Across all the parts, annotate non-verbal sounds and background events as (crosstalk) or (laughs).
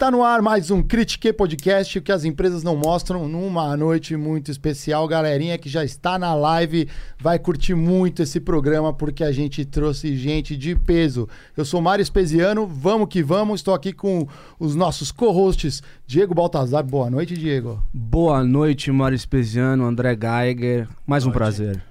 Está no ar mais um Critique Podcast, o que as empresas não mostram numa noite muito especial. Galerinha que já está na live vai curtir muito esse programa porque a gente trouxe gente de peso. Eu sou Mário Espesiano, vamos que vamos. Estou aqui com os nossos co-hosts Diego Baltazar. Boa noite, Diego. Boa noite, Mário Espesiano, André Geiger. Mais um prazer.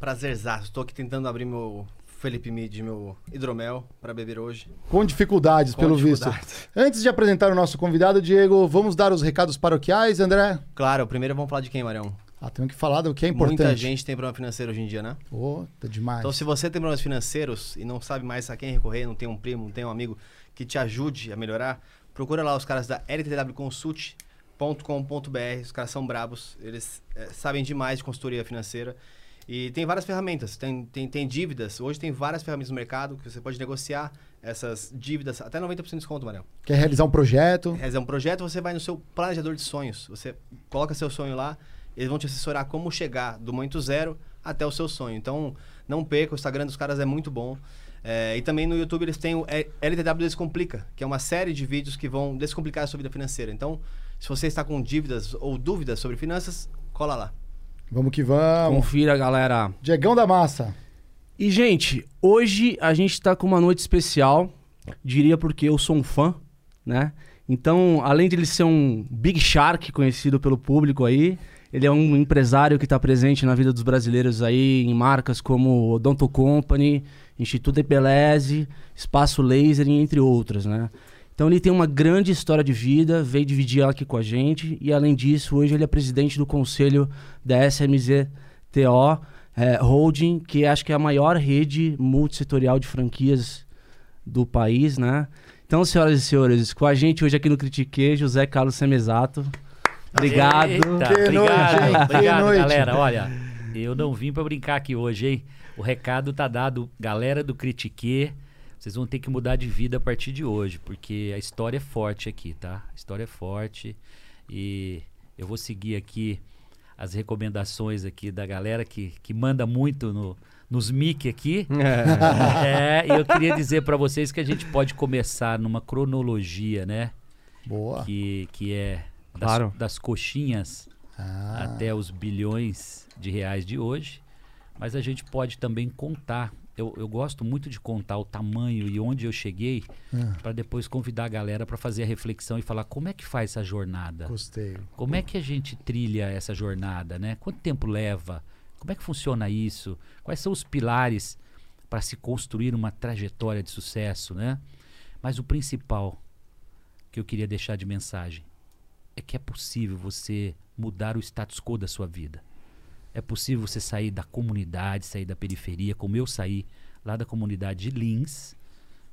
Prazerzaço. Estou aqui tentando abrir meu Felipe Mid, meu hidromel, para beber hoje. Com dificuldades, Com pelo dificuldades. visto. Antes de apresentar o nosso convidado, Diego, vamos dar os recados paroquiais, André? Claro, primeiro vamos falar de quem, Marião? Ah, temos que falar do que é importante. Muita gente tem problema financeiro hoje em dia, né? Ô, tá demais. Então, se você tem problemas financeiros e não sabe mais a quem recorrer, não tem um primo, não tem um amigo que te ajude a melhorar, procura lá os caras da ltwconsult.com.br. Os caras são brabos, eles eh, sabem demais de consultoria financeira. E tem várias ferramentas, tem, tem, tem dívidas. Hoje tem várias ferramentas no mercado que você pode negociar essas dívidas até 90% de desconto, Marião. Quer realizar um projeto? realizar um projeto, você vai no seu planejador de sonhos. Você coloca seu sonho lá, eles vão te assessorar como chegar do momento zero até o seu sonho. Então, não perca, o Instagram dos caras é muito bom. É, e também no YouTube eles têm o LTW Descomplica, que é uma série de vídeos que vão descomplicar a sua vida financeira. Então, se você está com dívidas ou dúvidas sobre finanças, cola lá. Vamos que vamos. Confira, galera. Diegão da Massa. E, gente, hoje a gente tá com uma noite especial. Diria porque eu sou um fã, né? Então, além de ele ser um Big Shark conhecido pelo público aí, ele é um empresário que está presente na vida dos brasileiros aí em marcas como Odonto Company, Instituto de Beleze, Espaço Laser, entre outras, né? Então ele tem uma grande história de vida, veio dividir ela aqui com a gente e além disso, hoje ele é presidente do conselho da SMZTO é, Holding, que acho que é a maior rede multissetorial de franquias do país, né? Então, senhoras e senhores, com a gente hoje aqui no Critique, José Carlos Semesato. Obrigado. Eita, Que obrigado, noite, obrigado, noite. galera. Olha, eu não vim pra brincar aqui hoje, hein? O recado tá dado, galera do Critique. Vocês vão ter que mudar de vida a partir de hoje, porque a história é forte aqui, tá? A história é forte e eu vou seguir aqui as recomendações aqui da galera que, que manda muito no, nos mic aqui. É, (laughs) e eu queria dizer pra vocês que a gente pode começar numa cronologia, né? Boa. Que, que é das, Claro. das coxinhas Ah, até os bilhões de reais de hoje. Mas a gente pode também contar. Eu, eu gosto muito de contar o tamanho e onde eu cheguei, Ah. para depois convidar a galera para fazer a reflexão e falar como é que faz essa jornada. gostei. Como é que a gente trilha essa jornada, né? Quanto tempo leva? Como é que funciona isso? Quais são os pilares para se construir uma trajetória de sucesso, né? Mas o principal que eu queria deixar de mensagem é que é possível você mudar o status quo da sua vida. É possível você sair da comunidade, sair da periferia, como eu saí lá da comunidade de Lins.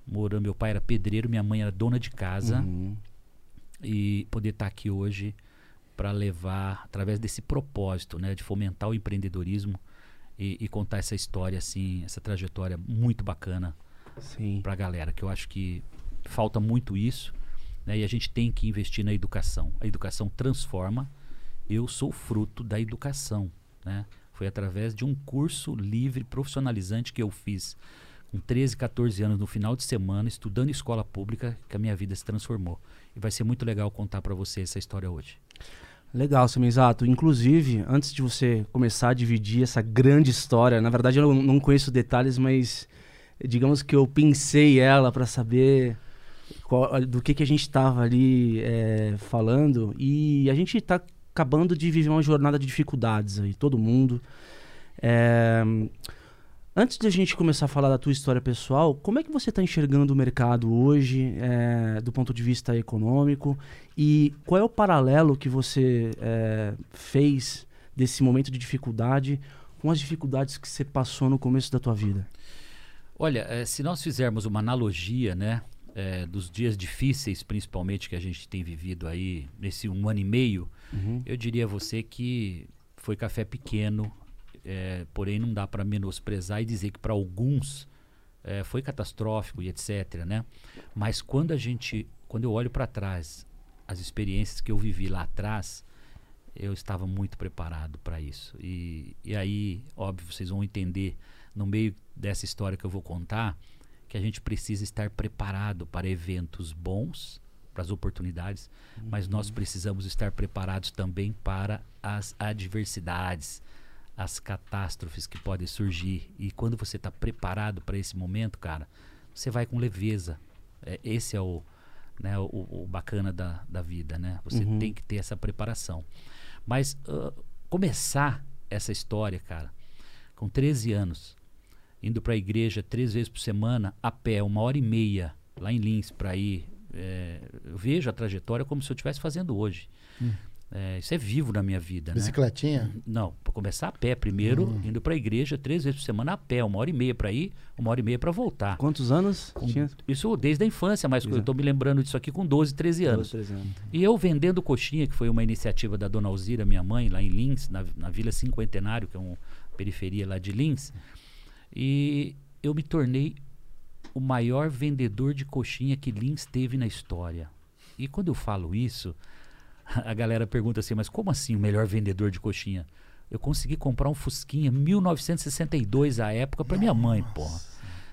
Morando, meu pai era pedreiro, minha mãe era dona de casa Uhum. e poder estar aqui hoje para levar através desse propósito, né, de fomentar o empreendedorismo e, e contar essa história assim, essa trajetória muito bacana para a galera, que eu acho que falta muito isso, né, e a gente tem que investir na educação. A educação transforma. Eu sou fruto da educação, né? Foi através de um curso livre profissionalizante que eu fiz com 13, 14 anos no final de semana, estudando escola pública, que a minha vida se transformou. E vai ser muito legal contar para você essa história hoje. Legal, Semenzato. Inclusive, antes de você começar a dividir essa grande história, na verdade eu não conheço detalhes, mas digamos que eu pensei ela para saber qual- do que, que a gente estava ali é, falando. E a gente está acabando de viver uma jornada de dificuldades aí, todo mundo. É, Antes de a gente começar a falar da tua história pessoal, como é que você está enxergando o mercado hoje, é, do ponto de vista econômico? E qual é o paralelo que você é, fez desse momento de dificuldade com as dificuldades que você passou no começo da tua vida? Olha, eh, se nós fizermos uma analogia, né, dos dias difíceis, principalmente que a gente tem vivido aí nesse um ano e meio, eu diria a você que foi café pequeno, eh, porém não dá para menosprezar e dizer que para alguns eh, foi catastrófico e etc, né? Mas quando a gente, quando eu olho para trás, as experiências que eu vivi lá atrás, eu estava muito preparado para isso. E, e aí, óbvio, vocês vão entender no meio dessa história que eu vou contar que a gente precisa estar preparado para eventos bons para as oportunidades, mas nós precisamos estar preparados também para as adversidades, as catástrofes que podem surgir. E quando você está preparado para esse momento, cara, você vai com leveza. É, esse é o, né, o, o bacana da, da vida, né? Você Uhum. tem que ter essa preparação. Mas ah, começar essa história, cara, com 13 anos, indo para a igreja três vezes por semana, a pé, uma hora e meia, lá em Lins, para ir. É, eu vejo a trajetória como se eu estivesse fazendo hoje. É, isso é vivo na minha vida, né? Bicicletinha? Não, para começar a pé primeiro, indo para a igreja três vezes por semana a pé, uma hora e meia para ir, uma hora e meia para voltar. Quantos anos? Tinha Isso desde a infância, mas eu Exato. estou me lembrando disso aqui com 12, 13 anos. 12, 13 anos. E eu vendendo coxinha, que foi uma iniciativa da Dona Alzira, minha mãe, lá em Lins, na, na Vila Cinquentenário, que é uma periferia lá de Lins. E eu me tornei o maior vendedor de coxinha que Lins teve na história. E quando eu falo isso, (laughs) a galera pergunta assim, mas como assim o melhor vendedor de coxinha? Eu consegui comprar um Fusquinha 1962 à época para minha mãe, porra.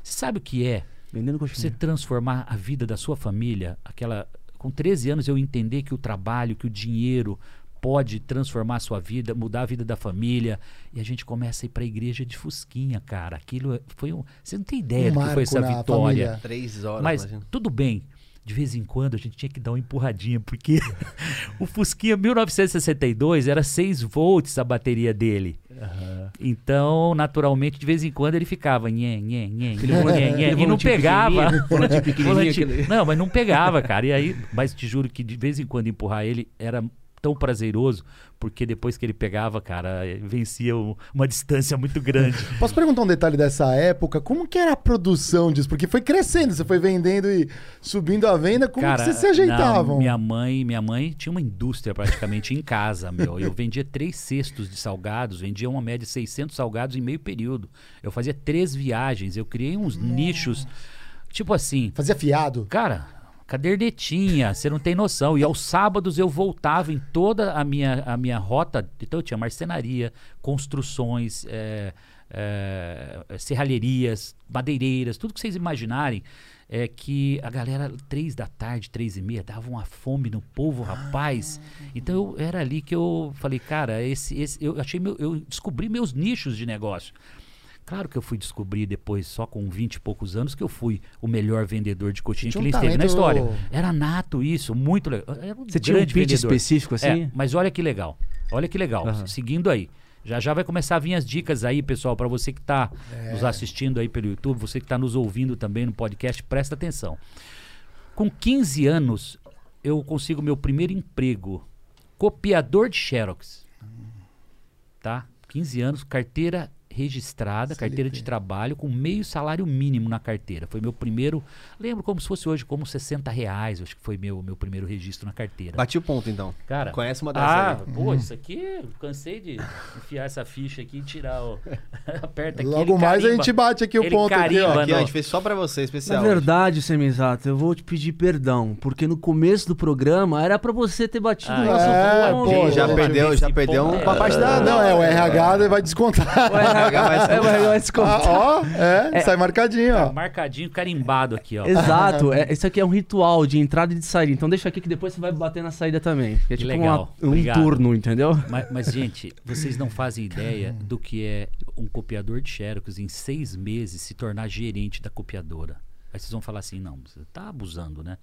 Você sabe o que é Vendendo você coxinha. transformar a vida da sua família, aquela com 13 anos eu entender que o trabalho, que o dinheiro pode transformar a sua vida, mudar a vida da família, e a gente começa a ir para a igreja de Fusquinha, cara. Aquilo foi um, você não tem ideia Um do que foi essa vitória. família. Três horas, Mas imagina. tudo bem. De vez em quando a gente tinha que dar uma empurradinha, porque (laughs) o Fusquinha 1962 era 6 volts a bateria dele. Então, naturalmente, de vez em quando ele ficava nhé, nhé, nhé, nhé, nhé, e não pegava. (laughs) Volante- aquele- Não, mas não pegava, cara. E aí, mas te juro que de vez em quando empurrar ele era tão prazeroso, porque depois que ele pegava, cara, vencia um- uma distância muito grande. (laughs) Posso perguntar um detalhe dessa época? Como que era a produção disso? Porque foi crescendo, você foi vendendo e subindo a venda, como Cara, que vocês se ajeitavam? não, minha mãe, minha mãe tinha uma indústria praticamente em casa, meu. Eu vendia três cestos de salgados, vendia uma média de 600 salgados em meio período. Eu fazia três viagens, eu criei uns nichos, tipo assim, Fazia fiado? cara, cadernetinha, você não tem noção. E aos sábados eu voltava em toda a minha, a minha rota. Então eu tinha marcenaria, construções, é, é, serralherias, madeireiras, tudo que vocês imaginarem. É que a galera, três da tarde, três e meia, dava uma fome no povo, rapaz. Então eu, era ali que eu falei, cara, esse, esse, eu achei meu, eu descobri meus nichos de negócio. Claro que eu fui descobrir depois, só com 20 e poucos anos, que eu fui o melhor vendedor de coxinha que um ele esteve na talento- história. Era nato isso, muito legal. Era um Você tinha um pitch vendedor. específico assim? É, mas olha que legal. Olha que legal. Aham. Seguindo aí. Já já vai começar a vir as dicas aí, pessoal, para você que está É. nos assistindo aí pelo YouTube, você que está nos ouvindo também no podcast, presta atenção. Com 15 anos, eu consigo meu primeiro emprego, copiador de Xerox. Tá? 15 anos, carteira registrada, CLT. carteira de trabalho, com meio salário mínimo na carteira. Foi meu primeiro, lembro como se fosse hoje, como 60 reais, acho que foi meu, meu primeiro registro na carteira. Bati o ponto, então. Cara, Conhece uma dessas ah, aí. pô, isso aqui, cansei de enfiar essa ficha aqui e tirar o... (laughs) Aperta aqui, Logo ele mais a carimba. gente bate aqui o Ele ponto aqui, ó. carimba. Aqui, ó, a não. gente fez só pra você, Na especial. verdade, Semisato, eu vou te pedir perdão, porque no começo do programa era pra você ter batido Ah, o nosso é, ponto. pô, já gente, perdeu, já perdeu um é- uma parte da... Não, é, o RH vai descontar. O RH vai, é, vai- vai descontar. Ah, ó, é, sai marcadinho, ó. Marcadinho, carimbado aqui, ó. Exato, é, isso aqui é um ritual de entrada e de saída. Então deixa aqui que depois você vai bater na saída também. É Que tipo legal, uma- um obrigado. turno, entendeu? Mas, mas, (laughs) gente, vocês não fazem ideia do que é um copiador de Xerox em seis meses se tornar gerente da copiadora. Aí vocês vão falar assim, não, você tá abusando, né?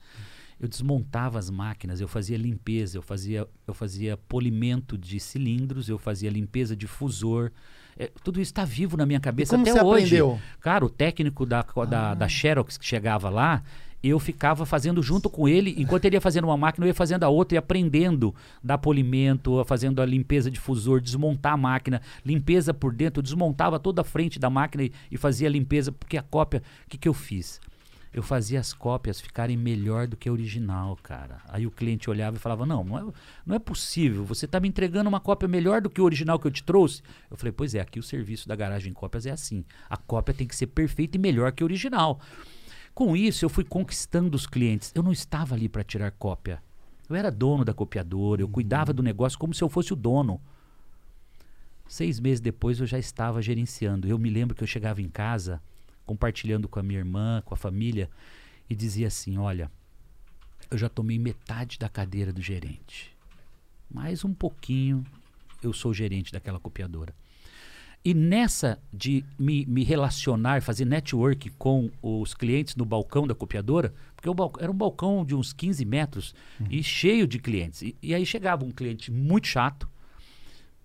Eu desmontava as máquinas, eu fazia limpeza, eu fazia, eu fazia polimento de cilindros, eu fazia limpeza de fusor. É, tudo isso está vivo na minha cabeça até você hoje. aprendeu? Cara, o técnico da, da, da Xerox que chegava lá, eu ficava fazendo junto com ele, enquanto ele ia fazendo uma máquina, eu ia fazendo a outra e aprendendo dar polimento, fazendo a limpeza de fusor, desmontar a máquina, limpeza por dentro, desmontava toda a frente da máquina e, e fazia a limpeza, porque a cópia, o que, que eu fiz? Eu fazia as cópias ficarem melhor do que a original, cara. Aí o cliente olhava e falava: Não, não é, não é possível. Você está me entregando uma cópia melhor do que o original que eu te trouxe. Eu falei: Pois é, aqui o serviço da garagem cópias é assim. A cópia tem que ser perfeita e melhor que a original. Com isso, eu fui conquistando os clientes. Eu não estava ali para tirar cópia. Eu era dono da copiadora, eu cuidava do negócio como se eu fosse o dono. Seis meses depois eu já estava gerenciando. Eu me lembro que eu chegava em casa, compartilhando com a minha irmã, com a família, e dizia assim: Olha, eu já tomei metade da cadeira do gerente. Mais um pouquinho, eu sou gerente daquela copiadora. E nessa de me, me relacionar, fazer network com os clientes no balcão da copiadora, porque o balcão, era um balcão de uns 15 metros e cheio de clientes. E, e aí chegava um cliente muito chato,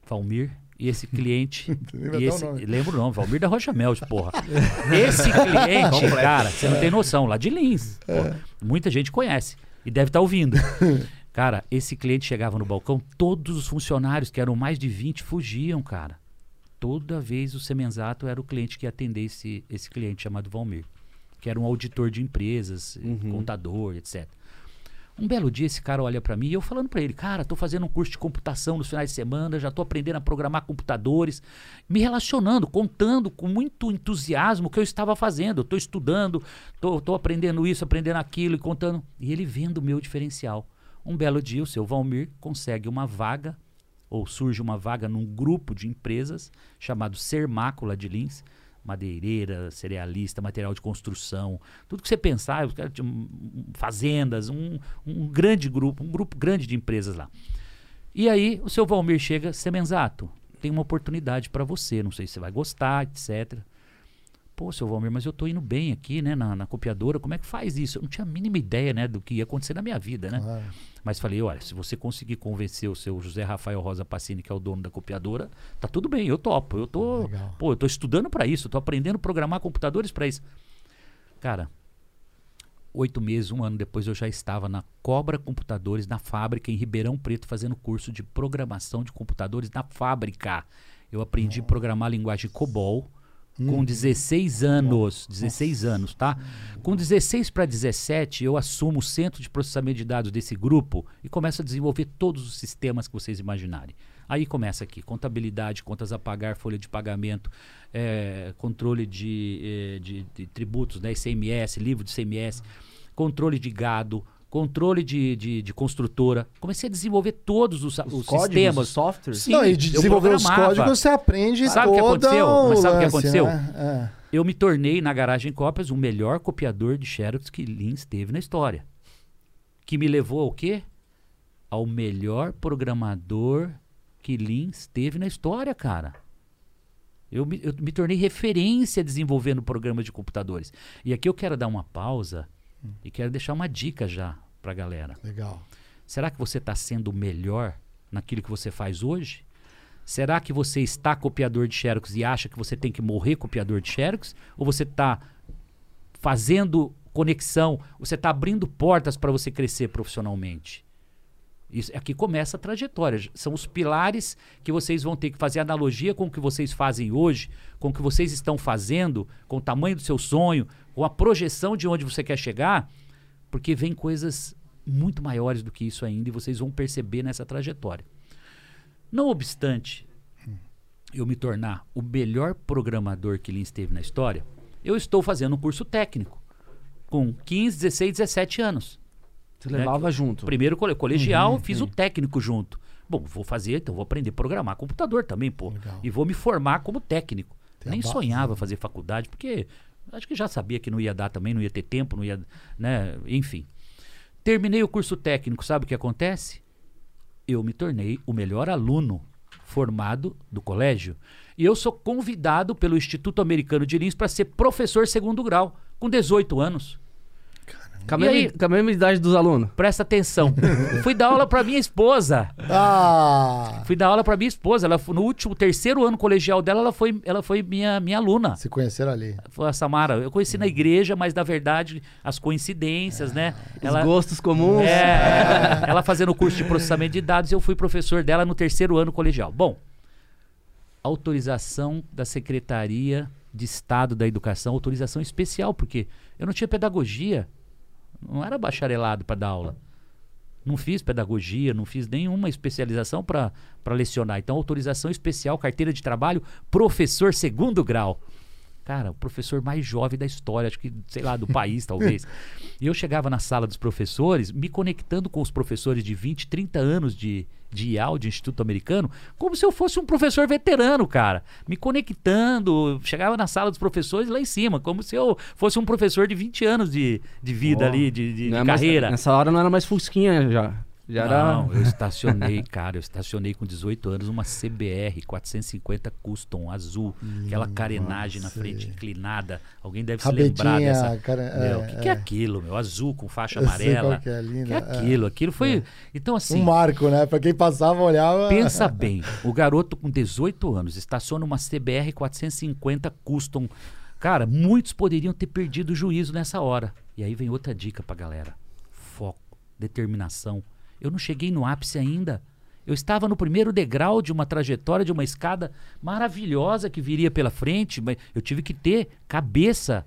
Valmir, e esse cliente. (laughs) E o esse, nome. lembro não, Valmir da Rocha Mel, porra. (laughs) esse cliente, cara, você não tem noção, lá de Lins. pô, muita gente conhece e deve estar ouvindo. (laughs) Cara, esse cliente chegava no balcão, todos os funcionários, que eram mais de 20, fugiam, cara. Toda vez o Semenzato era o cliente que ia atender esse, esse cliente chamado Valmir, que era um auditor de empresas, contador, etc. Um belo dia esse cara olha pra mim e eu falando pra ele, cara, tô fazendo um curso de computação nos finais de semana, já tô aprendendo a programar computadores, me relacionando, contando com muito entusiasmo o que eu estava fazendo. Eu tô estudando, tô, tô aprendendo isso, aprendendo aquilo e contando. E ele vendo o meu diferencial. Um belo dia o seu Valmir consegue uma vaga, ou surge uma vaga num grupo de empresas chamado Sermácula de Lins, madeireira, cerealista, material de construção, tudo que você pensar, fazendas, um, um grande grupo, um grupo grande de empresas lá. E aí o seu Valmir chega, Semenzato, tem uma oportunidade para você, não sei se você vai gostar, etc. Pô, seu Valmir, mas eu tô indo bem aqui, né, na, na copiadora, como é que faz isso? Eu não tinha a mínima ideia, né, do que ia acontecer na minha vida, né? Claro. Mas falei, olha, se você conseguir convencer o seu José Rafael Rosa Passini, que é o dono da copiadora, tá tudo bem, eu topo. Eu tô, Legal. pô, eu tô estudando para isso, tô aprendendo a programar computadores para isso. Cara, oito meses, um ano depois, eu já estava na Cobra Computadores, na fábrica em Ribeirão Preto, fazendo curso de programação de computadores na fábrica. Eu aprendi a programar a linguagem COBOL com 16 anos. 16 anos, tá? Com 16 para 17, eu assumo o centro de processamento de dados desse grupo e começo a desenvolver todos os sistemas que vocês imaginarem. Aí começa aqui, contabilidade, contas a pagar, folha de pagamento, eh, controle de, eh, de, de tributos, né, ICMS, livro de ICMS, controle de gado, controle de, de, de construtora. Comecei a desenvolver todos os, os Códigos, sistemas. os softwares? Sim, não, e de eu desenvolver os códigos você aprende Sabe o que aconteceu? Mas sabe o que aconteceu? né? Eu me tornei, na Garagem Cópias, o melhor copiador de Xerox que Lins teve na história. Que me levou ao quê? Ao melhor programador que Lins teve na história, cara. Eu me, eu me tornei referência desenvolvendo programas de computadores. E aqui eu quero dar uma pausa e quero deixar uma dica já pra galera. É. Legal. Será que você está sendo melhor naquilo que você faz hoje? Será que você está copiador de Xerox e acha que você tem que morrer copiador de Xerox? Ou você está fazendo conexão, você está abrindo portas para você crescer profissionalmente? Isso, aqui começa a trajetória. São os pilares que vocês vão ter que fazer analogia com o que vocês fazem hoje, com o que vocês estão fazendo, com o tamanho do seu sonho, com a projeção de onde você quer chegar, porque vem coisas muito maiores do que isso ainda e vocês vão perceber nessa trajetória. Não obstante eu me tornar o melhor programador que Lins teve na história, eu estou fazendo um curso técnico com 15, 16, 17 anos. Você né? levava junto. Primeiro cole- colegial, fiz o técnico junto. Bom, vou fazer, então vou aprender a programar computador também, pô. Legal. E vou me formar como técnico. Tem Nem base, sonhava né? fazer faculdade, porque acho que já sabia que não ia dar também, não ia ter tempo, não ia, né, enfim. Terminei o curso técnico, sabe o que acontece? Eu me tornei o melhor aluno formado do colégio. E eu sou convidado pelo Instituto Americano de Lins para ser professor segundo grau, com 18 anos. Com a, mesma, aí? com a mesma idade dos alunos. Presta atenção. (laughs) Fui dar aula para minha esposa. Ah! Fui dar aula para minha esposa. Ela, foi- no último, terceiro ano colegial dela, ela foi, ela foi minha, minha aluna. Se conheceram ali. Foi a Samara. Eu conheci na igreja, mas na verdade, as coincidências, né? Ela, Os gostos comuns. é, (laughs) ela fazendo o curso de processamento de dados, eu fui professor dela no terceiro ano colegial. Bom, autorização da Secretaria de Estado da Educação, autorização especial, porque eu não tinha pedagogia, não era bacharelado para dar aula. Não fiz pedagogia, não fiz nenhuma especialização para lecionar. Então, autorização especial, carteira de trabalho, professor segundo grau. Cara, o professor mais jovem da história, acho que, sei lá, do país, talvez. (laughs) E eu chegava na sala dos professores, me conectando com os professores de 20, 30 anos de, de de Instituto Americano, como se eu fosse um professor veterano, cara. Me conectando, chegava na sala dos professores lá em cima, como se eu fosse um professor de 20 anos de, de vida Ó, ali, de, de- de é mais- carreira. nessa hora não era mais Fusquinha já. Já era. Não, eu estacionei, (laughs) cara, eu estacionei com 18 anos uma CBR 450 Custom azul, aquela carenagem na frente inclinada. Alguém deve se lembrar Rabetinha, dessa. cara, Meu, é, o que, que é é. aquilo, meu? Azul com faixa Eu sei amarela. qual que é, linda, que é é. aquilo? Aquilo foi. Então, assim. Um marco, né? Pra quem passava, olhava. Pensa (laughs) bem, o garoto com 18 anos estaciona uma CBR 450 Custom. Cara, muitos poderiam ter perdido o juízo nessa hora. E aí vem outra dica pra galera: foco, determinação. Eu não cheguei no ápice ainda. Eu estava no primeiro degrau de uma trajetória, de uma escada maravilhosa que viria pela frente, mas eu tive que ter cabeça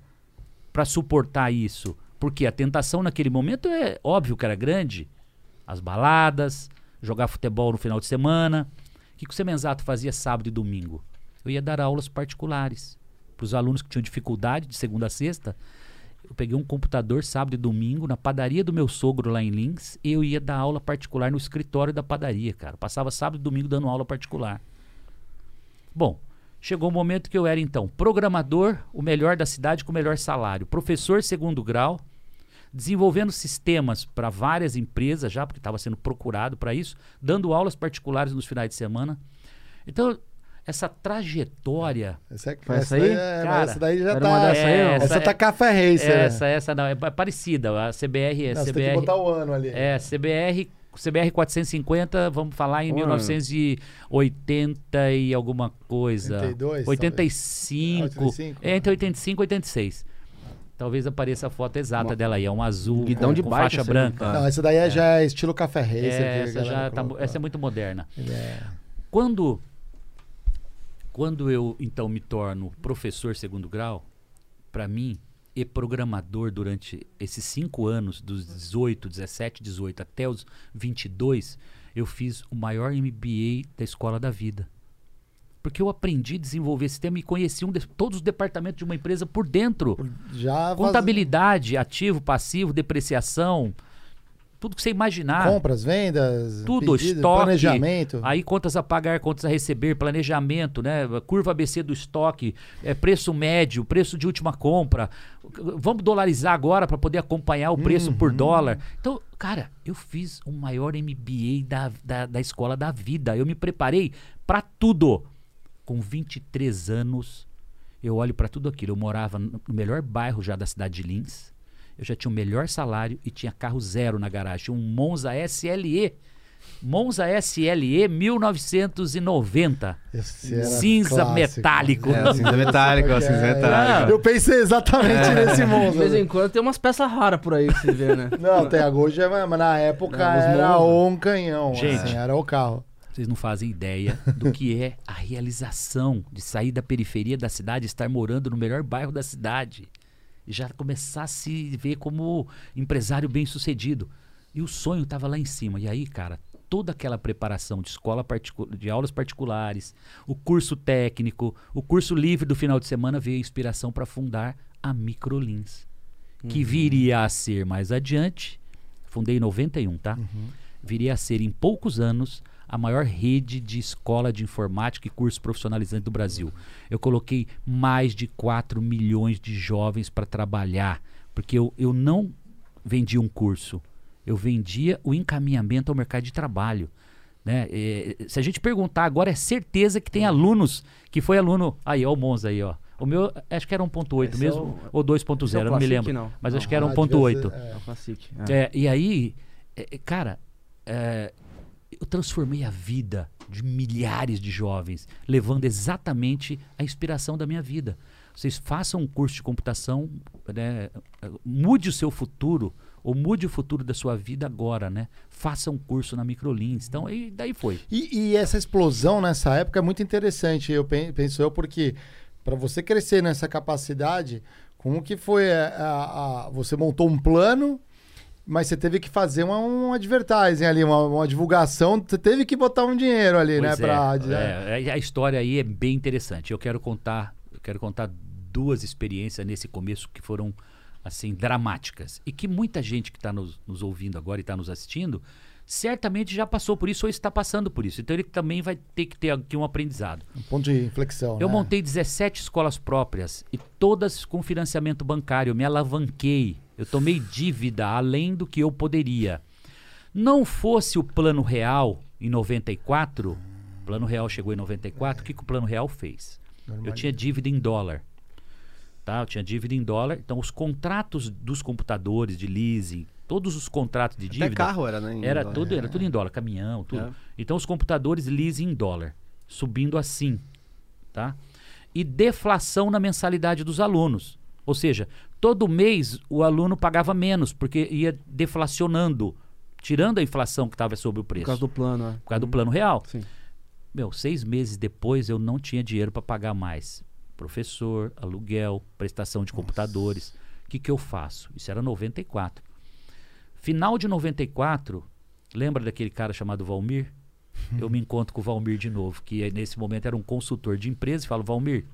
para suportar isso. Porque a tentação naquele momento é óbvio que era grande. As baladas, jogar futebol no final de semana. O que, que o Semenzato fazia sábado e domingo? Eu ia dar aulas particulares para os alunos que tinham dificuldade de segunda a sexta. Eu peguei um computador sábado e domingo na padaria do meu sogro lá em Lins e eu ia dar aula particular no escritório da padaria, cara. Passava sábado e domingo dando aula particular. Bom, chegou o momento que eu era então programador, o melhor da cidade com o melhor salário, professor segundo grau, desenvolvendo sistemas para várias empresas já, porque estava sendo procurado para isso, dando aulas particulares nos finais de semana. Então, essa trajetória Essa, é- essa daí aí? é- Cara, essa daí já tá. uma dessa aí, não? essa, Essa tá é- café racer. né? essa, essa não, é pa- parecida. A CBR é Não, você tem que CBR. botar o ano ali. É, CBR, CBR 450, vamos falar em Pô, 1980 e alguma coisa. 82, 85. talvez. Ah, 85, É, entre 85 e 86. Talvez apareça a foto exata Uma- dela aí. É um azul Guidão com, de com bike, faixa assim. branca. Não, essa daí é, já é estilo café racer. É, essa, já tá, essa é muito moderna. É. Quando, quando eu então me torno professor segundo grau, para mim, e programador durante esses cinco anos, dos 18, 17, 18 até os 22, eu fiz o maior MBA da escola da vida. Porque eu aprendi a desenvolver sistema e conheci um de- todos os departamentos de uma empresa por dentro. Já Contabilidade, ativo, passivo, depreciação, tudo que você imaginar. Compras, vendas, Tudo, pedido, estoque, planejamento. Aí contas a pagar, contas a receber, planejamento, né? Curva ABC do estoque, é, preço médio, preço de última compra. Vamos dolarizar agora para poder acompanhar o preço por Uhum. dólar. Então, cara, eu fiz o maior MBA da, da, da escola da vida. Eu me preparei para tudo. Com 23 anos, eu olho para tudo aquilo. Eu morava no no melhor bairro já da cidade de Lins. Eu já tinha o melhor salário e tinha carro zero na garagem. Tinha um Monza SLE. Monza SLE 1990. Esse era Cinza clássico. metálico. É, cinza metálico, É, cinza é. metálico. Eu pensei exatamente nesse De Monza. vez em quando tem umas peças raras por aí que você vê, né? Não, tem a Gol já, mas na época Não, os era Monza. um canhão. Gente. assim, era o carro. Vocês não fazem ideia do que é a realização de sair da periferia da cidade e estar morando no melhor bairro da cidade. E já começar a se ver como empresário bem sucedido. E o sonho estava lá em cima. E aí, cara, toda aquela preparação de escola de aulas particulares, o curso técnico, o curso livre do final de semana veio a inspiração para fundar a Microlins, que viria a ser mais adiante, fundei em 91, tá? Viria a ser em poucos anos a maior rede de escola de informática e curso profissionalizante do Brasil. Eu coloquei mais de 4 milhões de jovens para trabalhar, porque eu, eu não vendia um curso, eu vendia o encaminhamento ao mercado de trabalho. Né? Eh, se a gente perguntar agora, é certeza que tem alunos que foi aluno. Aí, ó, o Monza aí, ó. O meu, acho que era 1.8 Esse é mesmo, o- ou esse é 2.0, o não me lembro. não. Mas Não. acho que era Ah, devia 1.8. ser, é. É o Classic. é. É, e aí, é, é, cara, é, eu transformei a vida de milhares de jovens, levando exatamente a inspiração da minha vida. Vocês façam um curso de computação, né, mude o seu futuro, ou mude o futuro da sua vida agora, né? Faça um curso na Microlins. Então, aí, daí foi. E, e essa explosão nessa época é muito interessante, eu pen- penso eu, porque para você crescer nessa capacidade, como que foi a, a- a- você montou um plano, mas você teve que fazer uma, um advertising ali, uma, uma divulgação, você teve que botar um dinheiro ali, né, Pois pra... é, é, é, a história aí é bem interessante. Eu quero contar, eu quero contar duas experiências nesse começo que foram assim dramáticas e que muita gente que está nos, nos ouvindo agora e está nos assistindo certamente já passou por isso ou está passando por isso. Então ele também vai ter que ter aqui um aprendizado. Um ponto de inflexão. Eu né? montei 17 escolas próprias e todas com financiamento bancário. Eu me alavanquei. Eu tomei dívida além do que eu poderia. Não fosse o Plano Real em 94, o Plano Real chegou em 94, o que, que o Plano Real fez? Eu tinha dívida em dólar. Tá? Eu tinha dívida em dólar. Então, os contratos dos computadores de leasing, todos os contratos de dívida. Até carro era, né? em Era dólar. tudo, era tudo em dólar, caminhão, tudo. É. Então os computadores leasing em dólar, subindo assim, tá? E deflação na mensalidade dos alunos. Ou seja, todo mês o aluno pagava menos, porque ia deflacionando, tirando a inflação que estava sobre o Por preço. causa do plano, é. Por causa do plano real. Sim. Meu, seis meses depois eu não tinha dinheiro para pagar mais. Professor, aluguel, prestação de computadores. O que, que eu faço? Isso era 94. Final de 94, lembra daquele cara chamado Valmir? (laughs) Eu me encontro com o Valmir de novo, que eh, nesse momento era um consultor de empresa, e falo, Valmir,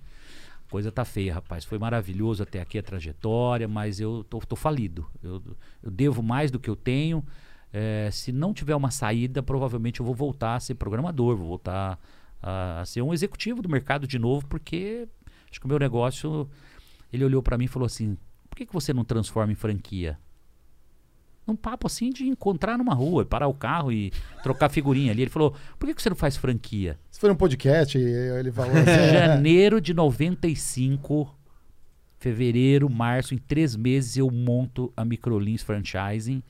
a coisa tá feia, rapaz. Foi maravilhoso até aqui a trajetória, mas eu tô, tô falido. Eu, eu devo mais do que eu tenho. Eh, se não tiver uma saída, provavelmente eu vou voltar a ser programador, vou voltar a, a ser um executivo do mercado de novo, porque acho que o meu negócio. Ele olhou para mim e falou assim: por que, que você não transforma em franquia? Num papo assim de encontrar numa rua, parar o carro e trocar figurinha ali. Ele falou: por que, que você não faz franquia? Se foi um podcast, ele falou assim. (laughs) é, Janeiro de 95, fevereiro, março, em três meses eu monto a Microlins Franchising.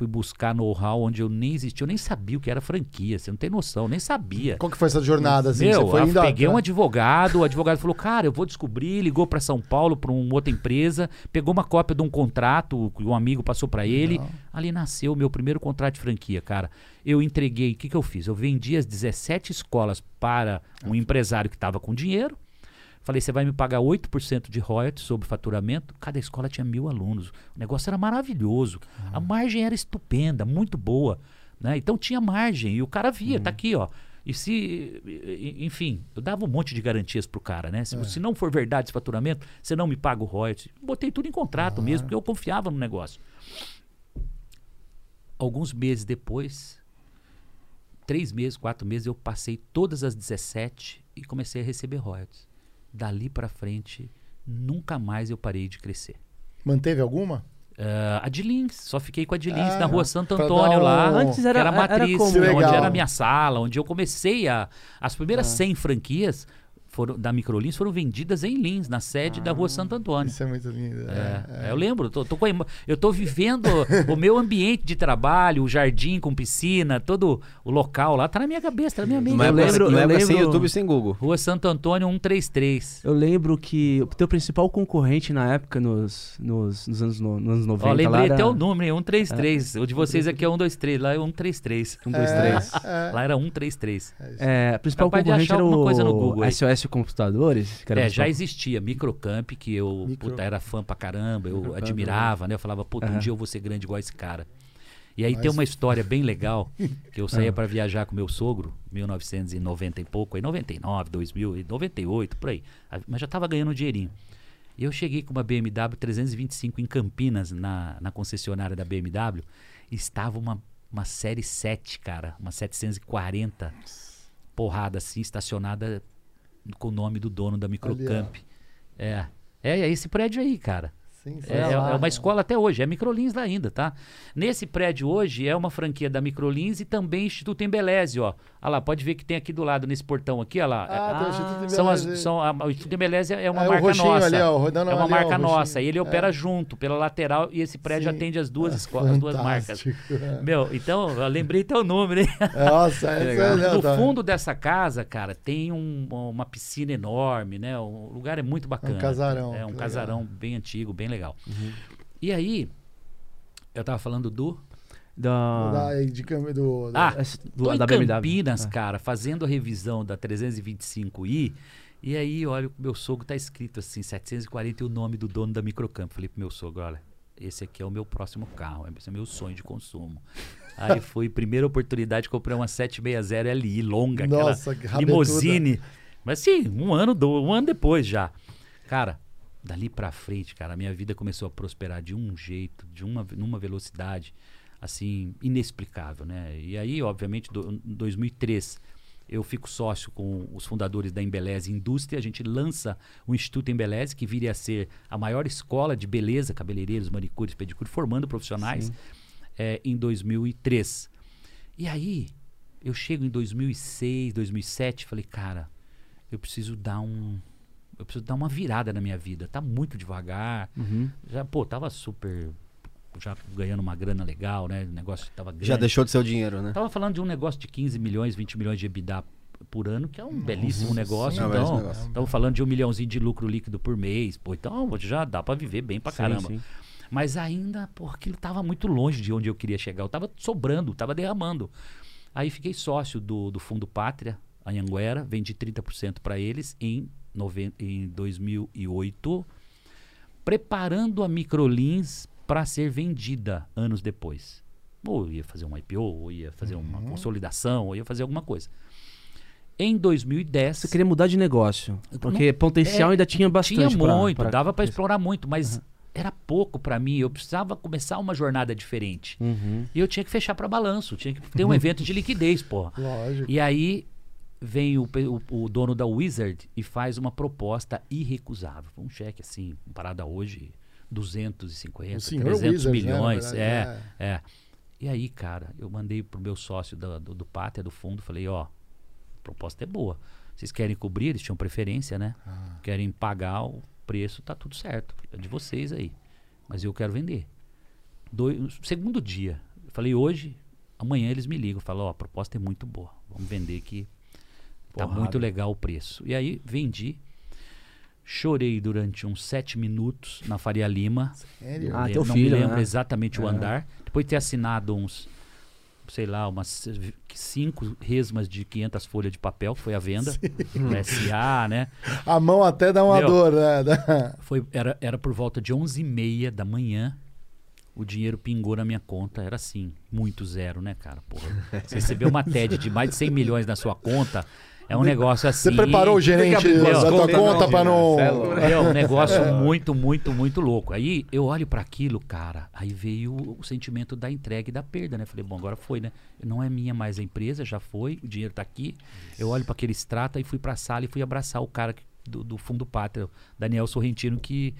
Fui buscar know-how onde eu nem existia, eu nem sabia o que era franquia, você não tem noção, eu nem sabia. Qual que foi essa jornada? Assim? Meu, eu peguei um advogado, o advogado falou, cara, eu vou descobrir, ligou para São Paulo, para uma outra empresa, pegou uma cópia de um contrato que um amigo passou para ele, Legal. ali nasceu o meu primeiro contrato de franquia, cara. Eu entreguei, o que, que eu fiz? Eu vendi as 17 escolas para um empresário que estava com dinheiro, falei, você vai me pagar 8% de royalties sobre faturamento, cada escola tinha mil alunos, o negócio era maravilhoso, a margem era estupenda, muito boa, né? Então tinha margem, e o cara via, tá aqui, ó, e se, enfim, eu dava um monte de garantias pro cara, né? Se, se não for verdade esse faturamento, você não me paga o royalties. Botei tudo em contrato mesmo, porque eu confiava no negócio. Alguns meses depois, três meses, quatro meses, eu passei todas as 17 e comecei a receber royalties. Dali pra frente, nunca mais eu parei de crescer. Manteve alguma? Ah, a de Lins, só fiquei com a de Lins Ah, na rua Santo Antônio dar lá. um- Antes era- era a era matriz? Que onde era a minha sala, onde eu comecei a. As primeiras 100 franquias foram, da Microlins foram vendidas em Lins, na sede da rua Santo Antônio. Isso é muito lindo. É, é. eu lembro, tô, tô com a eu tô vivendo o meu ambiente de trabalho, o jardim com piscina, todo o local lá, tá na minha cabeça, tá na minha mente. Uma Eu época, lembro- eu sem lembro- YouTube e sem Google. Rua Santo Antônio 133. Eu lembro que o teu principal concorrente na época, nos, nos, nos anos, no, nos anos 90, Ó, lembrei lá era... até o número, hein, 133. O de vocês aqui é 123, lá é 133. Um, dois, É, três. é. Lá era 133. É, o principal concorrente achar era alguma coisa no o Google. SOS Computadores. Que era o É, já existia Microcamp, que eu Micro- puta, era fã pra caramba, eu Microcamp, admirava, né? Eu falava, puta, um Aham. dia eu vou ser grande igual esse cara. E aí Mas- tem uma história bem legal, que eu (laughs) saía Ah. pra viajar com meu sogro, 1990 e pouco, aí 99, 2000, e 98, por aí. Mas já tava ganhando um dinheirinho. E eu cheguei com uma BMW 325 em Campinas, na, na concessionária da BMW, e estava uma, uma série 7, cara, uma 740, porrada assim, estacionada com o nome do dono da Microcamp. É. É, é esse prédio aí, cara. Sim, É, é- é lá, uma escola até hoje, é Microlins lá ainda, tá? Nesse prédio hoje é uma franquia da Microlins e também Instituto Embeleze, ó. Olha lá, pode ver que tem aqui do lado, nesse portão aqui, ó lá. Ah, tem o Instituto É, são as, Embeleze. são a- o Instituto Embeleze é uma É, marca nossa. ali, ó, rodando é uma ali, ó, marca o nossa. E ele opera É. junto, pela lateral, e esse prédio Sim. atende as duas, Ah, esco- as duas marcas. é. Meu, então, eu lembrei teu número, hein? Nossa, (laughs) essa legal. é No tá. fundo dessa casa, cara, tem um- uma piscina enorme, né? O lugar é muito bacana. casarão, É um casarão bem antigo, bem legal. E aí, eu tava falando do. Da... Da, de, do, do- Ah, do- tô em da BMW. Campinas, É. cara, fazendo a revisão da 325i. E aí, olha, o meu sogro tá escrito assim, 740 e o nome do dono da Microcampo. Falei pro meu sogro, olha, esse aqui é o meu próximo carro, esse é o meu sonho de consumo. Aí (laughs) foi, primeira oportunidade, comprei uma 760 Li, longa, Nossa, que aquela limousine. Mas sim, um ano, do, um ano depois já. Cara, dali pra frente, cara, a minha vida começou a prosperar de um jeito, de uma, numa velocidade, assim, inexplicável, né? E aí, obviamente, do, em 2003, eu fico sócio com os fundadores da Embeleze Indústria. A gente lança o Instituto Embeleze, que viria a ser a maior escola de beleza, cabeleireiros, manicures, pedicures, formando profissionais, é, em 2003. E aí, eu chego em 2006, 2007, falei, cara, eu preciso dar um. Eu preciso dar uma virada na minha vida. Tá muito devagar. Já, pô, tava super. Já ganhando uma grana legal, né? O negócio tava grande. Já deixou de ser o dinheiro, né? Tava falando de um negócio de 15 milhões, 20 milhões de EBITDA por ano, que é um belíssimo negócio. É um então, belíssimo negócio. estamos falando de um milhãozinho de lucro líquido por mês. Pô, então já dá pra viver bem pra Sim, caramba. sim. Mas ainda, pô, aquilo tava muito longe de onde eu queria chegar. Eu tava sobrando, tava derramando. Aí fiquei sócio do, do Fundo Pátria, Anhanguera, vendi 30% para eles em, em 2008, preparando a Microlins para ser vendida anos depois. Ou ia fazer um IPO, ou ia fazer uma consolidação, ou ia fazer alguma coisa. Em 2010. Você queria mudar de negócio. Porque potencial É, ainda tinha bastante. Tinha pra- muito, pra- dava para explorar muito, mas era pouco para mim. Eu precisava começar uma jornada diferente. Uhum. E eu tinha que fechar para balanço, tinha que ter um (laughs) evento de liquidez, porra. Lógico. E aí vem o, o- o dono da Wizard e faz uma proposta irrecusável. Um cheque assim, comparado a hoje, 250, O senhor 300 Wizard, né, milhões. verdade, é, é. E aí, cara, eu mandei pro meu sócio da- do, do Pátria, do fundo, falei, ó, a proposta é boa. Vocês querem cobrir? Eles tinham preferência, né? Ah. Querem pagar o preço, tá tudo certo. É de vocês aí. Mas eu quero vender. Doi- segundo dia, falei hoje, amanhã eles me ligam, falam, ó, a proposta é muito boa. Vamos vender que tá Porrada. muito legal o preço. E aí vendi. Chorei durante uns sete minutos na Faria Lima. Sério? Ah, Eu teu não filho, me lembro né? exatamente o É. andar. Depois de ter assinado uns, sei lá, umas cinco resmas de 500 folhas de papel, que foi a venda. no SA, né? A mão até dá uma Meu. dor, né? Foi, era, era por volta de 11h30 da manhã. O dinheiro pingou na minha conta. Era assim, muito zero, né, cara? Porra. Você recebeu uma TED de mais de 100 milhões na sua conta. É um negócio assim. Você preparou o gerente da tua conta não, pra não. É. (laughs) É um negócio muito, muito, muito louco. Aí eu olho pra aquilo, cara. Aí veio o sentimento da entrega e da perda, né? Falei, bom, agora foi, né? Não é minha mais a empresa, já foi, o dinheiro tá aqui. Eu olho pra aquele extrato e fui pra sala e fui abraçar o cara do, do Fundo Pátria, o Daniel Sorrentino, que,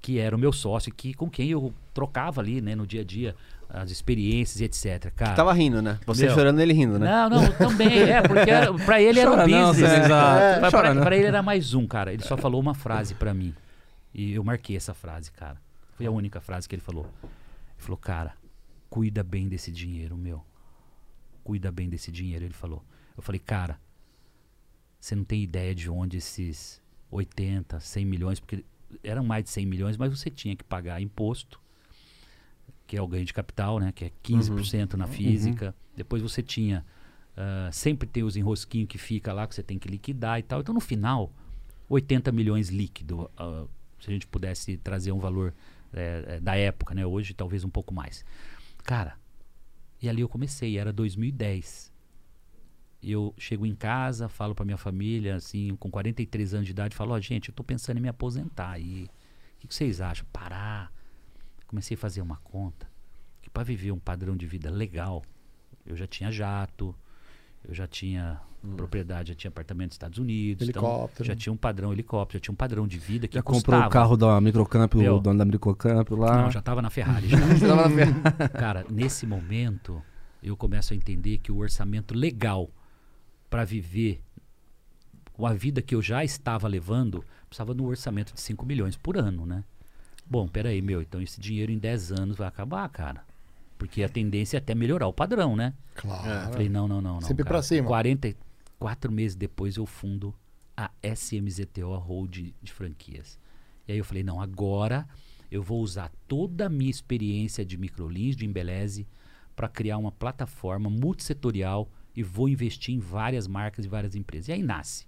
que era o meu sócio, que, com quem eu trocava ali, né, no dia a dia, as experiências e etc. Cara, Tava rindo, né? Você Meu. chorando ele rindo, né? não, não, também, é, porque era, pra ele era um Chora não, business. Exato. É, pra, Chora pra- não. pra ele era mais um, cara. Ele só falou uma frase pra mim. E eu marquei essa frase, cara. Foi a única frase que ele falou. Ele falou, cara, cuida bem desse dinheiro, meu. Cuida bem desse dinheiro, ele falou. Eu falei, cara, você não tem ideia de onde esses 80, 100 milhões, porque eram mais de 100 milhões, mas você tinha que pagar imposto, que é o ganho de capital, né? Que é 15% na física. Depois você tinha. ah, sempre tem os enrosquinhos que fica lá que você tem que liquidar e tal. Então, no final, 80 milhões líquido. ah, se a gente pudesse trazer um valor eh, eh, da época, né? Hoje, talvez um pouco mais. Cara, e ali eu comecei, era 2010. Eu chego em casa, falo pra minha família, assim, com 43 anos de idade, falo, ó, gente, eu tô pensando em me aposentar aí. O que, que vocês acham? Parar. Comecei a fazer uma conta que para viver um padrão de vida legal, eu já tinha jato, eu já tinha propriedade, já tinha apartamento nos Estados Unidos, então Helicóptero. já tinha um padrão helicóptero, já tinha um padrão de vida que Já custava. comprou o carro da Microcamp, Meu. o dono da Microcamp lá. Não, já tava na Ferrari. (laughs) já. Tava na Ferrari. (laughs) Cara, nesse momento, eu começo a entender que o orçamento legal para viver com a vida que eu já estava levando, precisava de um orçamento de 5 milhões por ano, né? Bom, peraí, meu, então esse dinheiro em 10 anos vai acabar, cara. Porque a tendência é até melhorar o padrão, né? Claro. Falei, não, não, não, não. Sempre cara. pra cima. 44 meses depois eu fundo a SMZTO, a Hold de franquias. E aí eu falei, não, agora eu vou usar toda a minha experiência de microlins, de embeleze, para criar uma plataforma multissetorial e vou investir em várias marcas e várias empresas. E aí nasce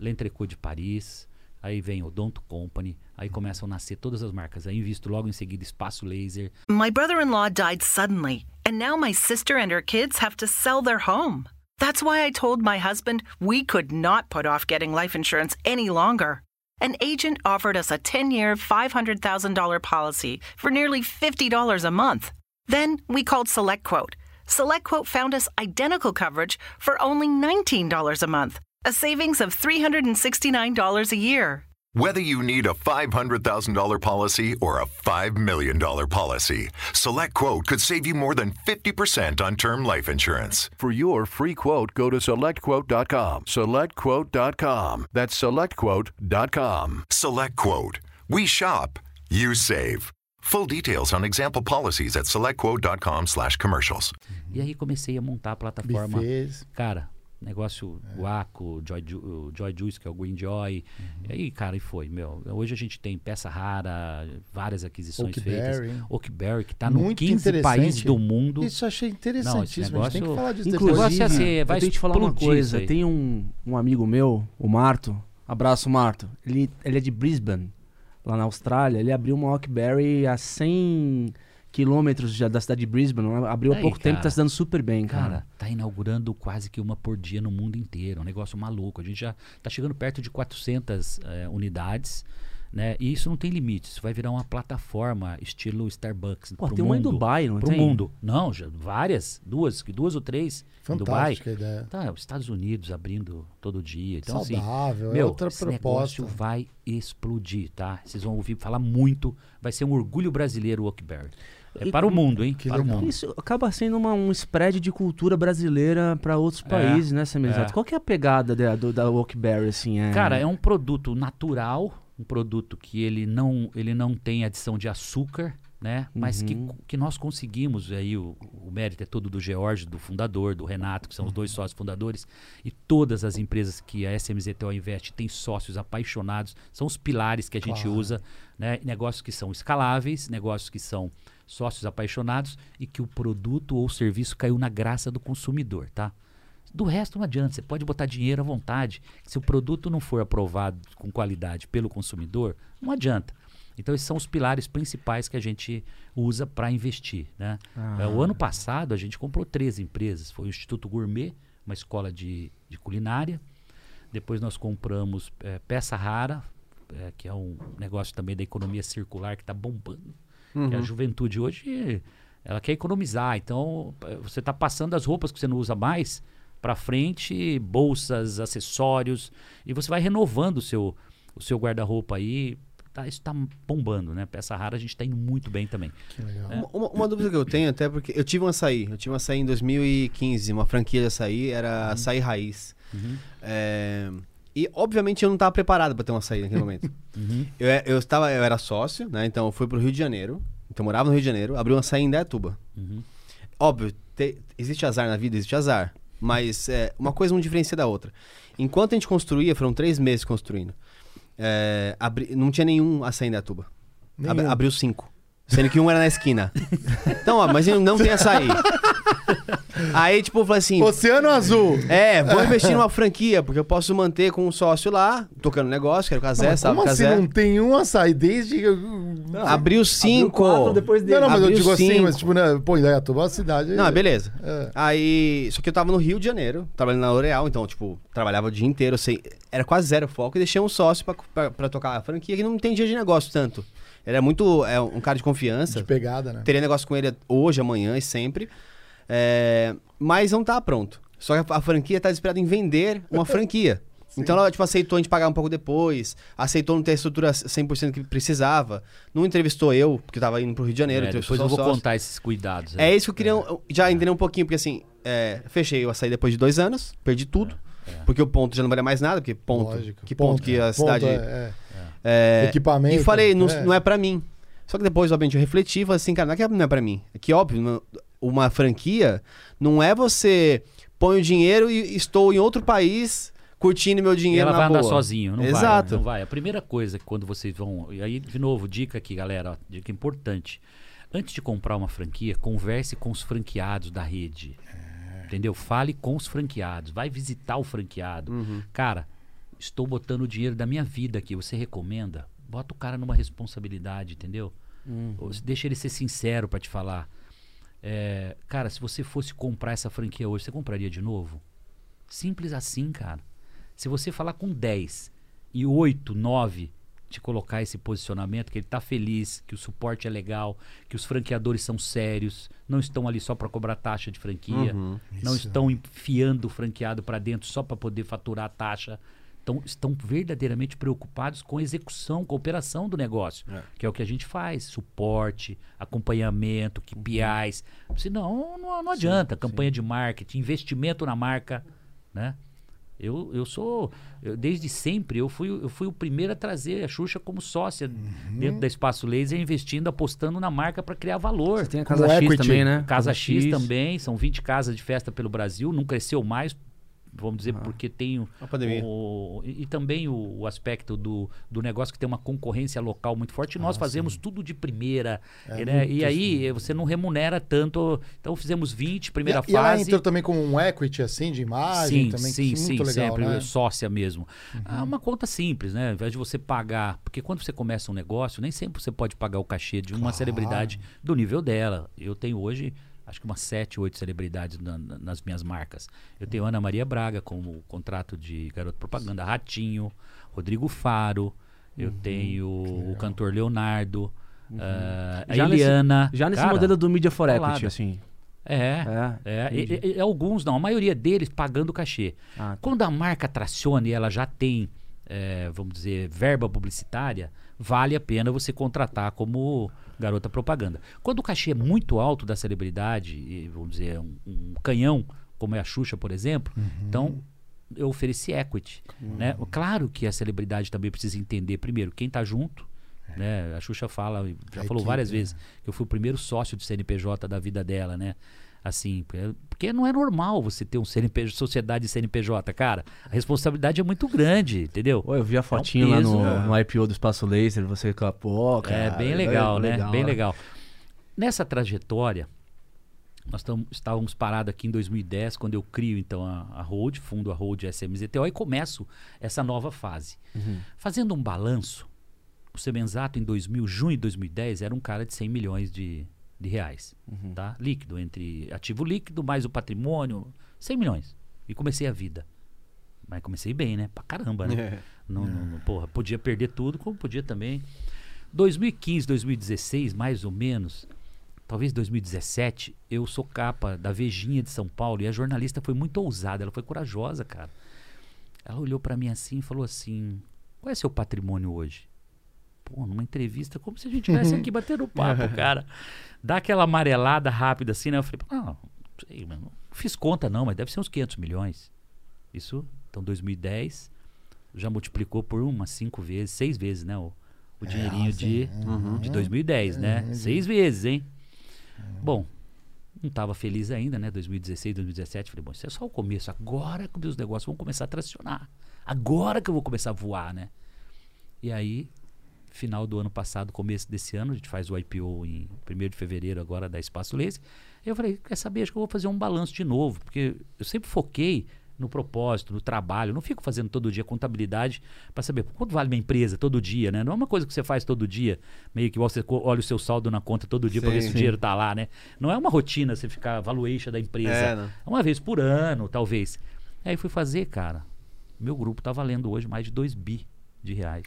L'Entrecot de Paris, aí vem o Odonto Company, aí começam a nascer todas as marcas. Aí invisto logo em seguida Espaço Laser, My brother in law died suddenly, and now my sister and her kids have to sell their home. That's why I told my husband we could not put off getting life insurance any longer. An agent offered us a 10 year, $500,000 policy for nearly $50 a month. Then we called SelectQuote. SelectQuote found us identical coverage for only $19 a month, a savings of $369 a year. Whether you need a $500,000 policy or a $5 million policy, Select Quote could save you more than 50% on term life insurance. For your free quote, go to selectquote.com. Selectquote.com. That's selectquote.com. Select Quote. We shop, you save. Full details on example policies at selectquote.com slash commercials. E aí comecei a montar a plataforma. Bifes. Cara, negócio Waco, Joy, Ju- o Joy Juice, que é o Green Joy. E aí, cara, e foi, meu. Hoje a gente tem peça rara, várias aquisições Oakberry. feitas. Oakberry, que tá no Muito 15 interessante. países do mundo. Isso eu achei interessantíssimo. Não, a esse gente tem que negócio- falar disso Inclusive, depois. Inclusive, assim, eu vai tenho que te falar uma coisa. Tem um, um amigo meu, o Marto. Abraço, Marto. Ele, ele é de Brisbane, lá na Austrália. Ele abriu uma Oakberry a 100 quilômetros já da cidade de Brisbane. Abriu há Aí, pouco tempo e cara. tá se dando super bem, cara. Cara, tá inaugurando quase que uma por dia no mundo inteiro. Um negócio maluco. A gente já tá chegando perto de 400 eh, unidades. Né? E isso não tem limite. Isso vai virar uma plataforma estilo Starbucks. Pô, pro tem uma em mundo, Dubai, não pro tem? mundo. Não, já, várias. Duas, que duas ou três em Dubai. Fantástica a ideia. Tá, os Estados Unidos abrindo todo dia. Então, assim, Saudável, é meu, outra esse proposta. negócio vai explodir, tá? Vocês vão ouvir falar muito. Vai ser um orgulho brasileiro o Oakberry. É para o mundo, hein? que para o mundo. Isso acaba sendo uma- um spread de cultura brasileira para outros países, né, Samirizato? é. Qual que é a pegada da, do, da Oakberry, assim? É... Cara, é um produto natural, um produto que ele não, ele não tem adição de açúcar, né? Mas que, que nós conseguimos, aí o, o mérito é todo do George, do fundador, do Renato, que são os dois sócios fundadores, e todas as empresas que a SMZTO investe têm sócios apaixonados, são os pilares que a gente Claro. usa, né? Negócios que são escaláveis, negócios que são sócios apaixonados e que o produto ou serviço caiu na graça do consumidor, tá? Do resto não adianta, você pode botar dinheiro à vontade. Se o produto não for aprovado com qualidade pelo consumidor, não adianta. Então esses são os pilares principais que a gente usa para investir. Né? É, O ano passado a gente comprou três empresas. Foi o Instituto Gourmet, uma escola de, de culinária. Depois nós compramos é, Peça Rara, é, que é um negócio também da economia circular que está bombando. Que a juventude hoje ela quer economizar. Então você está passando as roupas que você não usa mais para frente, bolsas, acessórios, e você vai renovando o seu, o seu guarda-roupa aí. Tá, isso está bombando, né? Peça rara a gente está indo muito bem também. Que legal. Uma, uma- uma dúvida que eu tenho, até porque eu tive um açaí. Eu tive um açaí em 2015, uma franquia de açaí, era açaí raiz. É, e obviamente eu não estava preparado para ter um açaí naquele momento. (laughs) eu, é- eu, estava, eu era sócio, né? Então eu fui pro Rio de Janeiro. Então eu morava no Rio de Janeiro, abri um açaí em Dayatuba. Óbvio, te- existe azar na vida, existe azar. Mas é, uma coisa não diferencia da outra. Enquanto a gente construía, foram três meses construindo. é, abri- não tinha nenhum açaí em Dayatuba. Ab- abriu cinco. Sendo que um era na esquina. (laughs) Então, ó, mas não tem açaí. Aí, tipo, eu falei assim. Oceano Azul. É, vou investir numa franquia, porque eu posso manter com um sócio lá, tocando negócio, que era o Casé, Mas sabe? como assim não tem um açaí desde que... Abriu cinco. depois Não, não, mas eu Abriu digo assim, cinco. mas tipo, né, pô, Indaiatuba é uma cidade... Não, beleza. É. Aí, só que eu tava no Rio de Janeiro, trabalhando na L'Oréal, então, tipo, trabalhava o dia inteiro, sei, era quase zero foco, e deixei um sócio pra, pra, pra tocar a franquia que não entendia de negócio tanto. Ele é muito, é um cara de confiança. De pegada, né? Teria negócio com ele hoje, amanhã e sempre. É, mas não tá pronto. Só que a, a franquia tá desesperada em vender uma franquia. (laughs) Então ela tipo, aceitou a gente pagar um pouco depois, aceitou não ter a estrutura 100% que precisava. Não entrevistou eu, porque eu tava indo pro Rio de Janeiro. É, depois eu vou sócio. contar esses cuidados. É isso que eu queria já entender um pouquinho, porque assim, é, fechei o açaí depois de dois anos, perdi tudo. Porque o ponto já não valia mais nada, porque ponto. Lógico. Que ponto, que a ponto cidade. é, é, é. Equipamento. e falei, não é. não é pra mim. Só que depois, obviamente, eu refleti e falei assim, cara, não é que não é pra mim. É que, óbvio, não- uma franquia não é você põe o dinheiro e estou em outro país curtindo meu E dinheiro ela na vai andar boa. sozinho, não Exato. vai. Não vai. A primeira coisa que quando vocês vão. E aí, de novo, dica aqui, galera, ó, dica importante. Antes de comprar uma franquia, converse com os franqueados da rede. Entendeu? Fale com os franqueados. Vai visitar o franqueado. Cara, estou botando o dinheiro da minha vida aqui. Você recomenda? Bota o cara numa responsabilidade, entendeu? Se- Deixa ele ser sincero pra te falar. É, cara, se você fosse comprar essa franquia hoje, você compraria de novo? Simples assim, cara. Se você falar com 10 e 8, 9 de colocar esse posicionamento, que ele está feliz, que o suporte é legal, que os franqueadores são sérios, não estão ali só para cobrar taxa de franquia, Uhum. não estão enfiando o franqueado para dentro só para poder faturar a taxa. Então, estão verdadeiramente preocupados com a execução, com a operação do negócio, que é o que a gente faz: suporte, acompanhamento, KPIs. Senão, não, não adianta. Campanha de marketing, investimento na marca, né? Eu, eu sou, eu, desde sempre, eu fui, eu fui o primeiro a trazer a Xuxa como sócia dentro da Espaço Laser, investindo, apostando na marca para criar valor. Você tem a Como Casa X equity. também, né? Casa X também, são 20 casas de festa pelo Brasil, não cresceu mais, vamos dizer, porque tem o, o- e, e também o, o aspecto do, do negócio que tem uma concorrência local muito forte. E nós fazemos tudo de primeira. É né? E aí eh, você não remunera tanto. Então fizemos 20, primeira e, e fase. entrou também como um equity, assim, de imagem Sim, também. sim, que sim, muito legal, sempre né? sócia mesmo. É uma conta simples, né? Ao invés de você pagar, porque quando você começa um negócio, nem sempre você pode pagar o cachê de uma Claro. celebridade do nível dela. Eu tenho hoje, acho que umas sete, oito celebridades na- na- nas minhas marcas. Eu tenho Ana Maria Braga como contrato de garoto propaganda, Ratinho, Rodrigo Faro, eu Uhum. tenho o cantor Leonardo, ah, a Já nesse- Eliana. Já nesse Cara, modelo do Media for. Equity, assim. É, É, é, e- e- e alguns não, a maioria deles pagando cachê. Ah, tá. Quando a marca traciona e ela já tem, é, vamos dizer, verba publicitária, vale a pena você contratar como garota propaganda. Quando o cachê é muito alto da celebridade, e, vamos dizer, um, um canhão, como é a Xuxa, por exemplo, então eu ofereci equity. Né? Claro que a celebridade também precisa entender, primeiro, quem está junto. Né? A Xuxa fala, já A falou equipe, várias né? vezes, que eu fui o primeiro sócio de CNPJ da vida dela, né? Assim, porque- porque não é normal você ter um CNPJ, sociedade CNPJ, cara. A responsabilidade é muito grande, entendeu? Eu vi a fotinho lá peso, no, é. no IPO do Espaço Laser, você com a pô, cara. É bem legal, né? Bem né? legal. Nessa trajetória, nós tam- estávamos parados aqui em 2010, quando eu crio então a, a Hold, fundo a Hold SMZTO e começo essa nova fase. Fazendo um balanço, o Semenzato em 2000, junho de 2010, era um cara de 100 milhões de, de reais, tá? Líquido, entre ativo líquido mais o patrimônio, 100 milhões. E comecei a vida. Mas comecei bem, né? Pra caramba, né? (laughs) Não, não- não- porra, podia perder tudo, como podia também. 2015, 2016, mais ou menos, talvez 2017, eu sou capa da Vejinha de São Paulo e a jornalista foi muito ousada, ela foi corajosa, cara. Ela olhou pra mim assim e falou assim: Qual é seu patrimônio hoje? Pô, numa entrevista, como se a gente estivesse aqui batendo papo, cara. Dá aquela amarelada rápida assim, né? Eu falei: Não, não sei, mano. Não fiz conta não, mas deve ser uns 500 milhões. Isso, então 2010, já multiplicou por umas cinco vezes, seis vezes, né? O, o dinheirinho de, de 2010, né? Seis vezes, hein? Bom, não estava feliz ainda, né? 2016, 2017. Falei, bom, isso é só o começo. Agora que os negócios vão começar a tracionar. Agora que eu vou começar a voar, né? E aí, final do ano passado, começo desse ano, a gente faz o IPO em 1 de fevereiro agora da Espaço Laser. Eu falei, quer saber, acho que eu vou fazer um balanço de novo, porque eu sempre foquei no propósito, no trabalho. Eu não fico fazendo todo dia contabilidade para saber quanto vale minha empresa todo dia, né? Não é uma coisa que você faz todo dia, meio que você olha o seu saldo na conta todo dia para ver se o dinheiro tá lá, né? Não é uma rotina você ficar valuation da empresa. É. Uma vez por ano, talvez. Aí fui fazer, cara. Meu grupo tá valendo hoje mais de 2 bi de reais.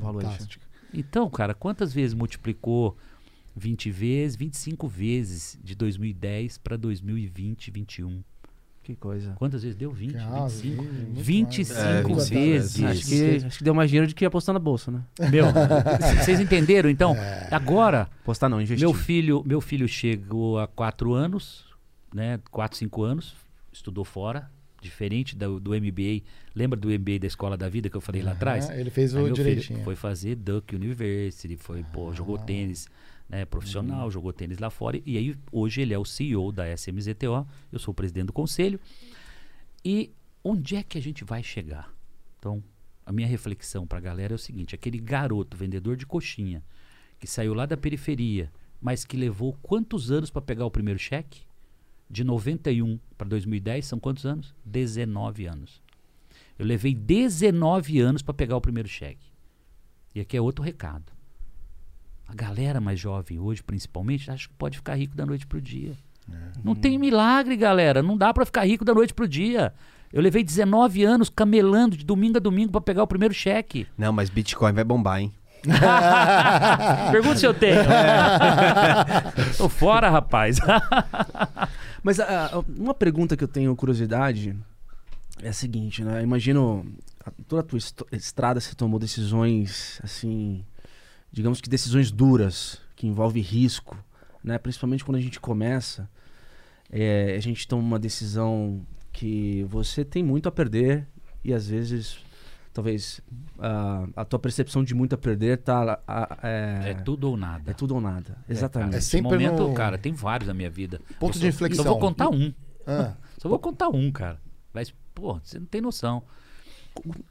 Fantástico. Então, cara, quantas vezes multiplicou 20 vezes, 25 vezes de 2010 para 2020, 21? Que coisa. Quantas vezes deu 20, Ah, 25? vi, muito 25 mais. É, 25 vezes. Acho que, acho que deu mais dinheiro do que apostar na bolsa, né? (laughs) Meu, vocês entenderam? Então, agora, Apostar não, investir. meu filho, meu filho chegou há 4 anos, né? 4, 5 anos, estudou fora, diferente do, do MBA. Lembra do MBA da Escola da Vida que eu falei lá atrás? Ele fez o direitinho. foi fazer Duke University, foi, pô, jogou tênis né, profissional, jogou tênis lá fora. E aí, hoje, ele é o CEO da SMZTO, eu sou o presidente do conselho. E onde é que a gente vai chegar? Então, a minha reflexão para a galera é o seguinte: aquele garoto, vendedor de coxinha, que saiu lá da periferia, mas que levou quantos anos para pegar o primeiro cheque? De 91 para 2010, são quantos anos? 19 anos. Eu levei 19 anos para pegar o primeiro cheque. E aqui é outro recado. A galera mais jovem hoje, principalmente, acha que pode ficar rico da noite pro dia. Não tem milagre, galera. Não dá para ficar rico da noite pro dia. Eu levei 19 anos camelando de domingo a domingo pra pegar o primeiro cheque. Não, mas Bitcoin vai bombar, hein? (laughs) Pergunta se eu tenho. Tô fora, rapaz. (laughs) Mas ah, uma pergunta que eu tenho curiosidade é a seguinte, né? Imagino toda a tua estrada você tomou decisões assim, digamos que decisões duras, que envolvem risco, né? Principalmente quando a gente começa, é, a gente toma uma decisão que você tem muito a perder e às vezes talvez ah, a tua percepção de muito a perder tá ah, é, É tudo ou nada. é tudo ou nada. Exatamente. É Esse sempre momento, no- cara, tem vários na minha vida. Ponto Eu de só- inflexão. Só vou contar um. Ah, (laughs) Só vou contar um, cara. Mas, pô, você não tem noção.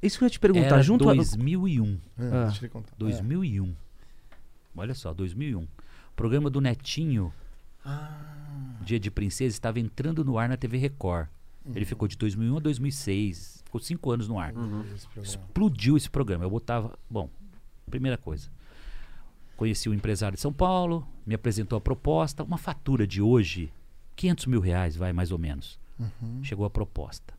Isso que eu ia te perguntar, Era junto a- 2001. ah, Ah. deixa eu contar. 2001. Olha só, 2001. O programa do Netinho, Ah. Dia de Princesa, estava entrando no ar na TV Record. Uhum. Ele ficou de 2001 a 2006. Ficou cinco anos no ar. Esse programa. Explodiu esse programa. Eu botava. Bom, primeira coisa. Conheci o empresário de São Paulo, me apresentou a proposta, uma fatura de hoje, 500 mil reais, vai mais ou menos. Chegou a proposta.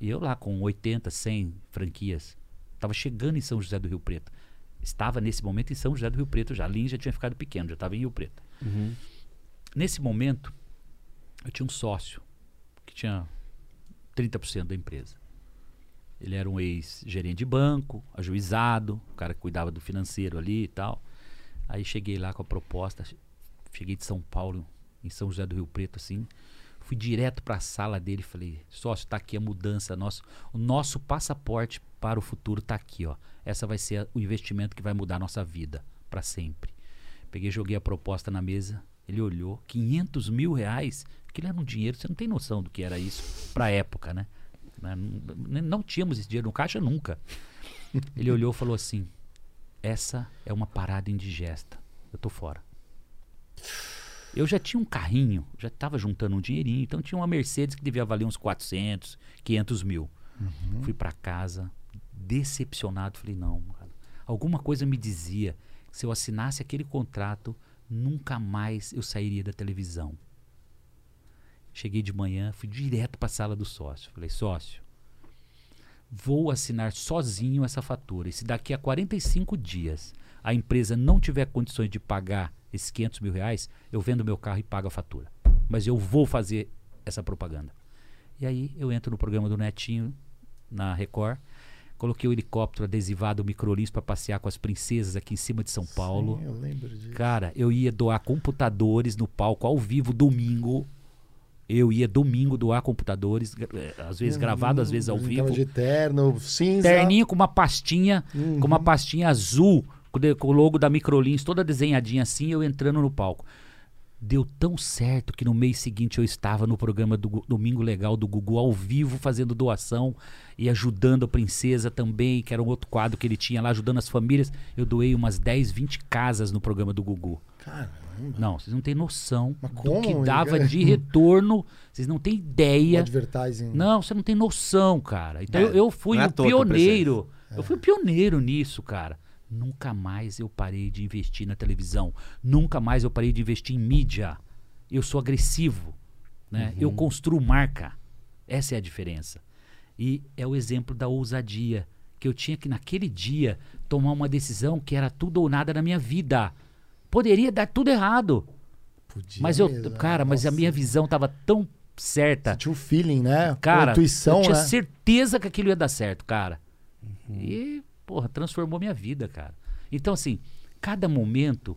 E eu lá com 80, 100 franquias, estava chegando em São José do Rio Preto. Estava nesse momento em São José do Rio Preto já. A linha já tinha ficado pequeno, já estava em Rio Preto. Nesse momento, eu tinha um sócio que tinha 30% da empresa. Ele era um ex-gerente de banco, ajuizado, o cara que cuidava do financeiro ali e tal. Aí cheguei lá com a proposta, cheguei de São Paulo, em São José do Rio Preto, assim. Fui direto para a sala dele e falei: sócio, tá aqui a mudança, nosso, o nosso passaporte para o futuro tá aqui, ó. Essa vai ser o investimento que vai mudar a nossa vida para sempre. Peguei, joguei a proposta na mesa. Ele olhou, 500 mil reais. Aquilo era um dinheiro, você não tem noção do que era isso pra época, né? Não, não tínhamos esse dinheiro no caixa nunca. Ele olhou e falou assim: Essa é uma parada indigesta. Eu tô fora. Eu já tinha um carrinho, já estava juntando um dinheirinho, então tinha uma Mercedes que devia valer uns 400, 500 mil. Fui pra casa, decepcionado. Falei: Não, cara. alguma coisa me dizia que se eu assinasse aquele contrato, nunca mais eu sairia da televisão. Cheguei de manhã, fui direto para a sala do sócio. Falei, sócio, vou assinar sozinho essa fatura. E se daqui a 45 dias a empresa não tiver condições de pagar esses 500 mil reais, eu vendo meu carro e pago a fatura. Mas eu vou fazer essa propaganda. E aí eu entro no programa do Netinho, na Record. Coloquei o helicóptero adesivado, o microlins para passear com as princesas aqui em cima de São Paulo. Sim, eu lembro disso. Cara, eu ia doar computadores no palco ao vivo domingo. Eu ia domingo doar computadores, eh, às vezes gravado, às vezes ao Tava vivo. de terno, cinza. Terninho com uma pastinha, com uma pastinha azul, com o logo da Microlins, toda desenhadinha assim, eu entrando no palco. Deu tão certo que no mês seguinte eu estava no programa do Domingo Legal do Gugu ao vivo fazendo doação e ajudando a princesa também, que era um outro quadro que ele tinha lá, ajudando as famílias. Eu doei umas 10, 20 casas no programa do Gugu. Caramba. Não, vocês não têm noção Mas do como, que dava cara? de retorno. Vocês não têm O ideia. advertising. Não, você não tem noção, cara. Então É, eu, eu fui é o pioneiro. É. Eu fui o pioneiro nisso, cara. Nunca mais eu parei de investir na televisão. Nunca mais eu parei de investir em mídia. Eu sou agressivo, né? Eu Uhum. construo marca. Essa é a diferença. E é o exemplo da ousadia que eu tinha que naquele dia tomar uma decisão que era tudo ou nada na minha vida. Poderia dar tudo errado. Podia Mas eu, mesmo, cara, mas a nossa. minha visão tava tão certa. Você tinha o feeling, né? Cara, a intuição, eu tinha né? certeza que aquilo ia dar certo, cara. E, porra, transformou minha vida, cara. Então, assim, cada momento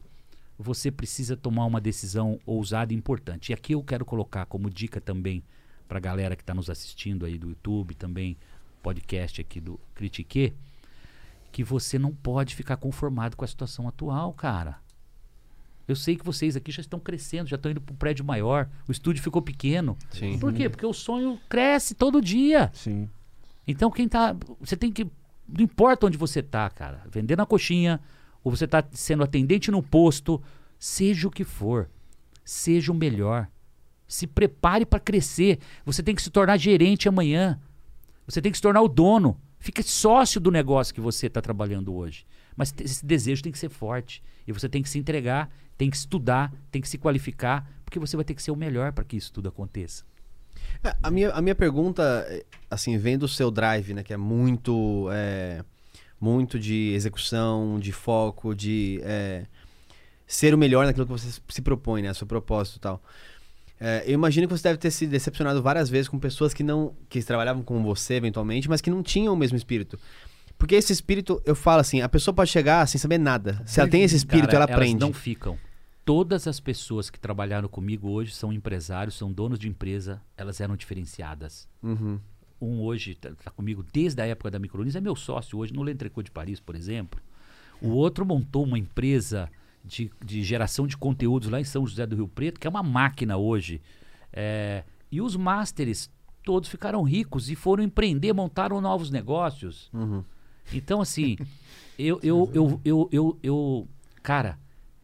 você precisa tomar uma decisão ousada e importante. E aqui eu quero colocar como dica também pra galera que tá nos assistindo aí do YouTube, também podcast aqui do Critique, que você não pode ficar conformado com a situação atual, cara. Eu sei que vocês aqui já estão crescendo, já estão indo para um prédio maior, o estúdio ficou pequeno. Sim. Por quê? Porque o sonho cresce todo dia. Sim. Então quem tá. Você tem que. Não importa onde você tá, cara. Vendendo a coxinha, ou você tá sendo atendente no posto, seja o que for. Seja o melhor. Se prepare para crescer. Você tem que se tornar gerente amanhã. Você tem que se tornar o dono. Fique sócio do negócio que você está trabalhando hoje. Mas esse desejo tem que ser forte. E você tem que se entregar, tem que estudar, tem que se qualificar, porque você vai ter que ser o melhor para que isso tudo aconteça. É, A minha, a minha pergunta, assim, vem do seu drive, né? Que é muito, é, muito de execução, de foco, de é, ser o melhor naquilo que você se propõe, né? Seu propósito e tal. É, eu imagino que você deve ter se decepcionado várias vezes com pessoas que não que trabalhavam com você eventualmente, mas que não tinham o mesmo espírito. Porque esse espírito, eu falo assim, a pessoa pode chegar sem saber nada. Se ela tem esse espírito, Cara, ela elas aprende. não ficam. Todas as pessoas que trabalharam comigo hoje são empresários, são donos de empresa, elas eram diferenciadas. Uhum. Um hoje está comigo desde a época da Micronis, é meu sócio hoje no L'Entrecô de Paris, por exemplo. O outro montou uma empresa de, de geração de conteúdos lá em São José do Rio Preto, que é uma máquina hoje. É, e os masters todos ficaram ricos e foram empreender, montaram novos negócios. Uhum. Então, assim, eu, eu, eu, eu, eu, eu, cara,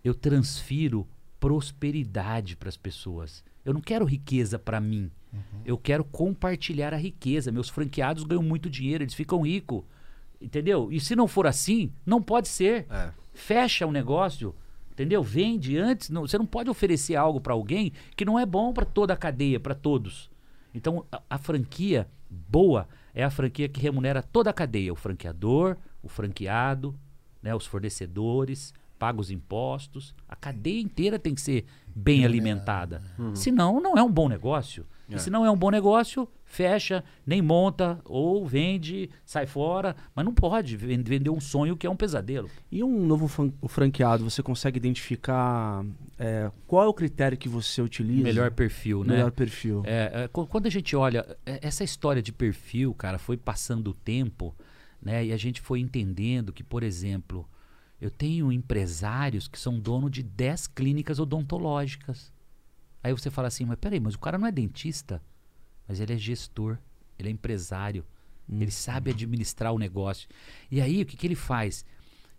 eu transfiro prosperidade para as pessoas. Eu não quero riqueza para mim. Eu quero compartilhar a riqueza. Meus franqueados ganham muito dinheiro, eles ficam ricos. Entendeu? E se não for assim, não pode ser. É. Fecha o negócio, entendeu? Vende antes. não- você não pode oferecer algo para alguém que não é bom para toda a cadeia, para todos. Então, a, a franquia boa é a franquia que remunera toda a cadeia: o franqueador, o franqueado, né, os fornecedores, paga os impostos. A cadeia inteira tem que ser bem alimentada. Senão, não é um bom negócio. E se não é um bom negócio, fecha, nem monta, ou vende, sai fora. Mas não pode ven- vender um sonho que é um pesadelo. E um novo franqueado, você consegue identificar é, qual é o critério que você utiliza? Melhor perfil, né? Melhor perfil. É, é, qu- quando a gente olha, é, essa história de perfil, cara, foi passando o tempo, né? E a gente foi entendendo que, por exemplo, eu tenho empresários que são dono de 10 clínicas odontológicas. Aí você fala assim, mas peraí, mas o cara não é dentista, mas ele é gestor, ele é empresário, ele sabe administrar o negócio. E aí, o que, que ele faz?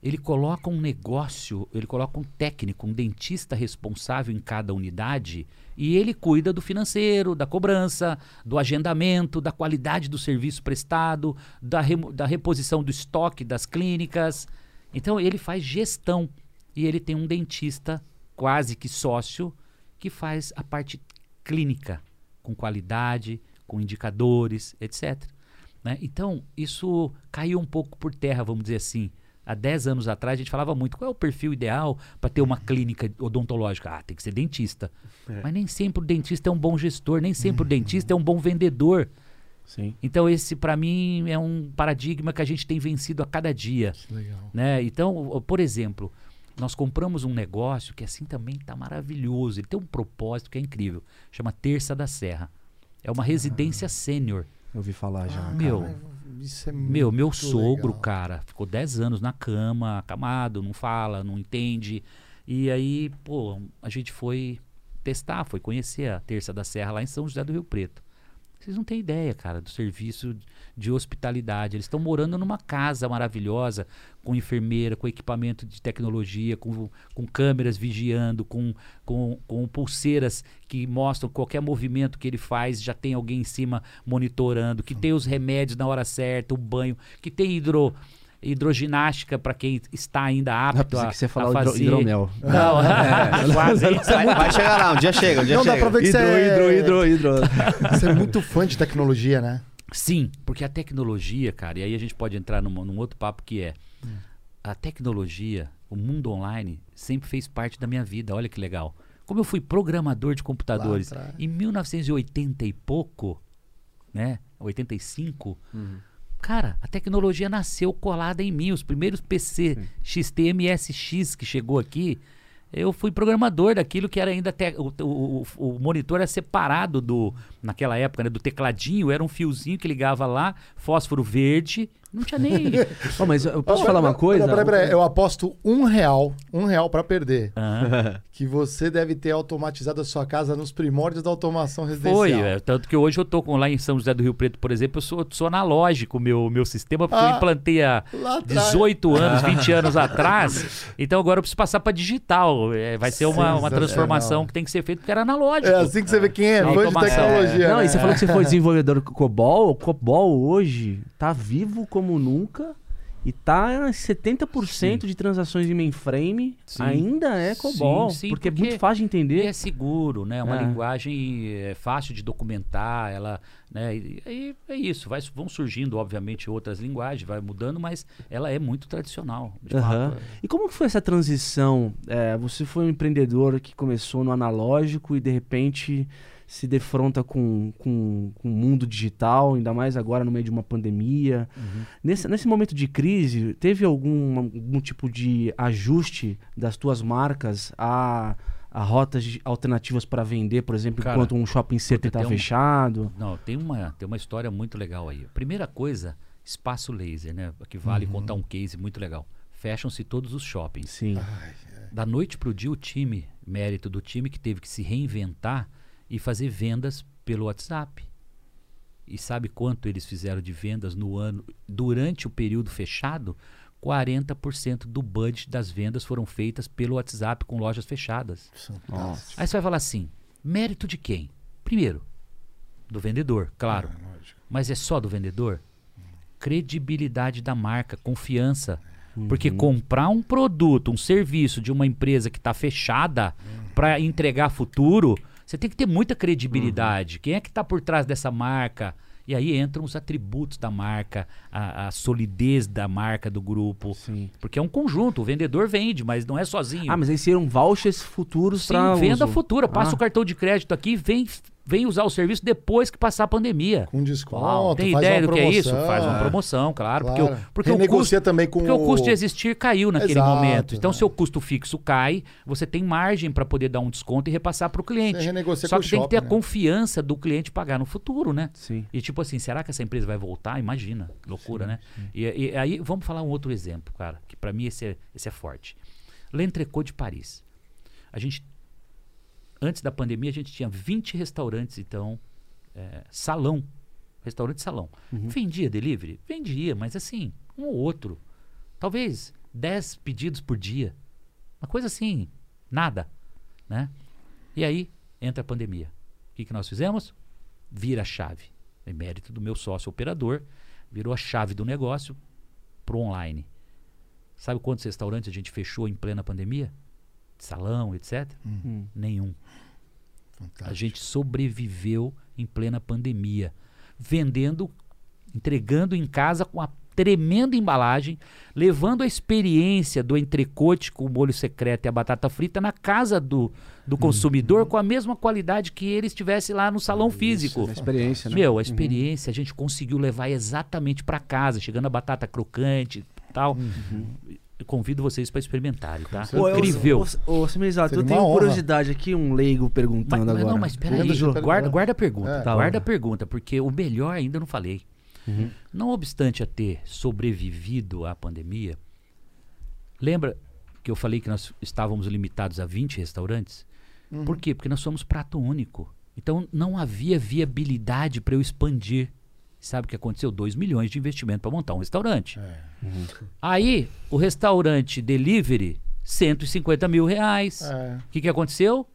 Ele coloca um negócio, ele coloca um técnico, um dentista responsável em cada unidade e ele cuida do financeiro, da cobrança, do agendamento, da qualidade do serviço prestado, da, da reposição do estoque das clínicas. Então ele faz gestão e ele tem um dentista quase que sócio que faz a parte clínica com qualidade, com indicadores, etc. né? Então, isso caiu um pouco por terra, vamos dizer assim. Há 10 anos atrás, a gente falava muito qual é o perfil ideal para ter uma clínica odontológica. Ah, tem que ser dentista. Mas nem sempre o dentista é um bom gestor, nem sempre (laughs) o dentista é um bom vendedor. Sim. Então, esse, para mim, é um paradigma que a gente tem vencido a cada dia. Legal. Né? Então, por exemplo, nós compramos um negócio que assim também está maravilhoso. Ele tem um propósito que é incrível. Chama Terça da Serra. É uma residência sênior. Eu ouvi falar já. Meu, Cara, isso é meu, meu sogro, legal. cara, ficou 10 anos na cama, acamado, não fala, não entende. E aí, pô, a gente foi testar, foi conhecer a Terça da Serra lá em São José do Rio Preto. Vocês não têm ideia, cara, do serviço de hospitalidade. Eles estão morando numa casa maravilhosa, com enfermeira, com equipamento de tecnologia, com, com câmeras vigiando, com, com, com pulseiras que mostram qualquer movimento que ele faz, já tem alguém em cima monitorando, que tem os remédios na hora certa, o banho, que tem hidro, hidroginástica para quem está ainda apto Ah, pensei a, que você falar a o hidro- fazer. hidromel. Não, (laughs) é, quase. Vai, (laughs) vai chegar lá, um dia chega, um dia Não, dá chega. pra ver que você é... hidro, hidro. (laughs) Você é muito fã de tecnologia, né? Sim, porque a tecnologia, cara, e aí a gente pode entrar num, num outro papo que é a tecnologia, o mundo online sempre fez parte da minha vida. Olha que legal. Como eu fui programador de computadores em 1980 e pouco, né? 85. Cara, a tecnologia nasceu colada em mim. Os primeiros PC XT-MSX que chegou aqui, eu fui programador daquilo que era ainda te- o, o- o- o monitor era separado do naquela época, né, do tecladinho, era um fiozinho que ligava lá, fósforo verde, não tinha nem (laughs) Ó, mas eu posso falar uma coisa? Não, peraí, peraí. Eu aposto um real, um real pra perder. Aham. (laughs) Que você deve ter automatizado a sua casa nos primórdios da automação residencial. Foi, é, tanto que hoje eu tô com lá em São José do Rio Preto, por exemplo, eu sou, sou analógico o meu, meu sistema, porque eu Ah, implantei há lá atrás. 18 anos, (laughs) 20 anos atrás. Então agora eu preciso passar para digital. É, vai ser uma, uma transformação que tem que ser feita porque era analógico. É assim que você vê quem é fã de Automação. tecnologia. Não, né? e você falou que você foi desenvolvedor do COBOL. O COBOL hoje tá vivo como nunca E tá em 70% de transações em mainframe Sim. ainé é COBOL. Sim, sim, porque, é porque muito fácil de entender. E é seguro, né? Uma É. linguagem é fácil de documentar, ela, né? E, e é isso, vai, vão surgindo, obviamente, outras linguagens, vai mudando, mas ela é muito tradicional. fato. E como foi essa transição? É, você foi um empreendedor que começou no analógico e de repente se defronta com, com, com o mundo digital, ainda mais agora no meio de uma pandemia. Nesse, nesse momento de crise, teve algum, algum tipo de ajuste das tuas marcas a, a rotas de- alternativas para vender, por exemplo, Cara, enquanto um shopping center está um- fechado? Não, tem uma, tem uma história muito legal aí. Primeira coisa, espaço laser, né? Que vale contar um case muito legal. Fecham-se todos os shoppings. Sim. Da noite pro dia, o time, mérito do time que teve que se reinventar e fazer vendas pelo WhatsApp. E sabe quanto eles fizeram de vendas no ano durante o período fechado? 40% do budget das vendas foram feitas pelo WhatsApp com lojas fechadas. Fantástico. Aí você vai falar assim: mérito de quem? Primeiro, do vendedor, claro. Mas é só do vendedor? Credibilidade da marca, confiança. Porque comprar um produto, um serviço de uma empresa que está fechada para entregar futuro, você tem que ter muita credibilidade. Quem é que está por trás dessa marca? E aí entram os atributos da marca, a, a solidez da marca do grupo. Sim. Porque é um conjunto, o vendedor vende, mas não é sozinho. Ah, mas aí seriam vouchers futuros Sim, para venda uso. futura. Passa Ah. o cartão de crédito aqui e vem, vem usar o serviço depois que passar a pandemia. Com desconto, Uau, tem faz ideia uma do que é isso? promoção. Faz uma promoção, claro. Claro. Porque, o, porque, o custo, também com porque o custo o- de existir caiu naquele Exato, momento. Então, né? seu custo fixo cai, você tem margem para poder dar um desconto e repassar para o cliente. Você renegocia Só que tem que ter a shopping, né? confiança do cliente pagar no futuro, né? Sim. E tipo assim, será que essa empresa vai voltar? Imagina, loucura, né? E, e aí vamos falar um outro exemplo, cara, que para mim esse é, esse é forte. L'Entrecot de Paris. A gente antes da pandemia a gente tinha 20 restaurantes, então é, salão, restaurante salão. Vendia delivery? Vendia, mas assim, um ou outro. Talvez 10 pedidos por dia. Uma coisa assim, nada, né? E aí entra a pandemia. O que, que nós fizemos? Vira a chave. Em mérito do meu sócio operador, virou a chave do negócio pro online. Sabe quantos restaurantes a gente fechou em plena pandemia? Salão, etc? Hum. Nenhum. Fantástico. A gente sobreviveu em plena pandemia, vendendo, entregando em casa com a tremenda embalagem, levando a experiência do entrecote com o molho secreto e a batata frita na casa do, do consumidor com a mesma qualidade que ele estivesse lá no salão físico. A experiência, né? Meu, a experiência a gente conseguiu levar exatamente para casa, chegando a batata crocante e tal. Eu convido vocês para experimentarem, tá? Ô, Incrível. Ô, Seria eu tenho honra. curiosidade aqui, um leigo perguntando mas agora. não, mas peraí, guarda, guarda a pergunta. É. Tá guarda bom. a pergunta, porque o melhor ainda não falei. Uhum. Não obstante a ter sobrevivido à pandemia, lembra que eu falei que nós estávamos limitados a 20 restaurantes? Uhum. Por quê? Porque nós somos prato único. Então não havia viabilidade para eu expandir. Sabe o que aconteceu? 2 milhões de investimento para montar um restaurante. É. Aí, o restaurante delivery, 150 mil reais. É. O que, que aconteceu?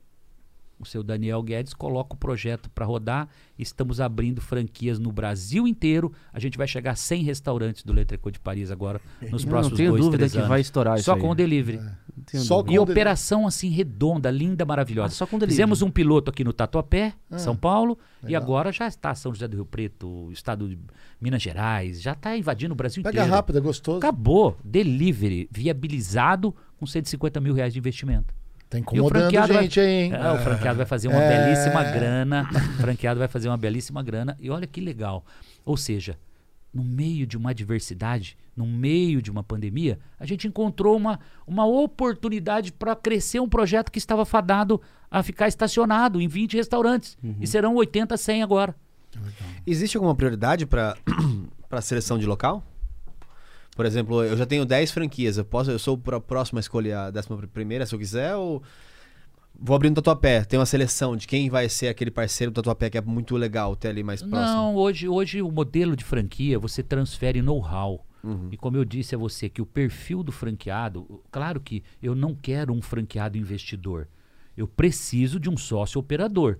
O seu Daniel Guedes coloca o projeto para rodar. Estamos abrindo franquias no Brasil inteiro. A gente vai chegar a 100 restaurantes do Letrecô de Paris agora nos Não, próximos não tenho dois, dúvida três que anos. vai estourar isso Só aí. com o delivery. Tenho Só. E Com deli- operação assim redonda, linda, maravilhosa. Ah, só com delivery. Fizemos um piloto aqui no Tatuapé, São Paulo, e legal. agora já está São José do Rio Preto, estado de Minas Gerais, já está invadindo o Brasil Pega inteiro. rápido, é gostoso. Acabou. Delivery, viabilizado com 150 mil reais de investimento. Tá incomodando vai- gente aí, hein? É, o franqueado vai fazer uma É. belíssima grana. O franqueado vai fazer uma belíssima grana. E olha que legal. Ou seja, no meio de uma adversidade, no meio de uma pandemia, a gente encontrou uma, uma oportunidade para crescer um projeto que estava fadado a ficar estacionado em 20 restaurantes. E serão 80, 100 agora. Existe alguma prioridade para (clears throat) para seleção de local? Por exemplo, eu já tenho 10 franquias. Eu posso, eu sou para próximo a escolher a décima primeira, se eu quiser, ou vou abrir no Tatuapé. Tem uma seleção de quem vai ser aquele parceiro do Tatuapé que é muito legal ter ali mais próximo. Não, hoje, hoje o modelo de franquia você transfere know-how. E como eu disse a você que o perfil do franqueado, claro que eu não quero um franqueado investidor. Eu preciso de um sócio operador.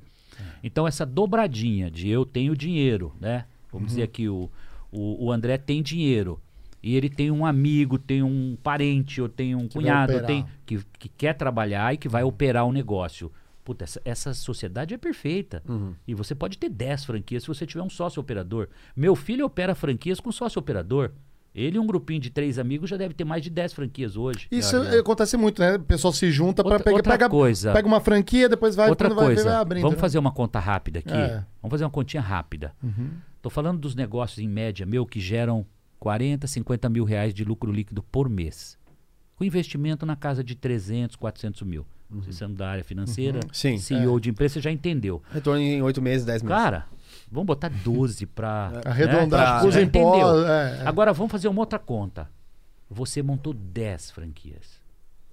Então essa dobradinha de eu tenho dinheiro, né? Vamos dizer aqui o, o, o André tem dinheiro e ele tem um amigo, tem um parente, ou tem um cunhado, operar. tem que, que quer trabalhar e que vai operar o negócio. Puta, essa, essa sociedade é perfeita. E você pode ter 10 franquias se você tiver um sócio operador. Meu filho opera franquias com sócio operador. Ele e um grupinho de três amigos já deve ter mais de 10 franquias hoje. Isso acontece muito, né? O pessoal se junta para pegar, outra pega, coisa. pega uma franquia, depois vai Outra quando vai coisa, vai abrindo. vamos né? fazer uma conta rápida aqui. É. Uhum. Vamos fazer uma continha rápida. Tô falando dos negócios em média, meu, que geram 40, 50 mil reais de lucro líquido por mês. Com investimento na casa de 300, 400 mil. Uhum. Você sendo da área financeira, Sim, CEO É. de empresa, você já entendeu. Retorno em 8 meses, 10 meses. Cara, vamos botar 12 para (laughs) Arredondar, Pra- os já impostos. entendeu. é, é. Agora vamos fazer uma outra conta. Você montou 10 franquias.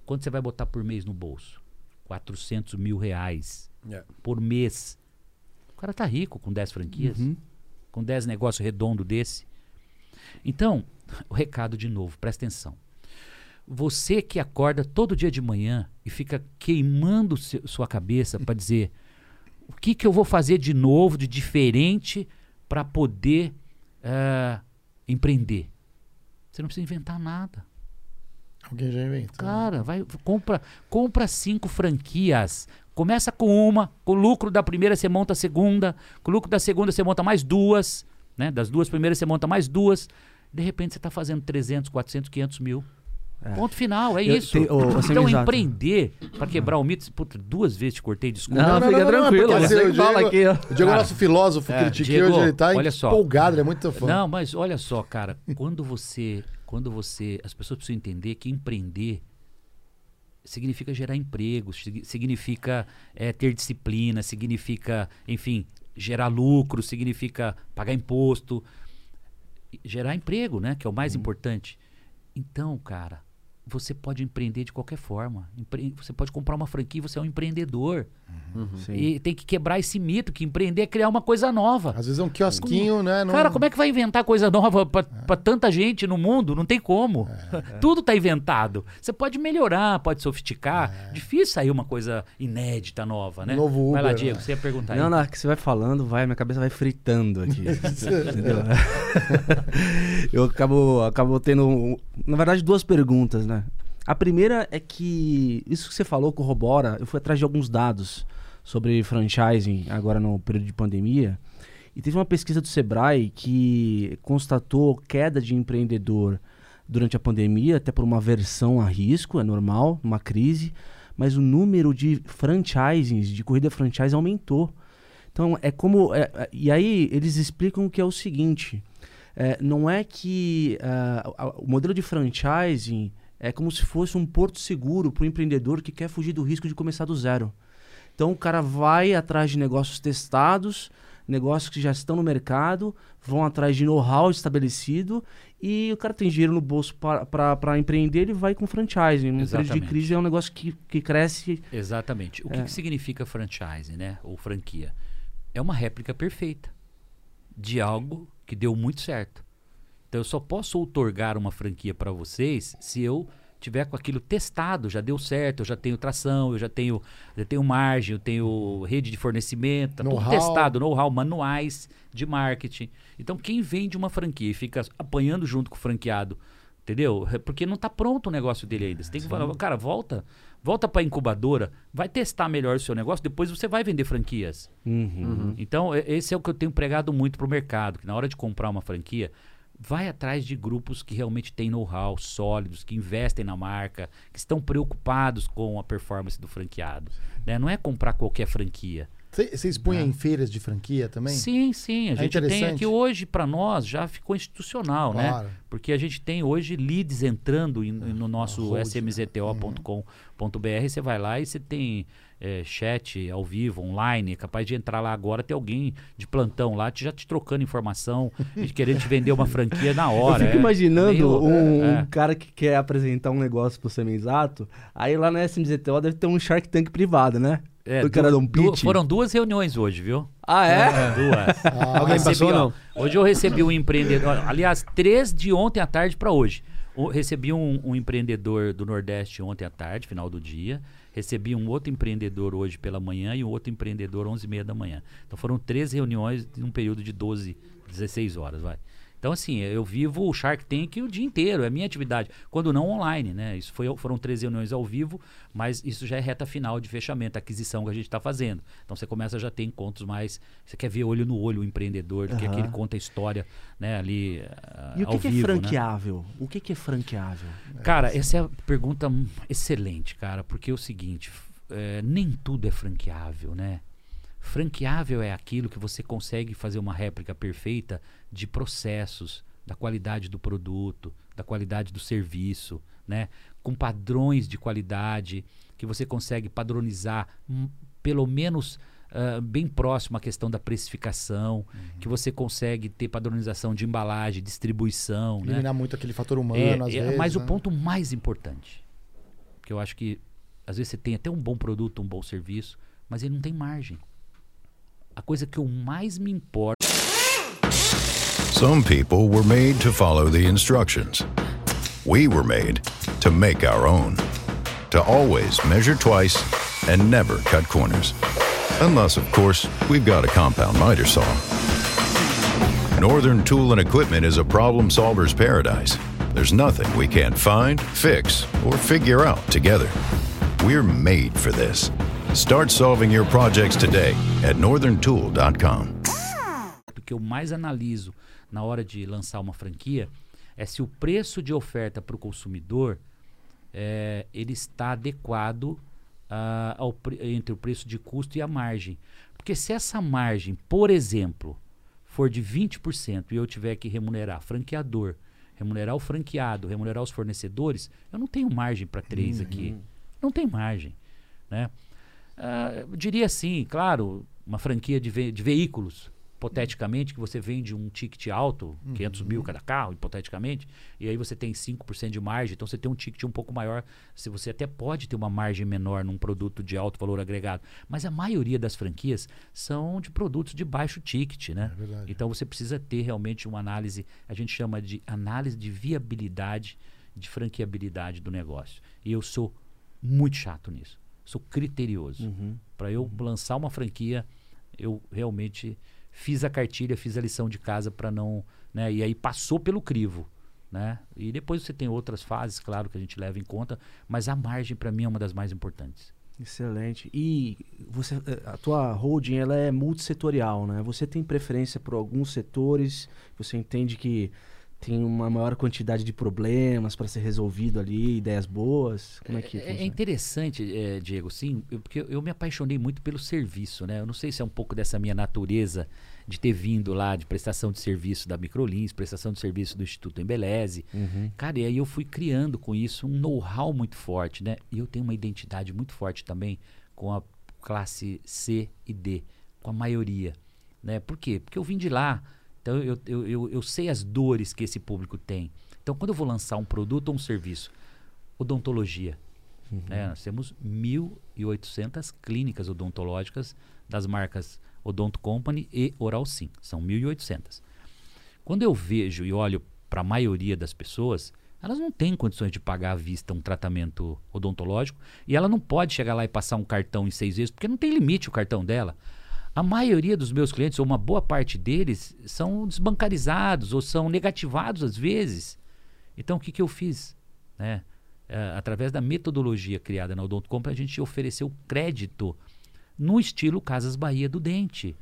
Quanto você vai botar por mês no bolso? 400 mil reais É. por mês. O cara tá rico com 10 franquias. Com 10 negócios redondos desse. Então, o recado de novo, presta atenção. Você que acorda todo dia de manhã e fica queimando se- sua cabeça para dizer o que, que eu vou fazer de novo, de diferente, para poder eh, empreender. Você não precisa inventar nada. Alguém já inventou. Cara, vai, compra, compra cinco franquias. Começa com uma, com o lucro da primeira você monta a segunda, com o lucro da segunda você monta mais duas, né? Das duas primeiras você monta mais duas. De repente você está fazendo 300, 400, 500 mil. Ponto final, é Eu isso. ô, então empreender, para quebrar o mito, puta, duas vezes te cortei, desculpa. Não, fica tranquilo, porque você assim, o fala Diego- aqui, ó. O Diego é nosso filósofo é, critiquei Diego, hoje, ele tá olha só. empolgado, ele é muito fã. Não, mas olha só, cara, quando você, quando você, as pessoas precisam entender que empreender significa gerar empregos, sig- significa eh, ter disciplina, significa, enfim, gerar lucro, significa pagar imposto, gerar emprego, né, que é o mais importante. Então, cara, você pode empreender de qualquer forma. Empre- você pode comprar uma franquia, você é um empreendedor. Sim. E tem que quebrar esse mito que empreender é criar uma coisa nova. Às vezes é um quiosquinho, né? não- Cara, como é que vai inventar coisa nova pra, pra tanta gente no mundo? Não tem como. (laughs) Tudo tá inventado. Você pode melhorar, pode sofisticar. Difícil sair uma coisa inédita, nova, né? Novo vai lá, Uber, Diego, né? você ia perguntar aí. Não, não, que você vai falando, vai, minha cabeça vai fritando aqui. (laughs) entendeu? (laughs) eu acabo, acabo tendo, na verdade, duas perguntas, né? A primeira é que isso que você falou corrobora. Eu fui atrás de alguns dados sobre franchising agora no período de pandemia. E teve uma pesquisa do Sebrae que constatou queda de empreendedor durante a pandemia, até por uma aversão a risco, é normal, uma crise. Mas o número de franchisings, de corrida franchise, aumentou. Então, é como. é- é- e aí, eles explicam que é o seguinte: é, não é que a- o modelo de franchising é como se fosse um porto seguro para o empreendedor que quer fugir do risco de começar do zero. Então, o cara vai atrás de negócios testados, negócios que já estão no mercado, vão atrás de know-how estabelecido e o cara tem dinheiro no bolso para empreender, ele vai com franchising. No período de crise é um negócio que, que cresce Exatamente. O que, É. que significa franchise, né? Ou franquia? É uma réplica perfeita de algo que deu muito certo. Então eu só posso outorgar uma franquia para vocês se eu tiver com aquilo testado, já deu certo, eu já tenho tração, eu já tenho, já tenho margem, eu tenho rede de fornecimento, tá tudo testado, know-how, manuais de marketing. Então quem vende uma franquia e fica apanhando junto com o franqueado, entendeu? É Porque não está pronto o negócio dele ainda. Você tem que falar, cara, volta, volta para incubadora, vai testar melhor o seu negócio, depois você vai vender franquias. Uhum. Então, e- esse é o que eu tenho pregado muito pro mercado, que na hora de comprar uma franquia, vai atrás de grupos que realmente têm know-how sólidos, que investem na marca, que estão preocupados com a performance do franqueado. né? Não é comprar qualquer franquia. Cê- Vocês punham em feiras de franquia também? Sim, sim. A É gente tem aqui hoje, para nós, já ficou institucional, Claro. né? Porque a gente tem hoje leads entrando em- no nosso hold, né? smzto.com.br. Você vai lá e você tem é, chat ao vivo, online. É capaz de entrar lá agora, ter alguém de plantão lá te- já te trocando informação e querendo te vender uma franquia na hora. Eu fico é. imaginando Meio- um, é. um cara que quer apresentar um negócio pro semi-exato, aí lá na SMZTO deve ter um Shark Tank privado, né? É, o cara dá um du- pitch. foram duas reuniões hoje, viu? Ah, é? Duas. Alguém Recebi, passou ó, não? Hoje eu recebi um empreendedor. Aliás, três de ontem à tarde para hoje. O- recebi um, um empreendedor do Nordeste ontem à tarde, final do dia. Recebi um outro empreendedor hoje pela manhã e um outro empreendedor 11 e meia da manhã. Então foram três reuniões em um período de 12, 16 horas, vai. Então assim, eu vivo o Shark Tank o dia inteiro, é minha atividade. Quando não online, né? Isso foi, foram três reuniões ao vivo, mas isso já é reta final de fechamento, aquisição que a gente está fazendo. Então você começa a já ter encontros mais. Você quer ver olho no olho o empreendedor, do que Aham. aquele conta a história, né, ali. E o que, ao que é né? franqueável? O que, que é franqueável? Cara, essa é a pergunta excelente, cara, porque é o seguinte, é, nem tudo é franqueável, né? Franqueável é aquilo que você consegue fazer uma réplica perfeita de processos, da qualidade do produto, da qualidade do serviço, né? Com padrões de qualidade que você consegue padronizar, hum, pelo menos ah, bem próximo à questão da precificação, que você consegue ter padronização de embalagem, distribuição, né? Eliminar muito aquele fator humano, É, às é, vezes. mas o né? ponto mais importante, que eu acho que às vezes você tem até um bom produto, um bom serviço, mas ele não tem margem. A coisa que eu mais me importo Some people were made to follow the instructions. We were made to make our own. To always measure twice and never cut corners. Unless, of course, we've got a compound miter saw. Northern Tool and Equipment is a problem solver's paradise. There's nothing we can't find, fix, or figure out together. We're made for this. Start solving your projects today at northerntool.com. que eu mais analiso na hora de lançar uma franquia é se o preço de oferta para o consumidor é, ele está adequado ah, ao entre o preço de custo e a margem. Porque se essa margem, por exemplo, for de 20% e eu tiver que remunerar franqueador, remunerar o franqueado, remunerar os fornecedores, eu não tenho margem para três aqui. Não tem margem. Né? Eu diria assim, claro, uma franquia de, ve- de veículos, hipoteticamente, que você vende um ticket alto, 500 mil cada carro, hipoteticamente, e aí você tem 5% de margem, então você tem um ticket um pouco maior, se você até pode ter uma margem menor num produto de alto valor agregado, mas a maioria das franquias são de produtos de baixo ticket, né? verdade. então você precisa ter realmente uma análise, a gente chama de análise de viabilidade, de franqueabilidade do negócio. E eu sou muito chato nisso. Sou criterioso. Para eu lançar uma franquia, eu realmente fiz a cartilha, fiz a lição de casa para não, né? E aí passou pelo crivo, né? E depois você tem outras fases, claro, que a gente leva em conta, mas a margem para mim é uma das mais importantes. Excelente. E você, eh, a tua holding ela é multissetorial, né? Você tem preferência por alguns setores? Você entende que tem uma maior quantidade de problemas para ser resolvido ali, ideias boas? Como é que É, é funciona? interessante, eh, Diego, sim, eu- porque eu me apaixonei muito pelo serviço, né? Eu não sei se é um pouco dessa minha natureza de ter vindo lá de prestação de serviço da Microlins, prestação de serviço do Instituto Embeleze. Uhum. Cara, e aí eu fui criando com isso um know-how muito forte, né? E eu tenho uma identidade muito forte também com a classe C e D, com a maioria, né? Por quê? Porque eu vim de lá, então eu, eu, eu, eu sei as dores que esse público tem. Então, quando eu vou lançar um produto ou um serviço, odontologia, né? Nós temos 1.800 clínicas odontológicas das marcas Odonto Company e Oral Sim. São 1.800. Quando eu vejo e olho para a maioria das pessoas, elas não têm condições de pagar à vista um tratamento odontológico e ela não pode chegar lá e passar um cartão em seis vezes, porque não tem limite o cartão dela. A maioria dos meus clientes, ou uma boa parte deles, são desbancarizados ou são negativados às vezes. Então, o que, que eu fiz? Né? Eh, através da metodologia criada na Odonto Company, a gente ofereceu crédito no estilo Casas Bahia do Dente.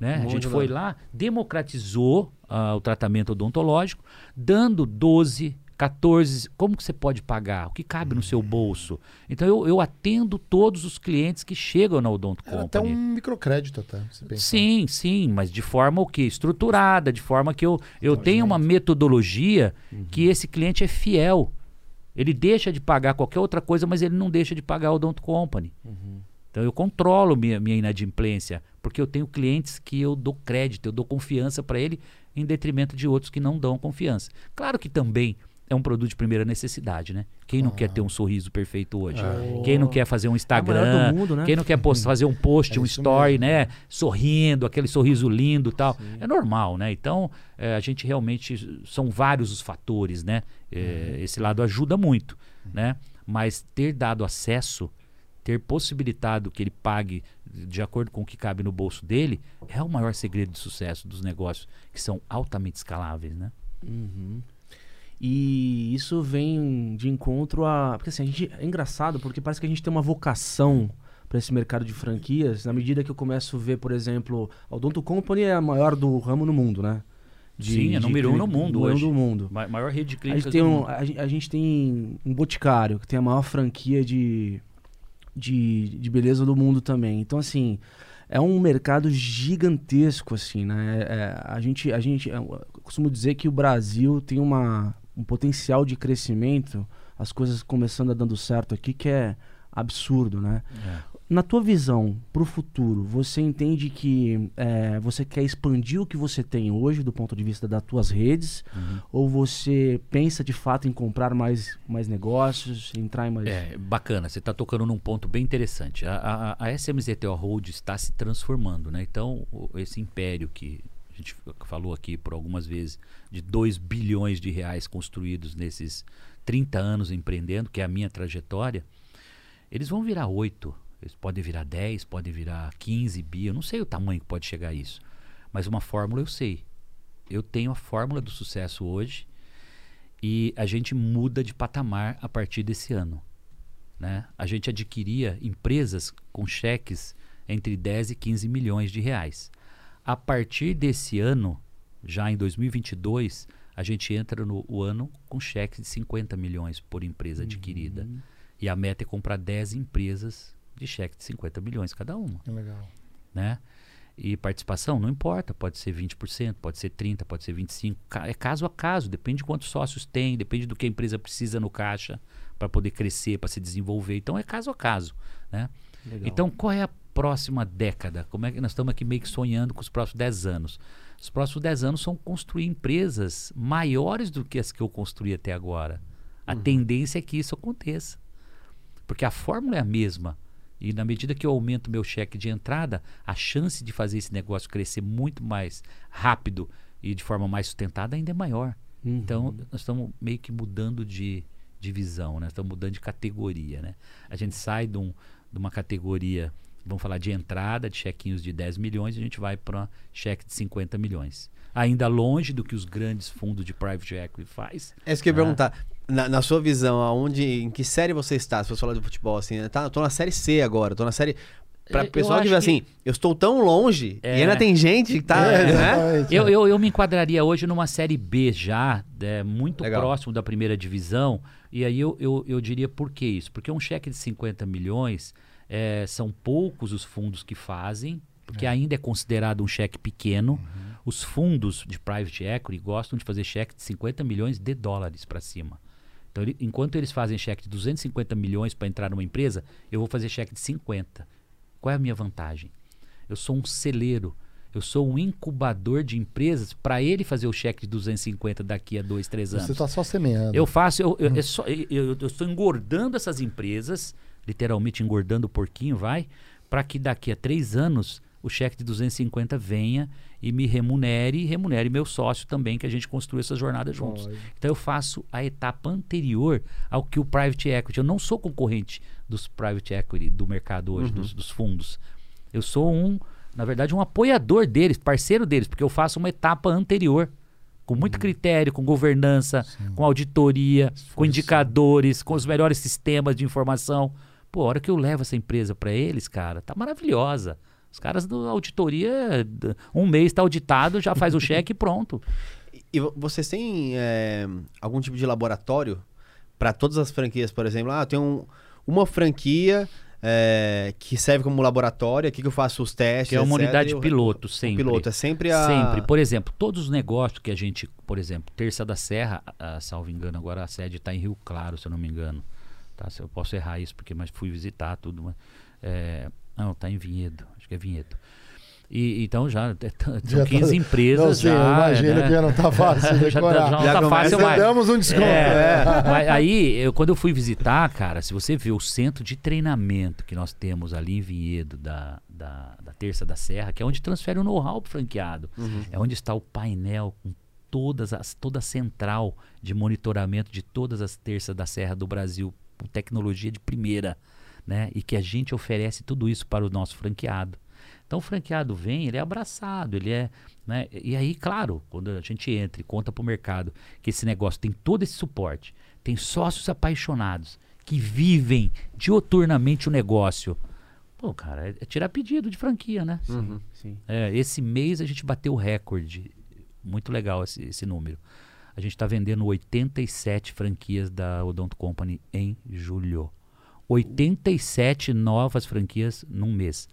Né? A gente foi lá, democratizou ah, o tratamento odontológico, dando 12, 14. Como que você pode pagar? O que cabe no seu bolso? Então eu, eu atendo todos os clientes que chegam na Odonto Era até Company. um microcrédito até. Sim, sim, mas de forma o quê? Estruturada, de forma que eu, eu tenho uma metodologia que esse cliente é fiel. Ele deixa de pagar qualquer outra coisa, mas ele não deixa de pagar o Odonto Company. Então eu controlo minha, minha inadimplência, porque eu tenho clientes que eu dou crédito, eu dou confiança para ele, em detrimento de outros que não dão confiança. Claro que também é um produto de primeira necessidade, né? Quem não quer ter um sorriso perfeito hoje? Quem não quer fazer um Instagram? maior do mundo, né? Quem não quer post- (laughs) fazer um post, É um story, mesmo. né? Sorrindo, aquele sorriso lindo e tal. É normal, né? Então, é, a gente realmente. São vários os fatores, né? É, Esse lado ajuda muito, né? Mas ter dado acesso, ter possibilitado que ele pague de acordo com o que cabe no bolso dele, é o maior segredo de sucesso dos negócios que são altamente escaláveis, né? Uhum. E isso vem de encontro a. Porque assim, a gente, é engraçado porque parece que a gente tem uma vocação para esse mercado de franquias. Na medida que eu começo a ver, por exemplo, a Odonto Company é a maior do ramo no mundo, né? De- Sim, é número um no mundo hoje. do mundo. Ma- maior rede de A clínicas gente, tem do um, mundo. a, a gente tem um Boticário, que tem a maior franquia de, de, de beleza do mundo também. Então, assim, é um mercado gigantesco, assim, né? É, a gente, a gente, eu costumo dizer que o Brasil tem uma, um potencial de crescimento, as coisas começando a dando certo aqui, que é absurdo, né? É. Na tua visão, para o futuro, você entende que é, você quer expandir o que você tem hoje do ponto de vista das tuas redes? Uhum. Ou você pensa de fato em comprar mais, mais negócios, entrar em mais... É, bacana, você está tocando num ponto bem interessante. A, a, a SMZTO Hold está se transformando, né? Então, esse império que a gente falou aqui por algumas vezes, de 2 bilhões de reais construídos nesses 30 anos empreendendo, que é a minha trajetória, eles vão virar 8, eles podem virar 10, podem virar 15 bi, eu não sei o tamanho que pode chegar a isso. Mas uma fórmula eu sei. Eu tenho a fórmula do sucesso hoje e a gente muda de patamar a partir desse ano. Né? A gente adquiria empresas com cheques entre 10 e 15 milhões de reais. A partir desse ano, já em 2022, a gente entra no o ano com cheques de 50 milhões por empresa adquirida. E a meta é comprar 10 empresas de cheque de 50 milhões cada uma Legal. né? E participação não importa, pode ser 20%, pode ser 30%, pode ser 25%. Ca- É caso a caso, depende de quantos sócios tem, depende do que a empresa precisa no caixa para poder crescer, para se desenvolver. Então é caso a caso, né? Legal. Então qual é a próxima década? Como é que nós estamos aqui meio que sonhando com os próximos 10 anos? Os próximos 10 anos são construir empresas maiores do que as que eu construí até agora. A tendência é que isso aconteça. Porque a fórmula é a mesma. E na medida que eu aumento meu cheque de entrada, a chance de fazer esse negócio crescer muito mais rápido e de forma mais sustentada ainda é maior. Então, nós estamos meio que mudando de, de visão, né? estamos mudando de categoria. Né? A gente sai de, um- de uma categoria, vamos falar de entrada, de chequinhos de 10 milhões, e a gente vai para cheque de 50 milhões. Ainda longe do que os grandes fundos de private equity faz. É isso que eu ia Ah. perguntar. Na, na sua visão, aonde, em que série você está? Se você falar de futebol assim, né? tá, eu tô na série C agora, tô na série. Pra É, Eu- pessoal que vê assim, eu estou tão longe É. e ainda tem gente que tá. É, né? Eu, eu, eu me enquadraria hoje numa série B já, é, muito Legal. próximo da primeira divisão. E aí eu, eu, eu diria por que isso? Porque um cheque de 50 milhões é, são poucos os fundos que fazem, porque ainda é considerado um cheque pequeno. Os fundos de private equity gostam de fazer cheque de 50 milhões de dólares para cima. Então, ele- enquanto eles fazem cheque de 250 milhões para entrar numa empresa, eu vou fazer cheque de 50. Qual é a minha vantagem? Eu sou um celeiro. Eu sou um incubador de empresas para ele fazer o cheque de 250 daqui a dois, três anos. Você tá só semeando. Eu faço, eu, eu, é só- eu- eu estou engordando essas empresas, literalmente engordando o porquinho, vai, para que daqui a três anos o cheque de 250 venha e me remunere e remunere meu sócio também, que a gente construiu essa jornada juntos. Então eu faço a etapa anterior ao que o private equity. Eu não sou concorrente dos private equity do mercado hoje, dos, dos fundos. Eu sou um, na verdade, um apoiador deles, parceiro deles, porque eu faço uma etapa anterior. Com muito critério, com governança, com auditoria, com indicadores, com os melhores sistemas de informação. Pô, a hora que eu levo essa empresa para eles, cara, tá maravilhosa. Os caras da auditoria, um mês tá auditado, já faz o cheque e pronto. (laughs) E vo- vocês têm é, algum tipo de laboratório para todas as franquias, por exemplo? Ah, tem um, uma franquia é, que serve como laboratório, aqui que eu faço os testes. Que é uma etc, unidade e o- piloto, o sempre. piloto é sempre a. Sempre. Por exemplo, todos os negócios que a gente, por exemplo, Terça da Serra, a, salvo engano, agora a sede está em Rio Claro, se eu não me engano. Tá? Se eu posso errar isso, porque mas fui visitar tudo. Mas, é, não, está em Vinhedo. Acho que é Vinhedo. E, então já é, são (laughs) tá- 15 empresas. Não sei, eu já, imagino né? que já não tá fácil (laughs) Já tá- decorar. já não Já tá começa- fácil Mas mais. damos um desconto. É, mas (laughs) aí, eu- quando eu fui visitar, cara, se você vê o centro de treinamento que nós temos ali em Vinhedo, da, da, da Terça da Serra, que é onde transfere o know-how pro franqueado, é onde está o painel com todas as, toda a central de monitoramento de todas as terças da Serra do Brasil, tecnologia de primeira. né? E que a gente oferece tudo isso para o nosso franqueado. Então o franqueado vem, ele é abraçado, ele é. Né? E aí, claro, quando a gente entra e conta para o mercado que esse negócio tem todo esse suporte, tem sócios apaixonados que vivem dioturnamente o negócio. Pô, cara, é, tirar pedido de franquia, né? Sim. É, esse mês a gente bateu o recorde. Muito legal esse, esse número. A gente está vendendo 87 franquias da Odonto Company em julho. 87 novas franquias num mês.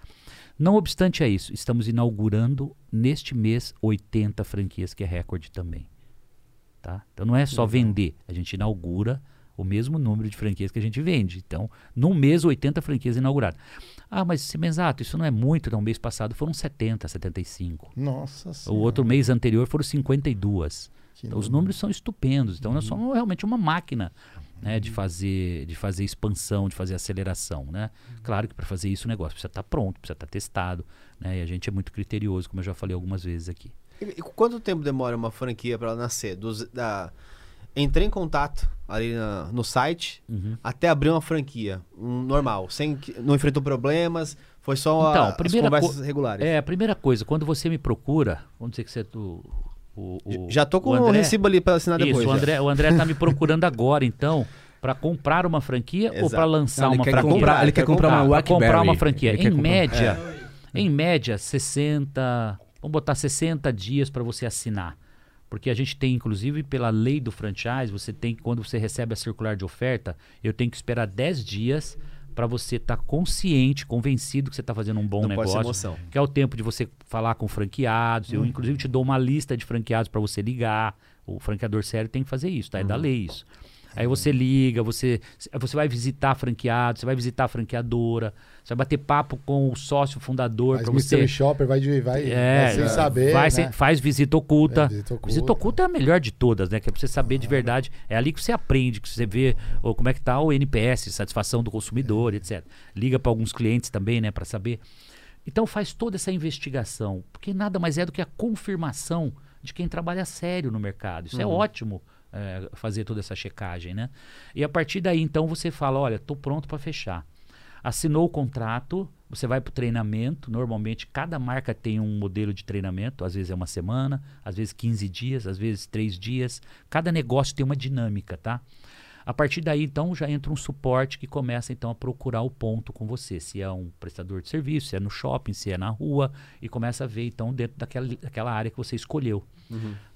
Não obstante a isso, estamos inaugurando neste mês 80 franquias, que é recorde também. Tá? Então não é só vender, a gente inaugura o mesmo número de franquias que a gente vende. Então, num mês, 80 franquias inauguradas. Ah, mas Semenzato, isso não é muito, não. mês passado foram 70, 75. Nossa O senhora. outro mês anterior foram 52. Que Então, os número. números são estupendos. Então, nós somos realmente uma máquina né, de, fazer, de fazer expansão, de fazer aceleração. Né? Claro que para fazer isso o negócio precisa estar pronto, precisa estar testado. Né? E a gente é muito criterioso, como eu já falei algumas vezes aqui. E, e quanto tempo demora uma franquia para ela nascer? Dos, da... Entrei em contato ali na- no site Uhum. até abrir uma franquia, um normal, sem não enfrentou problemas, foi só Então, a, as primeira conversas co- regulares. É, a primeira coisa, quando você me procura, vamos dizer que você é do. O, o- Já tô com o o, André- recibo ali para assinar Isso, depois. o já. André, o André tá me procurando (laughs) agora, então, para comprar uma franquia ou Exato. para lançar Não, uma franquia? comprar, ele quer Quer comprar uma comprar uma franquia. Ele Em comprar- média, É. em média, 60, vamos botar 60 dias para você assinar. Porque a gente tem, inclusive, pela lei do franchise, você tem, quando você recebe a circular de oferta, eu tenho que esperar 10 dias para você estar consciente, convencido que você está fazendo um bom Não pode ser negócio. emoção. Que é o tempo de você falar com franqueados. Eu, inclusive, te dou uma lista de franqueados para você ligar. O franqueador sério tem que fazer isso, tá? É da lei isso. Aí você liga, você, você vai visitar franqueado, você vai visitar a franqueadora, você vai bater papo com o sócio fundador para Mystery você. Shopper vai, vai, É, vai sem é, saber. vai né? sem- faz visita oculta. É, visita oculta. Visita oculta é a melhor de todas, né? Que é pra você saber de verdade. É ali que você aprende, que você vê ou como é que tá o NPS, satisfação do consumidor, etc. Liga para alguns clientes também, né? Para saber. Então faz toda essa investigação, porque nada mais é do que a confirmação de quem trabalha sério no mercado. Isso é ótimo. É, fazer toda essa checagem, né? E a partir daí, então, você fala, olha, estou pronto para fechar. Assinou o contrato, você vai para o treinamento. Normalmente, cada marca tem um modelo de treinamento. Às vezes é uma semana, às vezes 15 dias, às vezes 3 dias. Cada negócio tem uma dinâmica, tá? A partir daí, então, já entra um suporte que começa, então, a procurar o ponto com você. Se é um prestador de serviço, se é no shopping, se é na rua. E começa a ver, então, dentro daquela, daquela área que você escolheu.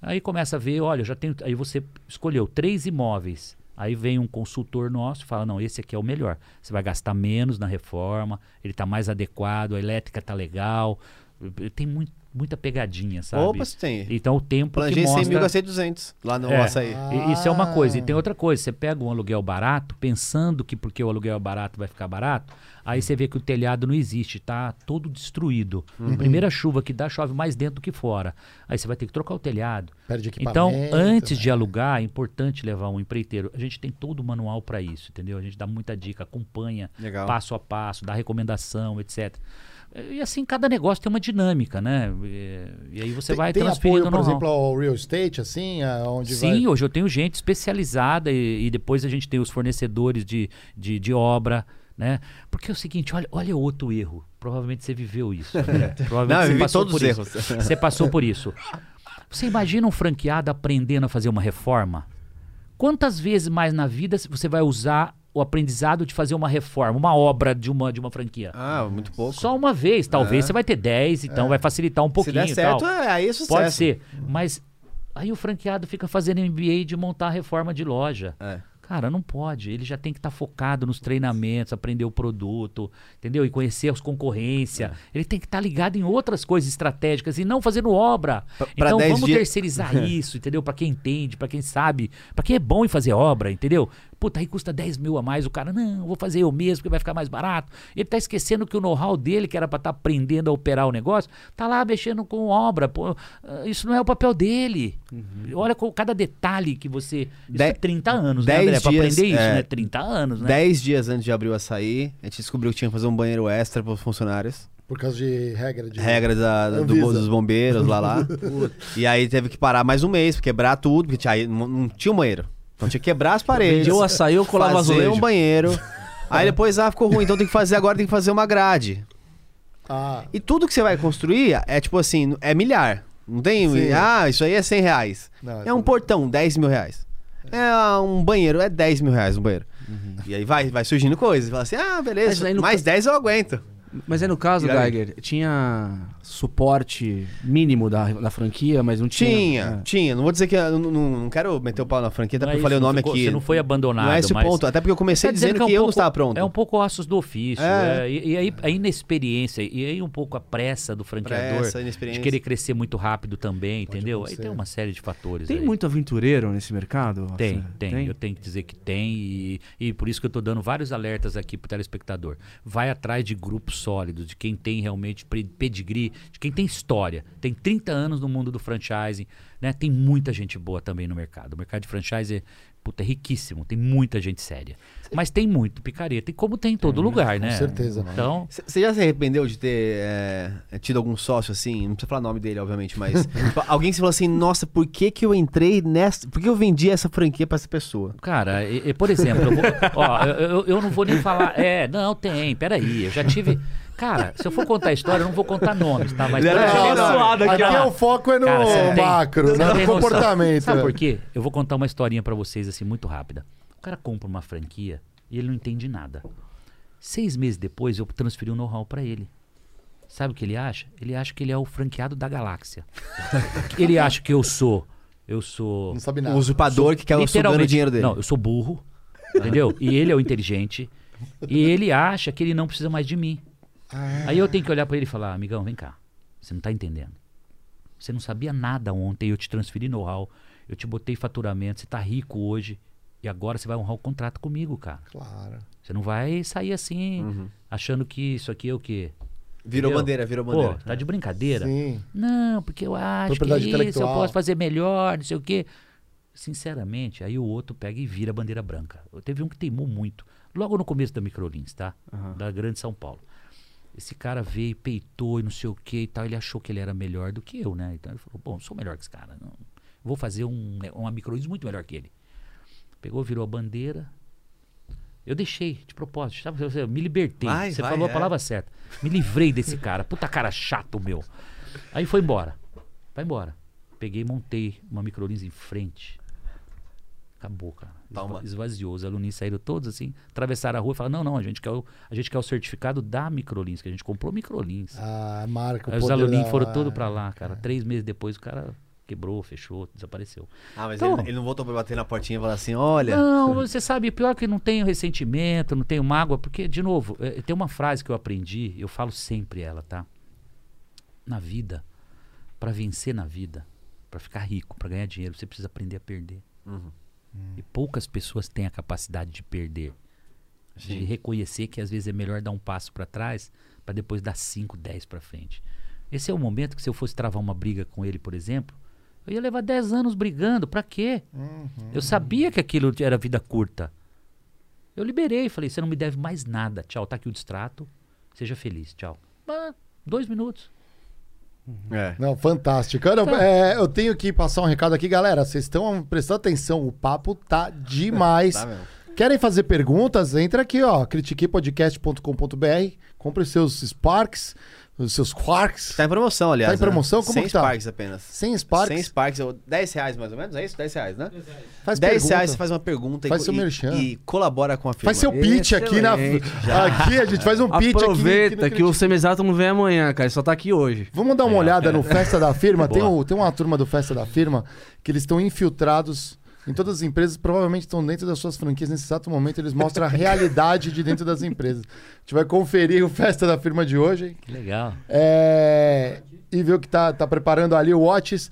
Aí começa a ver, olha, já tenho. Aí você escolheu três imóveis. Aí vem um consultor nosso e fala: não, esse aqui é o melhor. Você vai gastar menos na reforma, ele está mais adequado, a elétrica está legal. Tem muito, muita pegadinha, sabe? Opa, se tem. Então o tempo que Planejei 100 mostra... mil, gastei 200 lá no É. açaí. E- Isso é uma coisa. E tem Ah. outra coisa. Você pega um aluguel barato, pensando que porque o aluguel é barato vai ficar barato, aí você vê que o telhado não existe, tá todo destruído. Uhum. Primeira chuva que dá, chove mais dentro do que fora. Aí você vai ter que trocar o telhado. Perde Então, antes né? de alugar, é importante levar um empreiteiro. A gente tem todo o manual para isso, entendeu? A gente dá muita dica, acompanha Legal. passo a passo, dá recomendação, etc. E assim, cada negócio tem uma dinâmica, né? E, e aí você Tem, vai tem transferindo apoio, por exemplo, ao real estate, assim, onde Sim, vai... hoje eu tenho gente especializada e, e depois a gente tem os fornecedores de, de, de obra, né? Porque é o seguinte, olha, olha outro erro. Provavelmente você viveu isso. Né? (laughs) Provavelmente Não, você passou por isso. Você passou por isso. Você imagina um franqueado aprendendo a fazer uma reforma? Quantas vezes mais na vida você vai usar o aprendizado de fazer uma reforma, uma obra de uma, de uma franquia? Ah, muito pouco. Só uma vez, talvez É. você vai ter 10, então vai facilitar um Se pouquinho der e certo, tal. é, aí é sucesso. Pode ser, mas aí o franqueado fica fazendo MBA de montar a reforma de loja. É. Cara, não pode. Ele já tem que estar focado nos treinamentos, aprender o produto, entendeu? E conhecer as concorrência. Ele tem que estar ligado em outras coisas estratégicas e não fazendo obra. Pra- pra então 10 vamos dias- terceirizar (laughs) isso, entendeu? Pra quem entende, pra quem sabe, pra quem é bom em fazer obra, entendeu? Puta, aí custa 10 mil a mais. O cara, não, vou fazer eu mesmo, porque vai ficar mais barato. Ele tá esquecendo que o know-how dele, que era pra estar aprendendo a operar o negócio, tá lá mexendo com obra. Pô, ah, isso não é o papel dele. Olha com cada detalhe que você. Isso Uhum. De- é 30 anos, né, 10 André? Pra dias, aprender isso, é, né? 30 anos, né? 10 dias antes de abrir o açaí, a gente descobriu que tinha que fazer um banheiro extra para os funcionários. Por causa de regra de... Regra da, do, dos bombeiros lá lá. (laughs) e aí teve que parar mais um mês, quebrar tudo, porque tinha, não, não tinha um banheiro. Então tinha que quebrar as paredes. O açaí ou colava fazer azulejo. um banheiro. Aí depois, ah, ficou ruim, então tem que fazer agora, tem que fazer uma grade. Ah, E tudo que você vai construir é tipo assim, é milhar. Não tem, Sim. ah, isso aí é 100 reais. Não, é um portão, 10 mil reais. É um banheiro, é 10 mil reais um banheiro. E aí vai, vai surgindo coisas. Fala assim, ah, beleza, mais ca- 10 eu aguento. Mas aí no caso, aí? Geiger, tinha suporte mínimo da, da franquia, mas não tinha. Tinha, É. tinha. Não vou dizer que. Não, não, não quero meter o pau na franquia, até Não é porque eu falei o não nome ficou- aqui. Você não foi abandonado, Não é esse o mas... ponto. Até porque eu comecei Tá dizendo que, é um eu não pouco- estava pronto. É um pouco ossos do ofício. É. é, e, e aí a inexperiência, e aí um pouco a pressa do franqueador Pressa, de inexperiência. querer crescer muito rápido também, entendeu? Aí acontecer. tem uma série de fatores. Tem aí. muito aventureiro nesse mercado? Tem, Nossa, tem, Eu tenho que dizer que tem. E, e por isso que eu tô dando vários alertas aqui pro telespectador. Vai atrás de grupos sólidos, de quem tem realmente pedigree, de quem tem história. Tem 30 anos no mundo do franchising, né? Tem muita gente boa também no mercado. O mercado de franchise puta, é riquíssimo, tem muita gente séria. Mas tem muito picareta, e como tem em todo lugar, né? certeza. Então, Você já se arrependeu de ter é, tido algum sócio assim? Não precisa falar o nome dele, obviamente, mas (laughs) tipo, alguém que você falou assim: nossa, por que, que eu entrei nessa. Por que eu vendi essa franquia pra essa pessoa? Cara, e- e, por exemplo, eu, vou- ó, eu, eu- eu não vou nem falar. É, não, tem, peraí. Eu já tive. Cara, se eu for contar a história, eu não vou contar nomes, tá? Mas não, não. suado aqui, aqui ó. é o foco é no Cara, você tem- macro, você né? no noção. comportamento. Sabe né? por quê? Eu vou contar uma historinha pra vocês assim muito rápida. O cara compra uma franquia e ele não entende nada. Seis meses depois eu transferi o know-how pra ele. Sabe o que ele acha? Ele acha que ele é o franqueado da galáxia. (laughs) ele acha que eu sou, eu sou Não sabe O nada. usurpador que quer sugando o dinheiro dele. Não, eu sou burro, entendeu? E ele é o inteligente. E ele acha que ele não precisa mais de mim. Aí eu tenho que olhar pra ele e falar, amigão, vem cá. Você não tá entendendo. Você não sabia nada ontem, eu te transferi know-how, eu te botei faturamento, você tá rico hoje. E agora você vai honrar o contrato comigo, cara. Claro. Você não vai sair assim, achando que isso aqui é o quê? Virou Entendeu? bandeira, virou bandeira. Pô, tá de brincadeira? Sim. Não, porque eu acho que isso eu posso fazer melhor, não sei o quê. Sinceramente, aí o outro pega e vira bandeira branca. Eu teve um que teimou muito. Logo no começo da Microlins, tá? Da Grande São Paulo. Esse cara veio, peitou e não sei o que e tal. Ele achou que ele era melhor do que eu, né? Então ele falou: Bom, sou melhor que esse cara. Não, vou fazer um, uma Microlins muito melhor que ele. Pegou, virou a bandeira. Eu deixei, de propósito. Sabe, eu- me libertei. Vai, Você vai, falou é. a palavra certa. Me livrei desse cara. Puta cara chato meu. Aí foi embora. Vai embora. Peguei e montei uma microlins em frente. Acabou, cara. Toma. Esvaziou. Os alunos saíram todos assim, atravessaram a rua e falaram: não, não, a gente quer o, a gente quer o certificado da microlins, que a gente comprou microlins. Ah, marca o Aí os aluninhos da- foram todos pra lá, cara. Três meses depois o cara quebrou, fechou, desapareceu. Ah, mas Então- ele, ele não voltou pra bater na portinha e falar assim: olha. Não, você sabe, pior que não tenho ressentimento, não tenho mágoa, porque, de novo, eh, tem uma frase que eu aprendi, eu falo sempre ela, tá? Na vida, pra vencer na vida, pra ficar rico, pra ganhar dinheiro, você precisa aprender a perder. E poucas pessoas têm a capacidade de perder. De reconhecer que às vezes é melhor dar um passo pra trás pra depois dar 5, 10 pra frente. Esse é o momento que se eu fosse travar uma briga com ele, por exemplo, eu ia levar 10 anos brigando, pra quê? Eu sabia que aquilo era vida curta. Eu liberei, falei, você não me deve mais nada. Tchau, tá aqui o distrato. Seja feliz, tchau. Ah, dois minutos. É. Não, fantástico. Cara, é, eu tenho que passar um recado aqui, galera. Vocês estão prestando atenção, o papo tá demais. (laughs) Tá. Querem fazer perguntas? Entra aqui, ó, critiquepodcast.com.br, compre os seus Sparks, os seus Quarks. Tá em promoção, aliás. Tá em promoção? Né? Como 100 que tá? Sparks apenas. 100 Sparks. 100 Sparks, eu- 10 reais mais ou menos, é isso? 10 reais, né? Faz 10 pergunta. reais você faz uma pergunta Faz e, seu e- merchan. e colabora com a firma. Faz seu pitch aqui na. Excelente, Aqui a gente faz um pitch aqui. Aproveita aqui no que o Semizato não vem amanhã, cara. Ele só tá aqui hoje. Vamos dar uma olhada no (laughs) Festa da Firma. Tem, o- tem uma turma do Festa da Firma que eles estão infiltrados em todas as empresas, provavelmente estão dentro das suas franquias. Nesse exato momento, eles mostram a realidade de dentro das empresas. A gente vai conferir o Festa da Firma de hoje. hein? Que legal. É, e ver o que tá, tá preparando ali o Watches.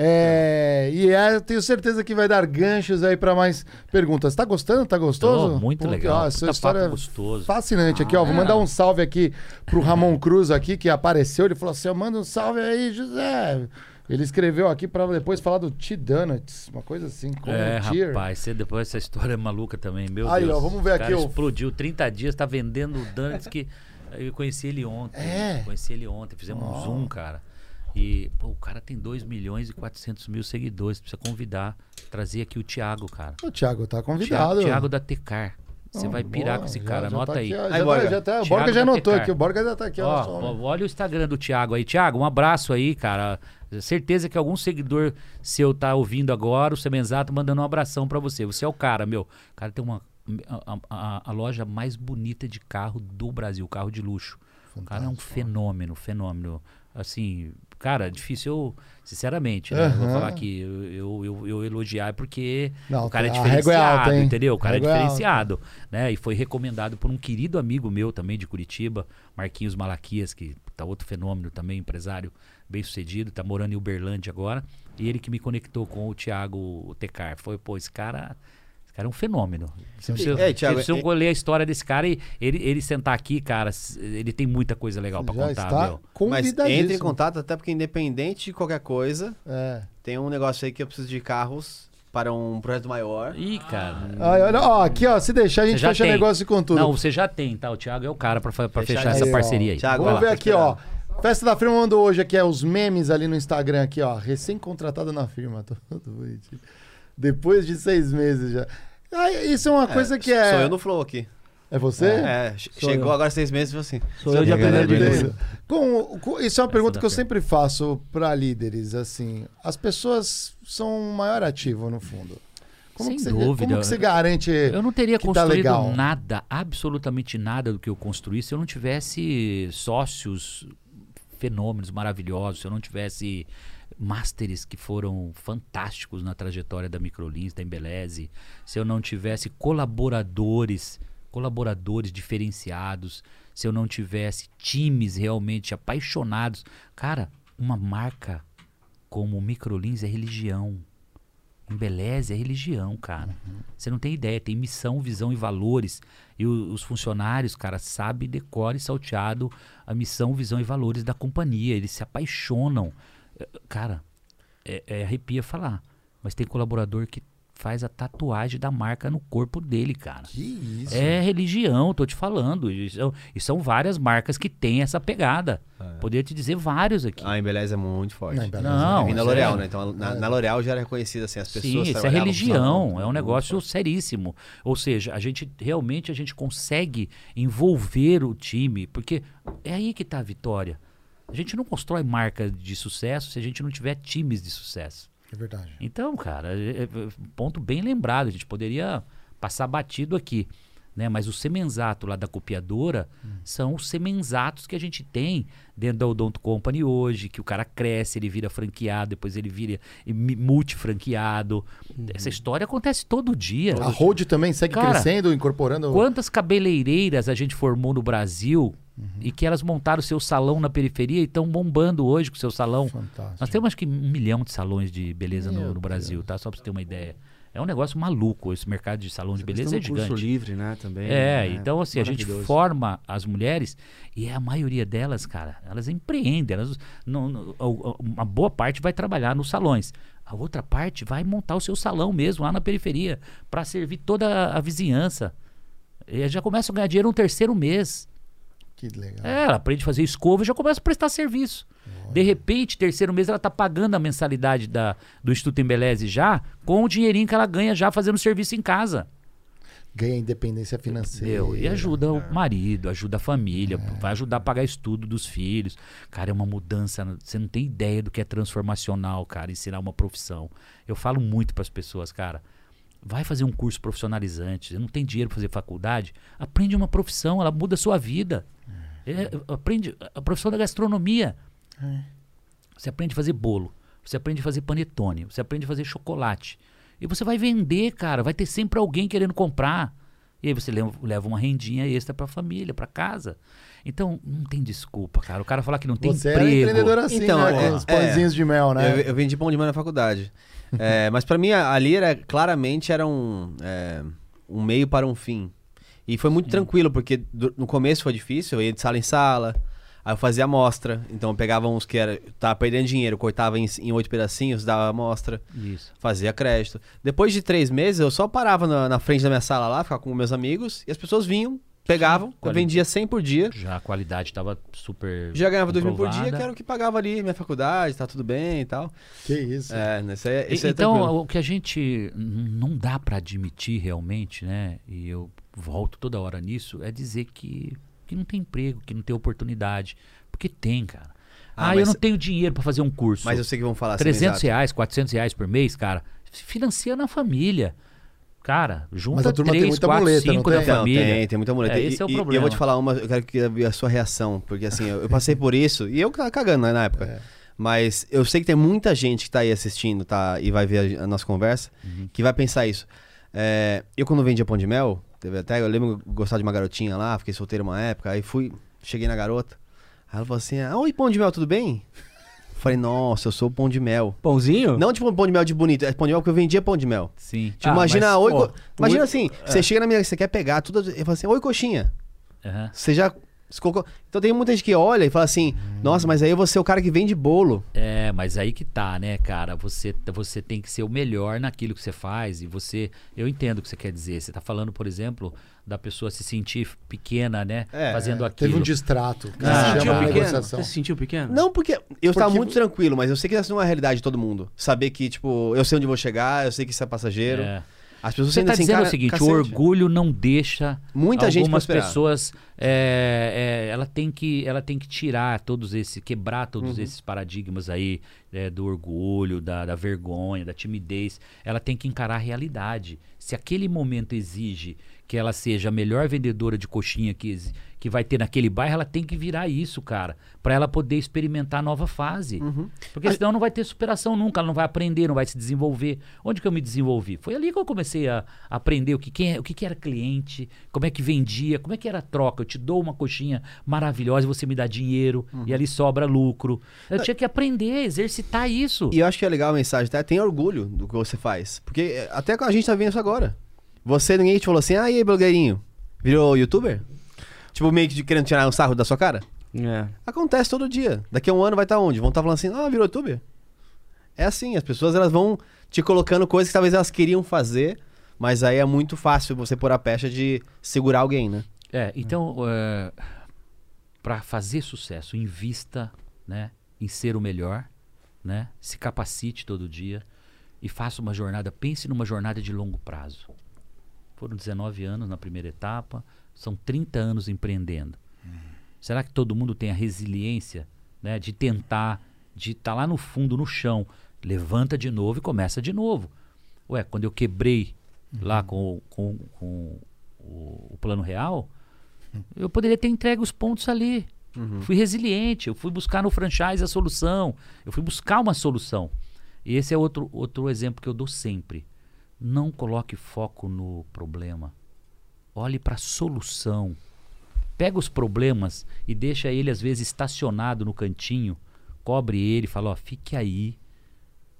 É, e é, eu tenho certeza que vai dar ganchos aí para mais perguntas. Tá gostando? Tá gostoso? Tô, muito Pô, legal. ó, Puta história é gostoso. fascinante aqui, ó. Vou mandar um salve aqui pro Ramon Cruz aqui, que apareceu. Ele falou assim: manda um salve aí, José. Ele escreveu aqui para depois falar do T-Donuts, uma coisa assim, como É, um tier. rapaz, você, depois essa história é maluca também, meu Aí, Deus. ó, vamos ver O aqui cara o- explodiu 30 dias, tá vendendo donuts que eu conheci ele ontem. É? Conheci ele ontem, fizemos um zoom, cara. E, pô, o cara tem 2 milhões e 400 mil seguidores, precisa convidar, trazer aqui o Thiago, cara. O Thiago tá Thiago, convidado. Thiago da Tecar. Você vai pirar Boa, com esse já- cara, já anota tá aí. aqui, Aí, já tá- Borga. já tá- o Thiago Borga já anotou aqui. O Borga já tá aqui. ó, só- ó, olha o Instagram do Thiago aí. Thiago, um abraço aí, cara. Certeza que algum seguidor seu tá ouvindo agora, o Semenzato mandando um abração pra você. Você é o cara, meu. O cara tem uma a, a- a loja mais bonita de carro do Brasil, carro de luxo. O cara é um fenômeno, fenômeno. Assim, cara, difícil eu, sinceramente, né? Eu Vou falar que eu, eu, eu, elogiar porque Não, o cara é é diferenciado, alta, entendeu? O cara é é alta. diferenciado, né? E foi recomendado por um querido amigo meu também de Curitiba, Marquinhos Malaquias, que tá outro fenômeno também, empresário bem sucedido, tá morando em Uberlândia agora. E ele que me conectou com o Thiago Tecar. Foi, pô, esse cara. Esse cara é um fenômeno. Se você, É, Thiago, se você é- ler a história desse cara e ele, ele sentar aqui, cara, ele tem muita coisa legal pra já contar, está meu. Mas entre em contato, até porque independente de qualquer coisa, É. tem um negócio aí que eu preciso de carros para um projeto maior. Ih, cara. Ai, olha, ó, aqui, ó, se deixar, a gente fecha tem. negócio com tudo. Não, você já tem, tá? O Thiago é o cara pra Fechar fechar aí, essa ó. parceria aí. Thiago, Vamos vai ver lá, aqui, ó. Festa da firma mandou hoje aqui, é os memes ali no Instagram aqui, ó. Recém-contratada na firma. (laughs) Todo bonitinho. Depois de seis meses já. Ah, isso é uma coisa que é. Sou eu no Flow aqui. É você? É, Sou chegou eu. agora seis meses e falou assim. Sou eu de primeiro de. Com, com- isso é uma pergunta que eu sempre faço para líderes, assim. As pessoas são o maior ativo, no fundo. Como Sem que você, dúvida. Como que você garante Eu não teria que tá construído legal? nada, absolutamente nada do que eu construí se eu não tivesse sócios fenômenos maravilhosos, se eu não tivesse másteres que foram fantásticos na trajetória da Microlins, da Embeleze, se eu não tivesse colaboradores, colaboradores diferenciados, se eu não tivesse times realmente apaixonados. Cara, uma marca como Microlins é religião. Embeleze é religião, cara. Você não tem ideia, tem missão, visão e valores. E o- os funcionários, cara, sabem, decore salteado a missão, visão e valores da companhia. Eles se apaixonam. Eh, Cara, é, é arrepia falar. Mas tem colaborador que faz a tatuagem da marca no corpo dele, cara. Que isso? É religião, tô te falando. E são, e são várias marcas que têm essa pegada. Poderia te dizer vários aqui. A Embeleza é muito forte. Não, Não, vim da mas L'Oréal, é- né? Então na, na L'Oréal já era reconhecida assim, as pessoas Sim, isso é religião, é um negócio forte. seríssimo. Ou seja, a gente realmente a gente consegue envolver o time, porque é aí que está a vitória. A gente não constrói marca de sucesso se a gente não tiver times de sucesso. É verdade. Então, cara, é- é- ponto bem lembrado. A gente poderia passar batido aqui. Né? Mas o semenzato lá da copiadora são os semenzatos que a gente tem dentro da Odonto Company hoje, que o cara cresce, ele vira franqueado, depois ele vira multifranqueado. Essa história acontece todo dia. A Road também segue Cara, crescendo, incorporando. Quantas cabeleireiras a gente formou no Brasil e que elas montaram seu salão na periferia e estão bombando hoje com seu salão? Fantástico. Nós temos acho que um milhão de salões de beleza no, no Brasil, tá? Só pra você ter uma ideia. É um negócio maluco. Esse mercado de salão de beleza é do curso gigante. livre, né, também. É, né? então assim, a gente forma as mulheres e a maioria delas, cara, elas empreendem. Elas, não, não- uma boa parte vai trabalhar nos salões. A outra parte vai montar o seu salão mesmo, lá na periferia, para servir toda a vizinhança. E já começa a ganhar dinheiro no terceiro mês. Que legal. É, ela aprende a fazer escova e já começa a prestar serviço. De repente, terceiro mês, ela tá pagando a mensalidade da, do Instituto Embeleze já, com o dinheirinho que ela ganha já fazendo serviço em casa. Ganha independência financeira. Meu, e ajuda o marido, ajuda a família, vai ajudar a pagar estudo dos filhos. Cara, é uma mudança. Você não tem ideia do que é transformacional, cara, ensinar uma profissão. Eu falo muito para as pessoas, cara. Vai fazer um curso profissionalizante. Você não tem dinheiro para fazer faculdade? Aprende uma profissão, ela muda a sua vida. É, aprende a profissão da gastronomia. Você aprende a fazer bolo, você aprende a fazer panetone, você aprende a fazer chocolate. E você vai vender, cara, vai ter sempre alguém querendo comprar. E aí você leva, uma rendinha extra pra família, pra casa. Então, não tem desculpa, cara. O cara falar que não tem Você era emprego. empreendedor assim, Então, né? é- os é. pãezinhos de mel, né? Eu, eu vendi pão de mel na faculdade. É, mas pra mim, a- ali era, claramente era um, é, um meio para um fim. E foi muito tranquilo, porque do- no começo foi difícil, eu ia de sala em sala, aí eu fazia amostra. Então eu pegava uns que era, tava perdendo dinheiro, cortava em, em oito pedacinhos, dava amostra, Isso. fazia crédito. Depois de três meses, eu só parava na, na frente da minha sala lá, ficava com meus amigos, e as pessoas vinham, pegavam, qualidade. vendia 100 por dia. Já a qualidade estava super. Já ganhava 2 mil por dia, que era o que pagava ali, minha faculdade, tá tudo bem e tal. Que isso. É, isso é, E- isso é então, tranquilo. o que a gente não dá para admitir realmente, né? E eu volto toda hora nisso, é dizer que, que não tem emprego, que não tem oportunidade. Porque tem, cara. Ah, Ah, eu não tenho dinheiro para fazer um curso. Mas eu sei que vão falar assim. 300 exato. reais, 400 reais por mês, cara, financia na família. Cara, junta Mas a turma tem três, muita quatro, muleta, não cinco tem? da Não, família. tem, tem muita muleta. É, E- esse é o e, e eu problema. vou te falar uma, eu quero que ver a sua reação, porque assim, eu, eu passei por isso, e eu tava cagando né, na época. É. Mas eu sei que tem muita gente que tá aí assistindo, tá, e vai ver a, a nossa conversa, Uhum. que vai pensar isso. É, eu quando vendia pão de mel, teve até, eu lembro de gostar de uma garotinha lá, fiquei solteiro uma época, aí fui, cheguei na garota, aí ela falou assim, ah, oi pão de mel, tudo bem? Eu falei, nossa, eu sou pão de mel. Pãozinho? Não tipo pão de mel de bonito, é pão de mel porque eu vendia pão de mel. Sim. Tipo, Ah, imagina, mas, oi, pô, imagina assim, você chega na minha, você quer pegar tudo, eu falo assim, oi coxinha. Aham. Você já colocou. Então tem muita gente que olha e fala assim: Nossa, mas aí eu vou ser o cara que vende bolo. É, mas aí que tá, né, cara? Você, você tem que ser o melhor naquilo que você faz e você. Eu entendo o que você quer dizer. Você tá falando, por exemplo, da pessoa se sentir pequena, né? É, fazendo aquilo. Teve um distrato. que Você se se Ah, sentiu pequeno? Você se sentiu pequeno? Não, porque eu estava muito tranquilo, mas eu sei que essa não é a realidade de todo mundo. Saber que, tipo, eu sei onde vou chegar, eu sei que isso é passageiro. É. As pessoas Você ainda tá assim, dizendo o seguinte: cacete. o orgulho não deixa Muita gente algumas pessoas. é, é, ela, tem que, ela tem que tirar todos esses, quebrar todos Uhum. esses paradigmas aí é, do orgulho, da, da vergonha, da timidez. Ela tem que encarar a realidade. Se aquele momento exige que ela seja a melhor vendedora de coxinha que, que vai ter naquele bairro, ela tem que virar isso, cara, para ela poder experimentar a nova fase. Uhum. Porque senão não vai ter superação nunca, ela não vai aprender, não vai se desenvolver. Onde que eu me desenvolvi? Foi ali que eu comecei a aprender o que, quem é- o que, que era cliente, como é que vendia, como é que era a troca. Eu te dou uma coxinha maravilhosa e você me dá dinheiro e ali sobra lucro. Eu tinha que aprender, exercitar isso. E eu acho que é legal a mensagem, tá? Tem orgulho do que você faz. Porque é, até a gente tá vendo isso agora. Você, ninguém te falou assim, ah, e aí, blogueirinho? Virou youtuber? Tipo, meio que querendo tirar um sarro da sua cara? É. Acontece todo dia. Daqui a um ano vai estar onde? Vão estar falando assim, ah, virou youtuber? É assim, as pessoas elas vão te colocando coisas que talvez elas queriam fazer, mas aí é muito fácil você pôr a pecha de segurar alguém, né? É, então, para fazer sucesso, invista né, em ser o melhor, né, se capacite todo dia e faça uma jornada, pense numa jornada de longo prazo. Foram 19 anos na primeira etapa, são 30 anos empreendendo. Será que todo mundo tem a resiliência né, de tentar, de estar lá no fundo, no chão, levanta de novo e começa de novo? Ué, quando eu quebrei lá com, com, com o, o plano real, eu poderia ter entregue os pontos ali. Fui resiliente, eu fui buscar no franchise a solução, eu fui buscar uma solução. E esse é outro, outro exemplo que eu dou sempre. Não coloque foco no problema. Olhe para a solução. Pega os problemas e deixa ele, às vezes, estacionado no cantinho, cobre ele e fala: ó, fique aí.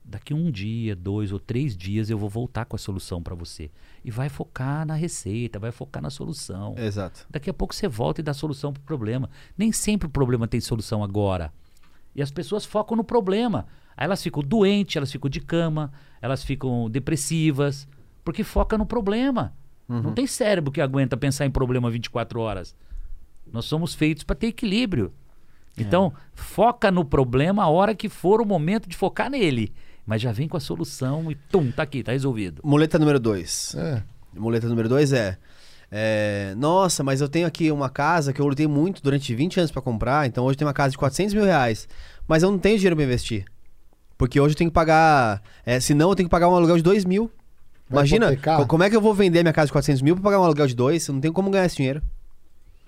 Daqui um dia, dois ou três dias eu vou voltar com a solução para você. E vai focar na receita, vai focar na solução. Exato. Daqui a pouco você volta e dá solução pro problema. Nem sempre o problema tem solução agora. E as pessoas focam no problema. Aí elas ficam doentes, elas ficam de cama, elas ficam depressivas, porque foca no problema. Não tem cérebro que aguenta pensar em problema 24 horas. Nós somos feitos para ter equilíbrio. Então, foca no problema a hora que for o momento de focar nele. Mas já vem com a solução e tum, tá aqui, tá resolvido. Muleta número dois. É. Muleta número dois é, é, Nossa, mas eu tenho aqui uma casa que eu lutei muito durante 20 anos pra comprar, então hoje tenho uma casa de 400 mil reais. Mas eu não tenho dinheiro pra investir. Porque hoje eu tenho que pagar. É, senão eu tenho que pagar um aluguel de 2 mil. Vai Imagina, hipotecar? como é que eu vou vender minha casa de 400 mil pra pagar um aluguel de 2? Eu não tenho como ganhar esse dinheiro.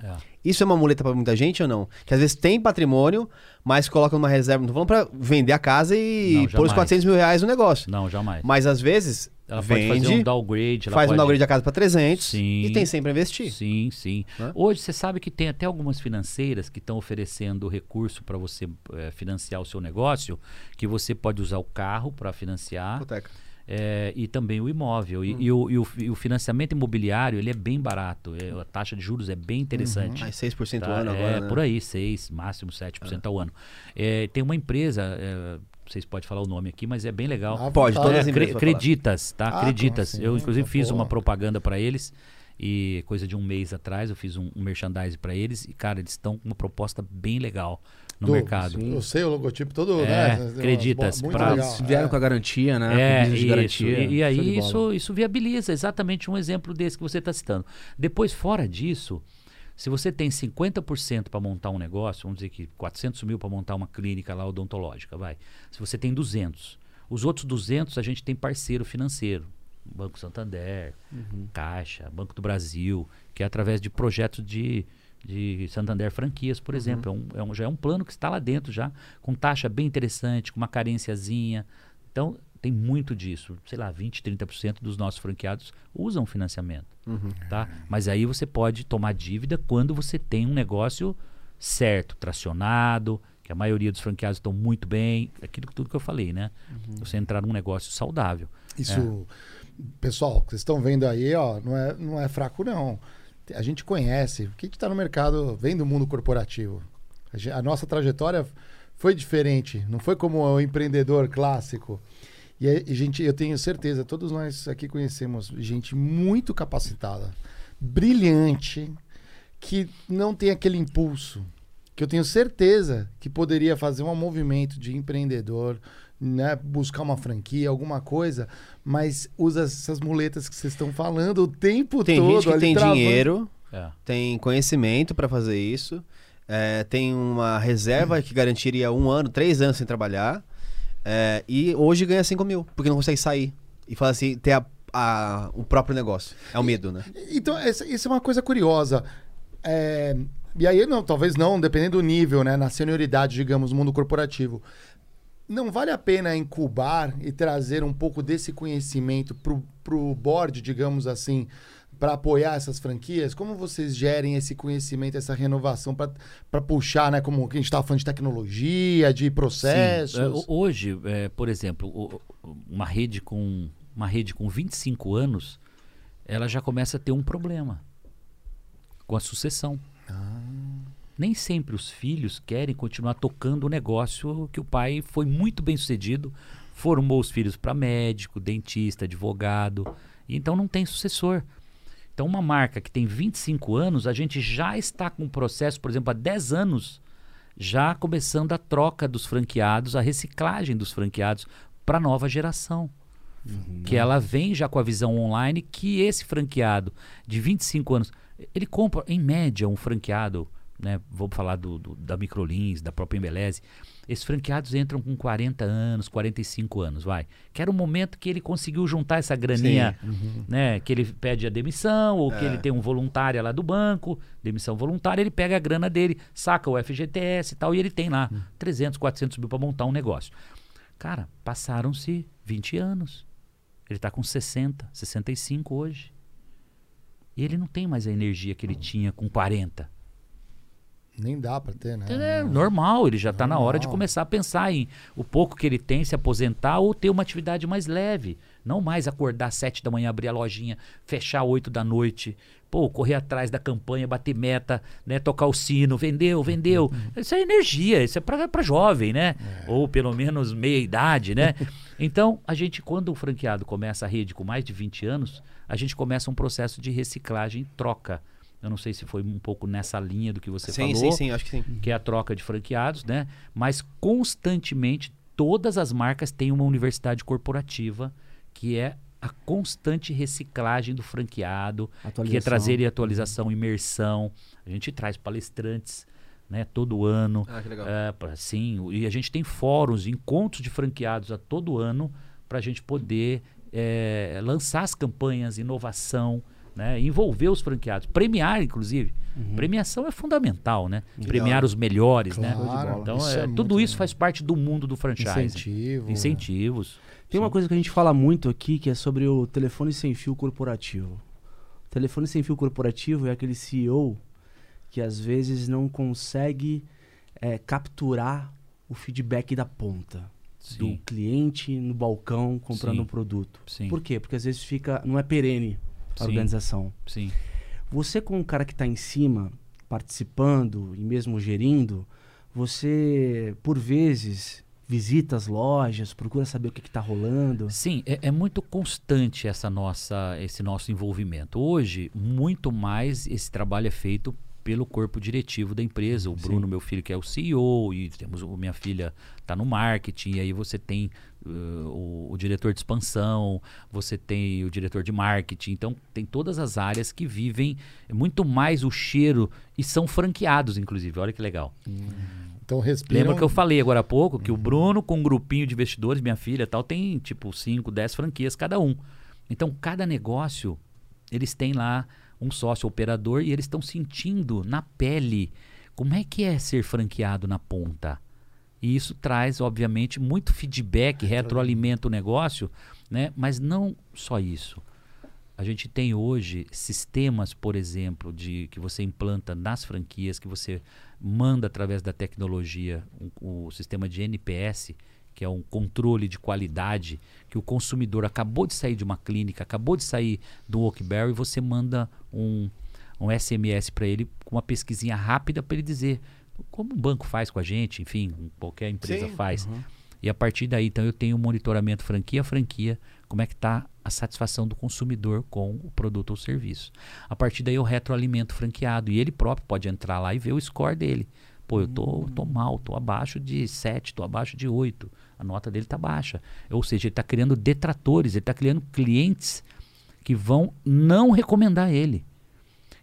É. Isso é uma muleta pra muita gente ou não? Que às vezes tem patrimônio, mas coloca numa reserva. Não tô falando pra vender a casa e Não, pôr os jamais. 400 mil reais no negócio. Não, jamais. Mas às vezes Ela pode vende, fazer um downgrade. faz um pode... downgrade da casa pra 300 Sim. e tem sempre a investir. Sim, sim. Né? Hoje você sabe que tem até algumas financeiras que estão oferecendo recurso para você eh, financiar o seu negócio, que você pode usar o carro para financiar Hipoteca. eh, e também o imóvel. Hum. E, e o, e o- e o financiamento imobiliário ele é bem barato. eh, a taxa de juros é bem interessante. Mais 6% Tá? ao ano é, agora, né? por aí, 6, máximo 7% ao ano. Eh, tem uma empresa, eh, vocês podem falar o nome aqui, mas é bem legal. Ah, Pode, todas É, as cre-. Creditas, tá? Ah, Creditas. sim, Eu, inclusive, tá fiz boa. uma propaganda para eles. E coisa de um mês atrás eu fiz um, um merchandise para eles e, cara, eles estão com uma proposta bem legal no Do- mercado. Eu sei o logotipo todo, É, né? acredita, Muito pra- legal. Eles vieram é. com a garantia, né? É, com business de isso. garantia. E, e aí isso, isso viabiliza exatamente um exemplo desse que você está citando. Depois, fora disso, se você tem 50% para montar um negócio, vamos dizer que 400 mil para montar uma clínica lá odontológica, vai. Se você tem 200, os outros 200 a gente tem parceiro financeiro. Banco Santander, Caixa, Banco do Brasil, que é através de projetos de, de Santander franquias, por exemplo. É um, é um- já é um plano que está lá dentro já, com taxa bem interessante, com uma carênciazinha. Então, tem muito disso. Sei lá, 20, 30% dos nossos franqueados usam financiamento. Tá? Mas aí você pode tomar dívida quando você tem um negócio certo, tracionado, que a maioria dos franqueados estão muito bem. Aquilo tudo que eu falei, né? Você entrar num negócio saudável. Isso, pessoal, vocês estão vendo aí, ó, não é, não é fraco, não. A gente conhece, a gente está no mercado, vem do mundo corporativo. A, a nossa trajetória foi diferente, não foi como o empreendedor clássico. E, a- gente, eu tenho certeza, todos nós aqui conhecemos gente muito capacitada, brilhante, que não tem aquele impulso, que eu tenho certeza que poderia fazer um movimento de empreendedor, né, buscar uma franquia, alguma coisa, mas usa essas muletas que vocês estão falando o tempo Tem todo. gente que ali tem travando. dinheiro, É. tem conhecimento para fazer isso, é, tem uma reserva (clears throat) que garantiria um ano, três anos sem trabalhar, é, e hoje ganha 5 mil, porque não consegue sair. E fala assim, ter a- a- o próprio negócio. É o medo, né? Então, essa, isso é uma coisa curiosa. É, e aí, não, talvez não, dependendo do nível, né? Na senioridade, digamos, mundo corporativo. Não vale a pena incubar e trazer um pouco desse conhecimento pro, pro board, digamos assim, para apoiar essas franquias? Como vocês gerem esse conhecimento, essa renovação para puxar, né? Como a gente estava falando de tecnologia, de processos? Sim, é, ho- hoje, é, por exemplo, uma rede com uma rede com 25 anos, ela já começa a ter um problema com a sucessão. Nem sempre os filhos querem continuar tocando o negócio que o pai foi muito bem sucedido, formou os filhos para médico, dentista, advogado, e então não tem sucessor. Então, uma marca que tem 25 anos, a gente já está com um processo, por exemplo, há 10 anos, já começando a troca dos franqueados, a reciclagem dos franqueados para a nova geração. Que ela vem já com a visão online que esse franqueado de 25 anos, ele compra, em média, um franqueado, né? Vamos falar do, do- da Microlins, da própria Embeleze. Esses franqueados entram com 40 anos, 45 anos, vai. Que era o momento que ele conseguiu juntar essa graninha, né? Que ele pede a demissão, ou que ele tem um voluntário lá do banco, demissão voluntária, ele pega a grana dele, saca o FGTS e tal, e ele tem lá 300, 400 mil para montar um negócio. Cara, passaram-se 20 anos. Ele está com 60, 65 hoje. E ele não tem mais a energia que ele tinha com 40. Nem dá para ter, né? É normal, ele já está na hora de começar a pensar em o pouco que ele tem, se aposentar ou ter uma atividade mais leve. Não mais acordar às sete da manhã, abrir a lojinha, fechar oito da noite, pô, correr atrás da campanha, bater meta, né, tocar o sino, vendeu, vendeu. Isso é energia, isso é para jovem, né? Ou pelo menos meia idade, né? (laughs) Então, a gente, quando o franqueado começa a rede com mais de 20 anos, a gente começa um processo de reciclagem e troca. Eu não sei se foi um pouco nessa linha do que você sim, falou sim, sim, acho que sim. que é a troca de franqueados, né? Mas constantemente todas as marcas têm uma universidade corporativa que é a constante reciclagem do franqueado, que é trazer atualização, imersão. A gente traz palestrantes, né, todo ano. Ah, que legal. É, pra, sim, e a gente tem fóruns, encontros de franqueados a todo ano para a gente poder é, lançar as campanhas, inovação, né, envolver os franqueados, premiar, inclusive. Premiação é fundamental, né? Premiar os melhores, né? Claro, Então, isso é, é tudo isso legal. faz parte do mundo do franchise. Incentivo. Incentivos. Tem uma coisa que a gente fala muito aqui que é sobre o telefone sem fio corporativo. O telefone sem fio corporativo é aquele CEO que às vezes não consegue é, capturar o feedback da ponta do Sim. cliente no balcão comprando Sim. um produto. Sim. Por quê? Porque às vezes fica não é perene a Sim. organização. Sim. Você com um cara que está em cima, participando e mesmo gerindo, você por vezes visita as lojas, procura saber o que, que tá rolando? Sim, é, é muito constante essa nossa, esse nosso envolvimento. Hoje, muito mais esse trabalho é feito pelo corpo diretivo da empresa. O Bruno, meu filho, que é o CEO, e temos minha filha está no marketing, e aí você tem uh, o, o, diretor de expansão, você tem o diretor de marketing. Então, tem todas as áreas que vivem muito mais o cheiro e são franqueados, inclusive. Olha que legal. Hum. Então respiram... Lembra que eu falei agora há pouco que o Bruno, com um grupinho de investidores, minha filha tal, tem tipo 5, 10 franquias cada um. Então, cada negócio, eles têm lá um sócio operador e eles estão sentindo na pele como é que é ser franqueado na ponta. E isso traz, obviamente, muito feedback, retroalimenta o negócio, né? mas não só isso. A gente tem hoje sistemas, por exemplo, de que você implanta nas franquias, que você manda através da tecnologia, um, o sistema de NPS, que é um controle de qualidade, que o consumidor acabou de sair de uma clínica, acabou de sair do Oakberry, você manda um, um SMS para ele com uma pesquisinha rápida para ele dizer como um banco faz com a gente, enfim, qualquer empresa Sim, faz. Uhum. E a partir daí, então, eu tenho um monitoramento franquia a franquia, como é que está a satisfação do consumidor com o produto ou serviço. A partir daí, eu retroalimento franqueado e ele próprio pode entrar lá e ver o score dele. Pô, eu tô, tô mal, tô abaixo de 7, tô abaixo de 8. A nota dele tá baixa. Ou seja, ele está criando detratores, ele está criando clientes que vão não recomendar ele.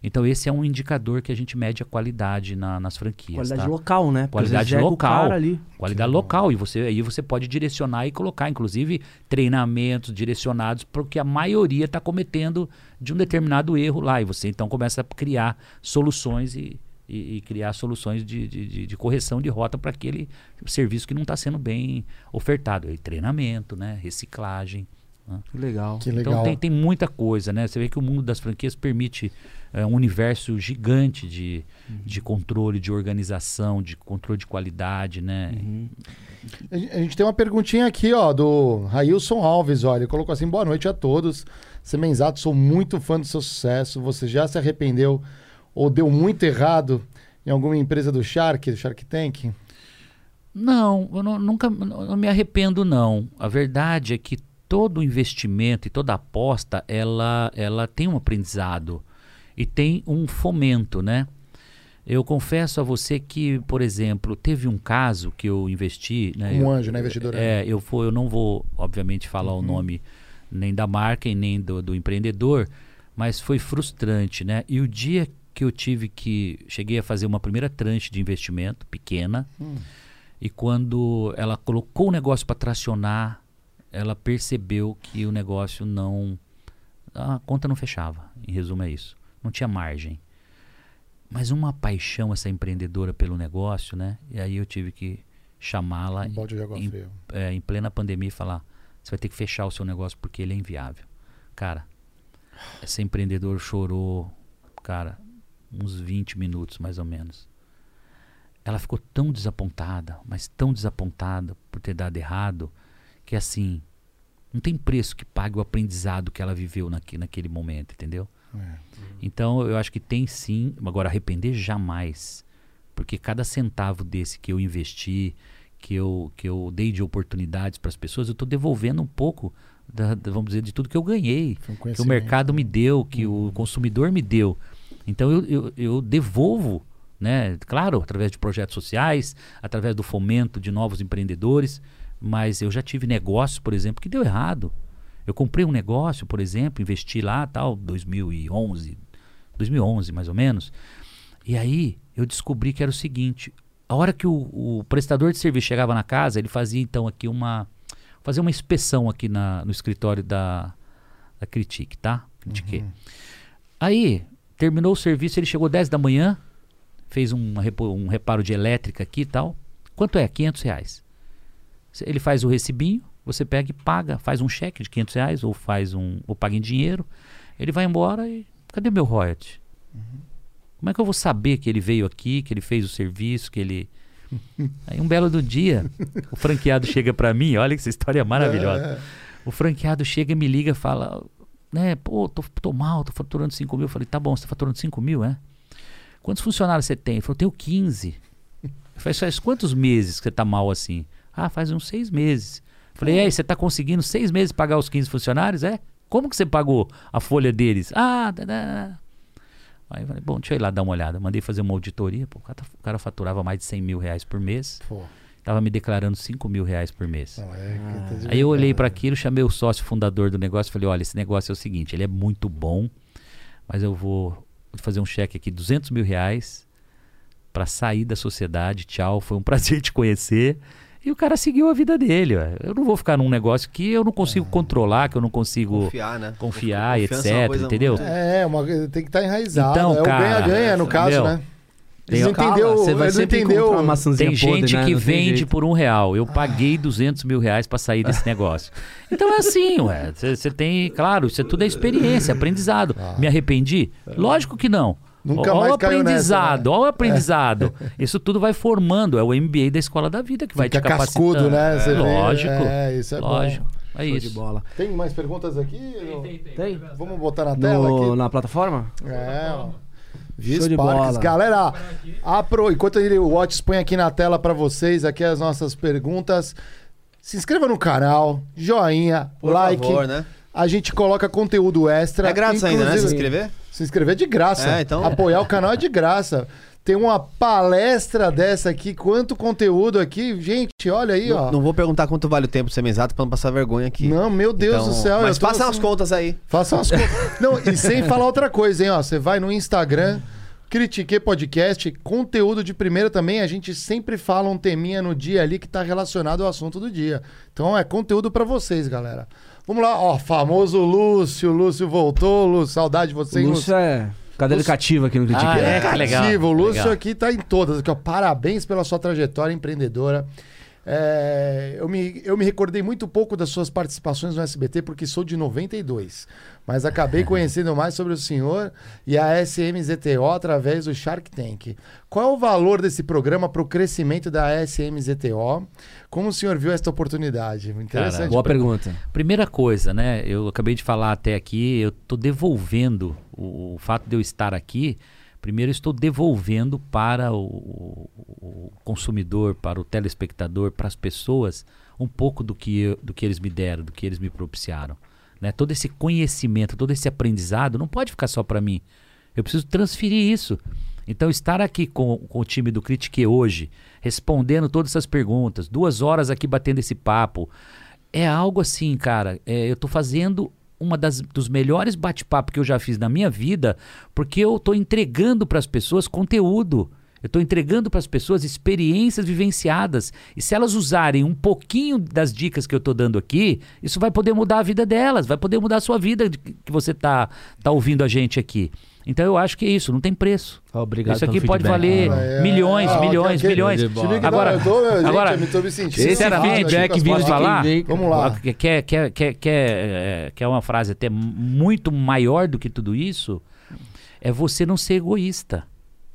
Então esse é um indicador que a gente mede a qualidade na, nas franquias. Qualidade tá? local, né? Qualidade local. Qualidade local. E você, aí você pode direcionar e colocar, inclusive, treinamentos direcionados porque a maioria está cometendo de um determinado erro lá. E você então começa a criar soluções e, e, e criar soluções de, de, de, correção de rota para aquele serviço que não está sendo bem ofertado. E treinamento, né? reciclagem. Né? Que legal. Que legal. Então tem, tem muita coisa, né? Você vê que o mundo das franquias permite é, um universo gigante de, uhum. de controle, de organização, de controle de qualidade, né? Uhum. A gente tem uma perguntinha aqui, ó, do Railson Alves, olha, ele colocou assim, boa noite a todos. Semenzato, sou muito fã do seu sucesso. Você já se arrependeu ou deu muito errado em alguma empresa do Shark, do Shark Tank? Não, eu não, nunca não me arrependo, não. A verdade é que todo investimento e toda aposta, ela, ela tem um aprendizado e tem um fomento, né? Eu confesso a você que, por exemplo, teve um caso que eu investi. Né? Um eu, anjo, né, investidor? É, eu, for, eu não vou, obviamente, falar uhum. o nome nem da marca e nem do, do, empreendedor, mas foi frustrante, né? E o dia que eu tive que. Cheguei a fazer uma primeira tranche de investimento, pequena, hum. e quando ela colocou o negócio para tracionar, ela percebeu que o negócio não. A conta não fechava. Em resumo, é isso não tinha margem. Mas uma paixão essa empreendedora pelo negócio, né? E aí eu tive que chamá-la um em, é, em plena pandemia e falar: você vai ter que fechar o seu negócio porque ele é inviável. Cara, essa empreendedora chorou, cara, uns 20 minutos mais ou menos. Ela ficou tão desapontada, mas tão desapontada por ter dado errado, que assim, não tem preço que pague o aprendizado que ela viveu naque, naquele momento, entendeu? É. Então eu acho que tem sim, agora arrepender jamais. Porque cada centavo desse que eu investi, que eu, que eu dei de oportunidades para as pessoas, eu estou devolvendo um pouco, da, da, vamos dizer, de tudo que eu ganhei, um que o mercado me deu, que uhum. o consumidor me deu. Então eu, eu, eu devolvo, né? claro, através de projetos sociais, através do fomento de novos empreendedores, mas eu já tive negócios, por exemplo, que deu errado. Eu comprei um negócio, por exemplo, investi lá, tal, 2011, 2011 mais ou menos. E aí eu descobri que era o seguinte: a hora que o, o prestador de serviço chegava na casa, ele fazia então aqui uma fazer uma inspeção aqui na, no escritório da, da Critique, tá? Critique. Uhum. Aí terminou o serviço, ele chegou 10 da manhã, fez um, um reparo de elétrica aqui e tal. Quanto é? 500 reais. Ele faz o recibinho, você pega e paga, faz um cheque de 500 reais ou faz um ou paga em dinheiro. Ele vai embora e cadê meu royalty? Uhum. Como é que eu vou saber que ele veio aqui, que ele fez o serviço, que ele (laughs) Aí um belo do dia, o franqueado chega para mim, olha que essa história é maravilhosa. É. O franqueado chega e me liga fala, né, pô, tô, tô mal, tô faturando 5 mil. Eu falei, tá bom, você tá faturando 5 mil, é? Quantos funcionários você tem? Ele falou, tenho 15. Eu falei, faz quantos meses que você tá mal assim? Ah, faz uns seis meses. Falei, e aí, você tá conseguindo seis meses pagar os 15 funcionários? É? Como que você pagou a folha deles? Ah, tá, tá. Aí eu falei, bom, deixa eu ir lá dar uma olhada. Mandei fazer uma auditoria. Pô, o, cara, o cara faturava mais de 100 mil reais por mês. Pô, Tava me declarando 5 mil reais por mês. não, é tá de Aí eu olhei para aquilo, chamei o sócio fundador do negócio e falei: olha, esse negócio é o seguinte, ele é muito bom, mas eu vou fazer um cheque aqui, 200 mil reais, para sair da sociedade. Tchau, foi um (laughs) prazer te conhecer. E o cara seguiu a vida dele. ué. Eu não vou ficar num negócio que eu não consigo controlar, que eu não consigo. Confiar, né? confiar e é uma etc, coisa entendeu? muito- É, uma, tem que estar enraizado. Então, é cara, o ganha-ganha, no caso, meu, né? tem- entendeu, você vai ele não sempre entendeu. encontrar uma maçãzinha Tem gente podre, né? que Não vende jeito. por um real. Eu paguei 200 mil reais para sair desse (laughs) negócio. Então é assim, ué. Você tem, claro, isso é tudo é experiência, aprendizado. Me arrependi? Lógico que não. Nunca Olha mais o caiu nessa, aprendizado, né? olha o aprendizado. (laughs) Isso tudo vai formando, é o MBA da escola da vida que vai Fica te capacitando. cascudo, né? Você É, vê, lógico. é, isso é bom. lógico. É Show de isso. bola. Tem mais perguntas aqui? Tem? Vamos botar na tela No, aqui? na plataforma? É, ó. Show de bola. Galera, apro... enquanto ele, o Watts põe aqui na tela pra vocês aqui as nossas perguntas. Se inscreva no canal, joinha, Por like. favor, né? A gente coloca conteúdo extra. É grátis ainda, né? Se inscrever? Se inscrever é de graça. É, então- Apoiar o canal é de graça. Tem uma palestra dessa aqui, quanto conteúdo aqui. Gente, olha aí, ó. Não, não vou perguntar quanto vale o tempo semi-exato pra não passar vergonha aqui. Não, meu Deus Então, do céu. Mas faça assim- as contas aí. Faça umas contas. Não, e sem falar outra coisa, hein, ó. Você vai no Instagram, Critique Podcast, conteúdo de primeira também. A gente sempre fala um teminha no dia ali que tá relacionado ao assunto do dia. Então é conteúdo pra vocês, galera. Vamos lá, ó. Famoso Lúcio. Lúcio voltou. Lúcio, saudade de você, hein, Lúcio é cadeira cativa aqui no Critique. Ah, é, que legal, Cativo. O Lúcio legal. aqui tá em todas. Aqui, ó. Parabéns pela sua trajetória empreendedora. É, eu, me, eu me recordei muito pouco das suas participações no SBT porque sou de 92. Mas acabei (laughs) conhecendo mais sobre o senhor e a SMZTO através do Shark Tank. Qual é o valor desse programa para o crescimento da SMZTO? Como o senhor viu esta oportunidade? Interessante. Boa pergunta. Primeira coisa, né? Eu acabei de falar até aqui, eu estou devolvendo o, o fato de eu estar aqui. Primeiro, estou devolvendo para o, o- consumidor, para o telespectador, para as pessoas, um pouco do que, eu- do que eles me deram, do que eles me propiciaram. Né? Todo esse conhecimento, todo esse aprendizado não pode ficar só para mim. Eu preciso transferir isso. Então, estar aqui com, com o time do Critique hoje, respondendo todas essas perguntas, duas horas aqui batendo esse papo, é algo assim, cara. é, eu tô fazendo uma das dos melhores bate-papo que eu já fiz na minha vida, porque eu tô entregando para as pessoas conteúdo. Eu estou entregando para as pessoas experiências vivenciadas. E se elas usarem um pouquinho das dicas que eu estou dando aqui, isso vai poder mudar a vida delas, vai poder mudar a sua vida que você está tá ouvindo a gente aqui. Então eu acho que é isso, não tem preço. Obrigado isso aqui pode feedback. valer Ah, é. milhões, Ah, milhões, aquele- milhões. Não, Agora, eu tô, eu- gente, agora, eu me tô me sentindo sinceramente, as vindo de falar? vem. Vamos lá. Quer, quer, quer, quer, quer, é, quer uma frase até muito maior do que tudo isso? É você não ser egoísta.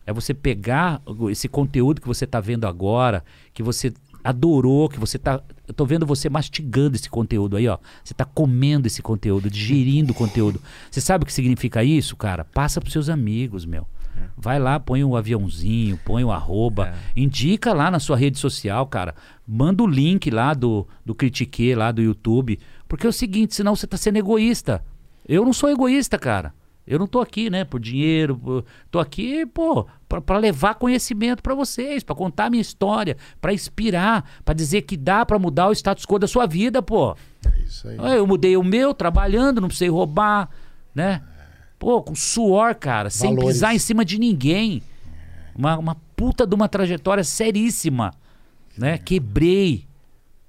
É você pegar esse conteúdo que você está vendo agora, que você adorou, que você tá. Eu tô vendo você mastigando esse conteúdo aí, ó. Você tá comendo esse conteúdo, digerindo o conteúdo. Você sabe o que significa isso, cara? Passa pros seus amigos, meu. Vai lá, põe um aviãozinho, põe um arroba, indica lá na sua rede social, cara. Manda o link lá do, do Critique, lá do YouTube. Porque é o seguinte, senão você tá sendo egoísta. Eu não sou egoísta, cara. Eu não tô aqui, né, por dinheiro. por- Tô aqui, pô, pra, pra levar conhecimento pra vocês, pra contar a minha história, pra inspirar, pra dizer que dá pra mudar o status quo da sua vida, pô. É isso aí. Eu mudei o meu trabalhando, não precisei roubar, né? Pô, com suor, cara, sem Valores. pisar em cima de ninguém. Uma, uma puta de uma trajetória seríssima, né? Quebrei.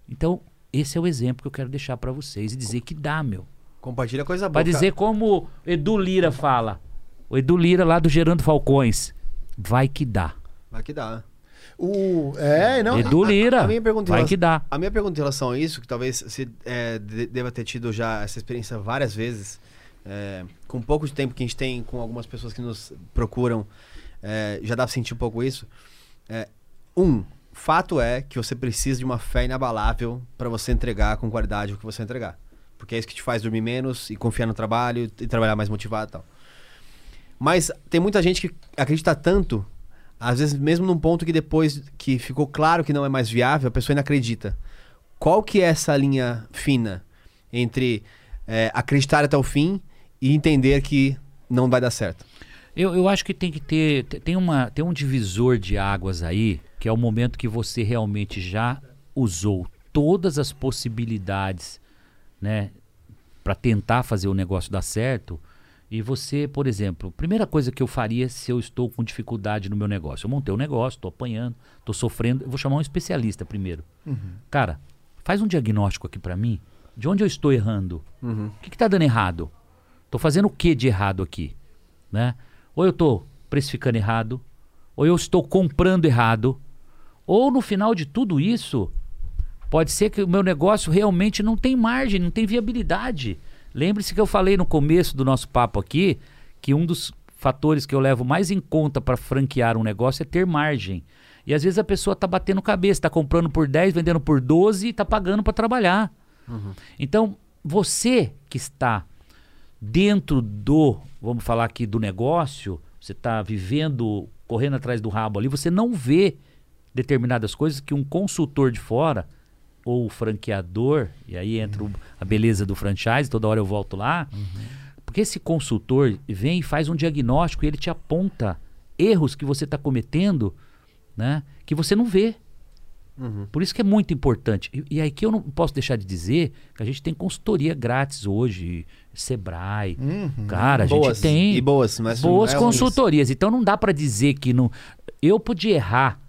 Então, esse é o exemplo que eu quero deixar pra vocês e dizer que dá, meu. Compartilha coisa boa. Pra dizer como o Edu Lira fala. O Edu Lira lá do Gerando Falcões. Vai que dá. Vai que dá. O, é, não. Edu Lira. a minha pergunta vai relação- que dá. A minha pergunta em relação a isso, que talvez você é, de- deva ter tido já essa experiência várias vezes, é, com pouco de tempo que a gente tem com algumas pessoas que nos procuram, é, já dá pra sentir um pouco isso. É, um, fato é que você precisa de uma fé inabalável para você entregar com qualidade o que você entregar. Porque é isso que te faz dormir menos e confiar no trabalho e trabalhar mais motivado e tal. Mas tem muita gente que acredita tanto às vezes mesmo num ponto que depois que ficou claro que não é mais viável, a pessoa ainda acredita. Qual que é essa linha fina entre é, acreditar até o fim e entender que não vai dar certo? Eu, eu acho que tem que ter. te- Tem, uma, tem um divisor de águas aí, que é o momento que você realmente já usou todas as possibilidades, né? Para tentar fazer o negócio dar certo. E você, por exemplo, primeira coisa que eu faria se eu estou com dificuldade no meu negócio. Eu montei um negócio, estou apanhando, estou sofrendo. Eu vou chamar um especialista primeiro. Cara, faz um diagnóstico aqui para mim. De onde eu estou errando? O que está dando errado? Estou fazendo o que de errado aqui? Né? Ou eu estou precificando errado, ou eu estou comprando errado, ou no final de tudo isso, pode ser que o meu negócio realmente não tem margem, não tem viabilidade. Lembre-se que eu falei no começo do nosso papo aqui que um dos fatores que eu levo mais em conta para franquear um negócio é ter margem. E às vezes a pessoa está batendo cabeça, está comprando por 10, vendendo por 12 e está pagando para trabalhar. Então, você que está dentro do, vamos falar aqui, do negócio, você está vivendo, correndo atrás do rabo ali, você não vê determinadas coisas que um consultor de fora ou o franqueador, e aí entra o- a beleza do franchise, toda hora eu volto lá, porque esse consultor vem e faz um diagnóstico e ele te aponta erros que você está cometendo, né, que você não vê. Por isso que é muito importante. E, e aqui eu não posso deixar de dizer que a gente tem consultoria grátis hoje, Sebrae. Cara, a boas gente tem e boas, mas boas é consultorias. Então não dá para dizer que não. Eu podia errar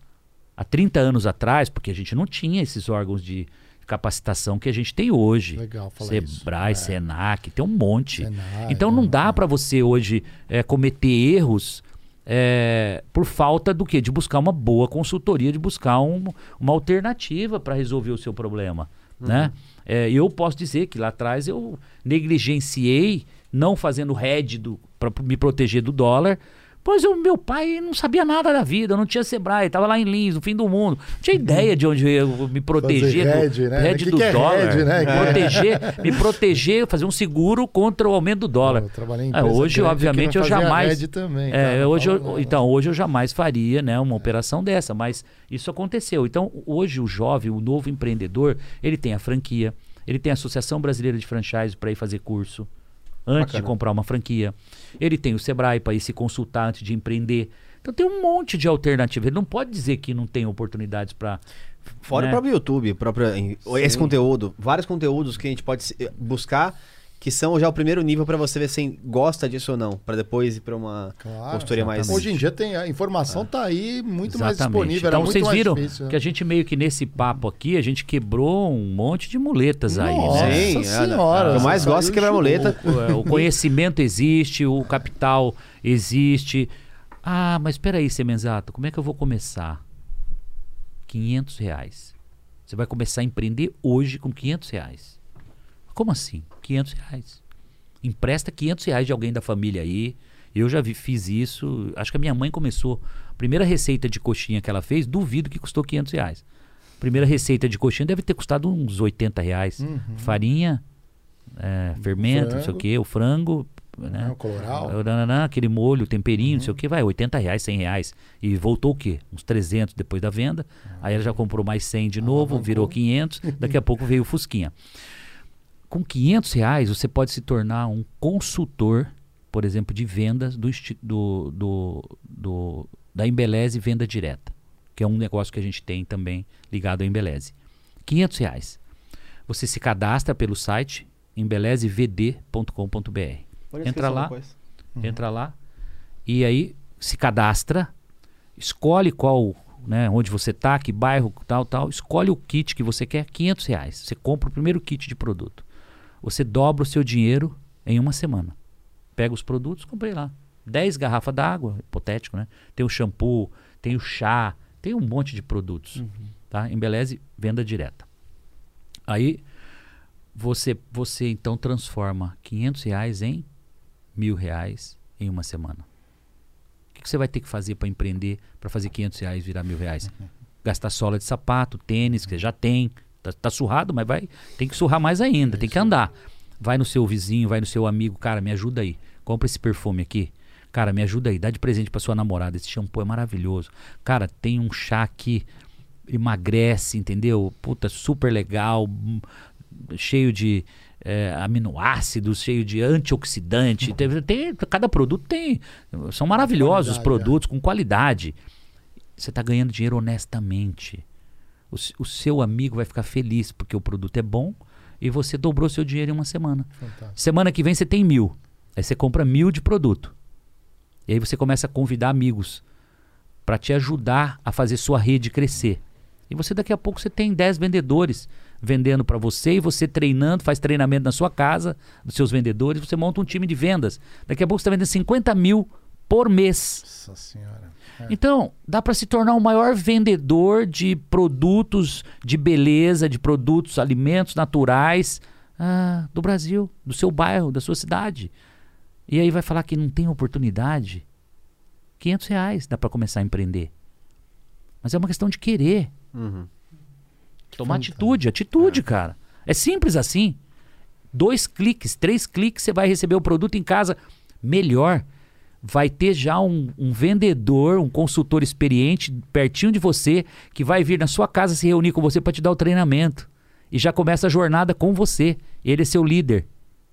há 30 anos atrás, porque a gente não tinha esses órgãos de capacitação que a gente tem hoje. Legal falar Sebrae, isso. É. Senac, tem um monte. Então não né? dá para você hoje é, cometer erros é, por falta do quê? De buscar uma boa consultoria, de buscar um- uma alternativa para resolver o seu problema. Né? É, eu posso dizer que lá atrás eu negligenciei, não fazendo hedge para me proteger do dólar, pois o meu pai não sabia nada da vida, não tinha Sebrae, estava lá em Lins, no fim do mundo. Não tinha ideia de onde eu me proteger Fazer do né? que do que é dólar. né? Proteger, me proteger, fazer um seguro contra o aumento do dólar. Eu trabalhei em É, hoje, obviamente, eu jamais. também, É, cara. hoje eu- então, hoje eu jamais faria né, uma operação dessa, mas isso aconteceu. Então, hoje o jovem, o novo empreendedor, ele tem a franquia, ele tem a Associação Brasileira de Franchise para ir fazer curso antes de Bacana. comprar uma franquia. Ele tem o Sebrae para ir se consultar antes de empreender. Então tem um monte de alternativa. Ele não pode dizer que não tem oportunidades para Fora né? o próprio YouTube, próprio, esse conteúdo, vários conteúdos que a gente pode eh, buscar que são já o primeiro nível para você ver se gosta disso ou não, para depois ir para uma Claro, consultoria mais Hoje em dia tem a informação tá aí muito mais Exatamente. disponível, era Então muito vocês mais viram difícil, né? que a gente meio que nesse papo aqui, a gente quebrou um monte de muletas aí, Nossa né? Sim, é, senhora. eu mais gosto é saiu quebrar de muleta. O, o conhecimento existe, o capital existe. Ah, mas espera aí, Semenzato, como é que eu vou começar? 500 reais. Você vai começar a empreender hoje com 500 reais. Como assim? 500 reais. Empresta 500 reais de alguém da família aí. Eu já vi- fiz isso. Acho que a minha mãe começou. A primeira receita de coxinha que ela fez, duvido que custou 500 reais. Primeira receita de coxinha deve ter custado uns 80 reais. Farinha, é, fermento, não sei o frango. que, o frango, né? É, o coloral. Aquele molho, temperinho, não sei o que, vai, 80 reais, 100 reais. E voltou o quê? Uns 300 depois da venda. Aí ela já comprou mais 100 de novo, virou 500. Daqui a pouco veio o Fusquinha. Com 500 reais, você pode se tornar um consultor, por exemplo, de vendas do, do, do, do- da Embeleze Venda Direta, que é um negócio que a gente tem também ligado à Embeleze. 500 reais. Você se cadastra pelo site embelezevd.com.br. Entra lá, entra lá e aí se cadastra, escolhe qual, né, onde você tá, que bairro, tal, tal, escolhe o kit que você quer, 500 reais. Você compra o primeiro kit de produto. Você dobra o seu dinheiro em uma semana. Pega os produtos, comprei lá. 10 garrafas d'água, hipotético, né? Tem o shampoo, tem o chá, tem um monte de produtos. Tá? Embeleze, venda direta. Aí você, você então transforma 500 reais em mil reais em uma semana. O que, que você vai ter que fazer para empreender, para fazer 500 reais virar mil reais? (laughs) Gastar sola de sapato, tênis, que você já tem. Tá, tá surrado, mas vai, tem que surrar mais ainda, tem que andar. Vai no seu vizinho, vai no seu amigo, cara, me ajuda aí. Compra esse perfume aqui. Cara, me ajuda aí, dá de presente pra sua namorada. Esse shampoo é maravilhoso. Cara, tem um chá que emagrece, entendeu? Puta, super legal, hum, cheio de é, aminoácidos, cheio de antioxidante. Tem, tem- cada produto tem. São maravilhosos os Qualidade, produtos, com qualidade. Você está ganhando dinheiro honestamente. O, o seu amigo vai ficar feliz porque o produto é bom e você dobrou seu dinheiro em uma semana. Fantástico. Semana que vem você tem mil. Aí você compra mil de produto. E aí você começa a convidar amigos para te ajudar a fazer sua rede crescer. E você daqui a pouco você tem 10 vendedores vendendo para você e você treinando, faz treinamento na sua casa, dos seus vendedores, você monta um time de vendas. Daqui a pouco você está vendendo 50 mil por mês. Nossa senhora. Então, dá para se tornar o maior vendedor de produtos de beleza, de produtos, alimentos naturais ah, do Brasil, do seu bairro, da sua cidade. E aí vai falar que não tem oportunidade? 500 reais dá para começar a empreender. Mas é uma questão de querer. Uhum. Tomar fantástico. atitude, atitude, cara. É simples assim. Dois cliques, três cliques, você vai receber o produto em casa. Melhor, vai ter já um, um vendedor, um consultor experiente pertinho de você, que vai vir na sua casa se reunir com você para te dar o treinamento. E já começa a jornada com você. Ele é seu líder.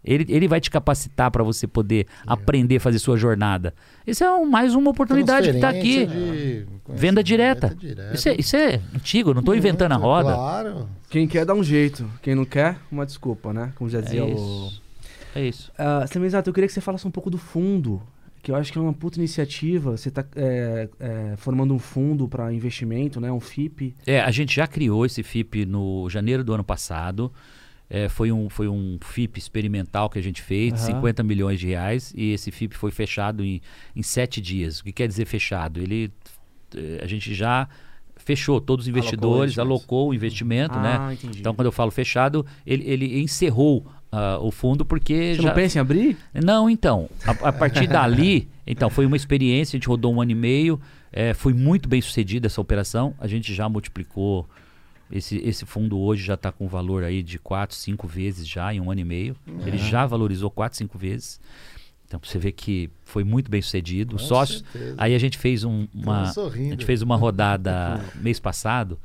Ele, ele vai te capacitar para você poder aprender a fazer sua jornada. Isso é um- mais uma oportunidade que está aqui. De Venda direta. direta. Isso é, isso é antigo, não estou inventando a roda. Claro. Quem quer dá um jeito, quem não quer, uma desculpa, né? Como já É dizia o. isso. É isso. Uh, Semizato, eu queria que você falasse um pouco do fundo, que eu acho que é uma puta iniciativa. Você está formando um fundo para investimento, né? Um FIP. É, a gente já criou esse FIP no janeiro do ano passado. É, foi, um, foi um FIP experimental que a gente fez, Aham. 50 milhões de reais, e esse FIP foi fechado em, em sete dias. O que quer dizer fechado? Ele, eh, a gente já fechou todos os investidores, alocou o investimento, né? Ah, entendi. Então, quando eu falo fechado, ele, ele encerrou ah, o fundo porque Você já... não pensa em abrir? Não, então. A, a partir (laughs) dali, então, foi uma experiência, a gente rodou um ano e meio, eh, foi muito bem sucedida essa operação. A gente já multiplicou. Esse, esse fundo hoje já está com valor aí de 4, 5 vezes já em um ano e meio. Ele já valorizou 4, 5 vezes. Então você vê que foi muito bem sucedido. Com sócios. certeza. Aí a gente fez um- uma. A gente fez uma rodada (laughs) mês passado.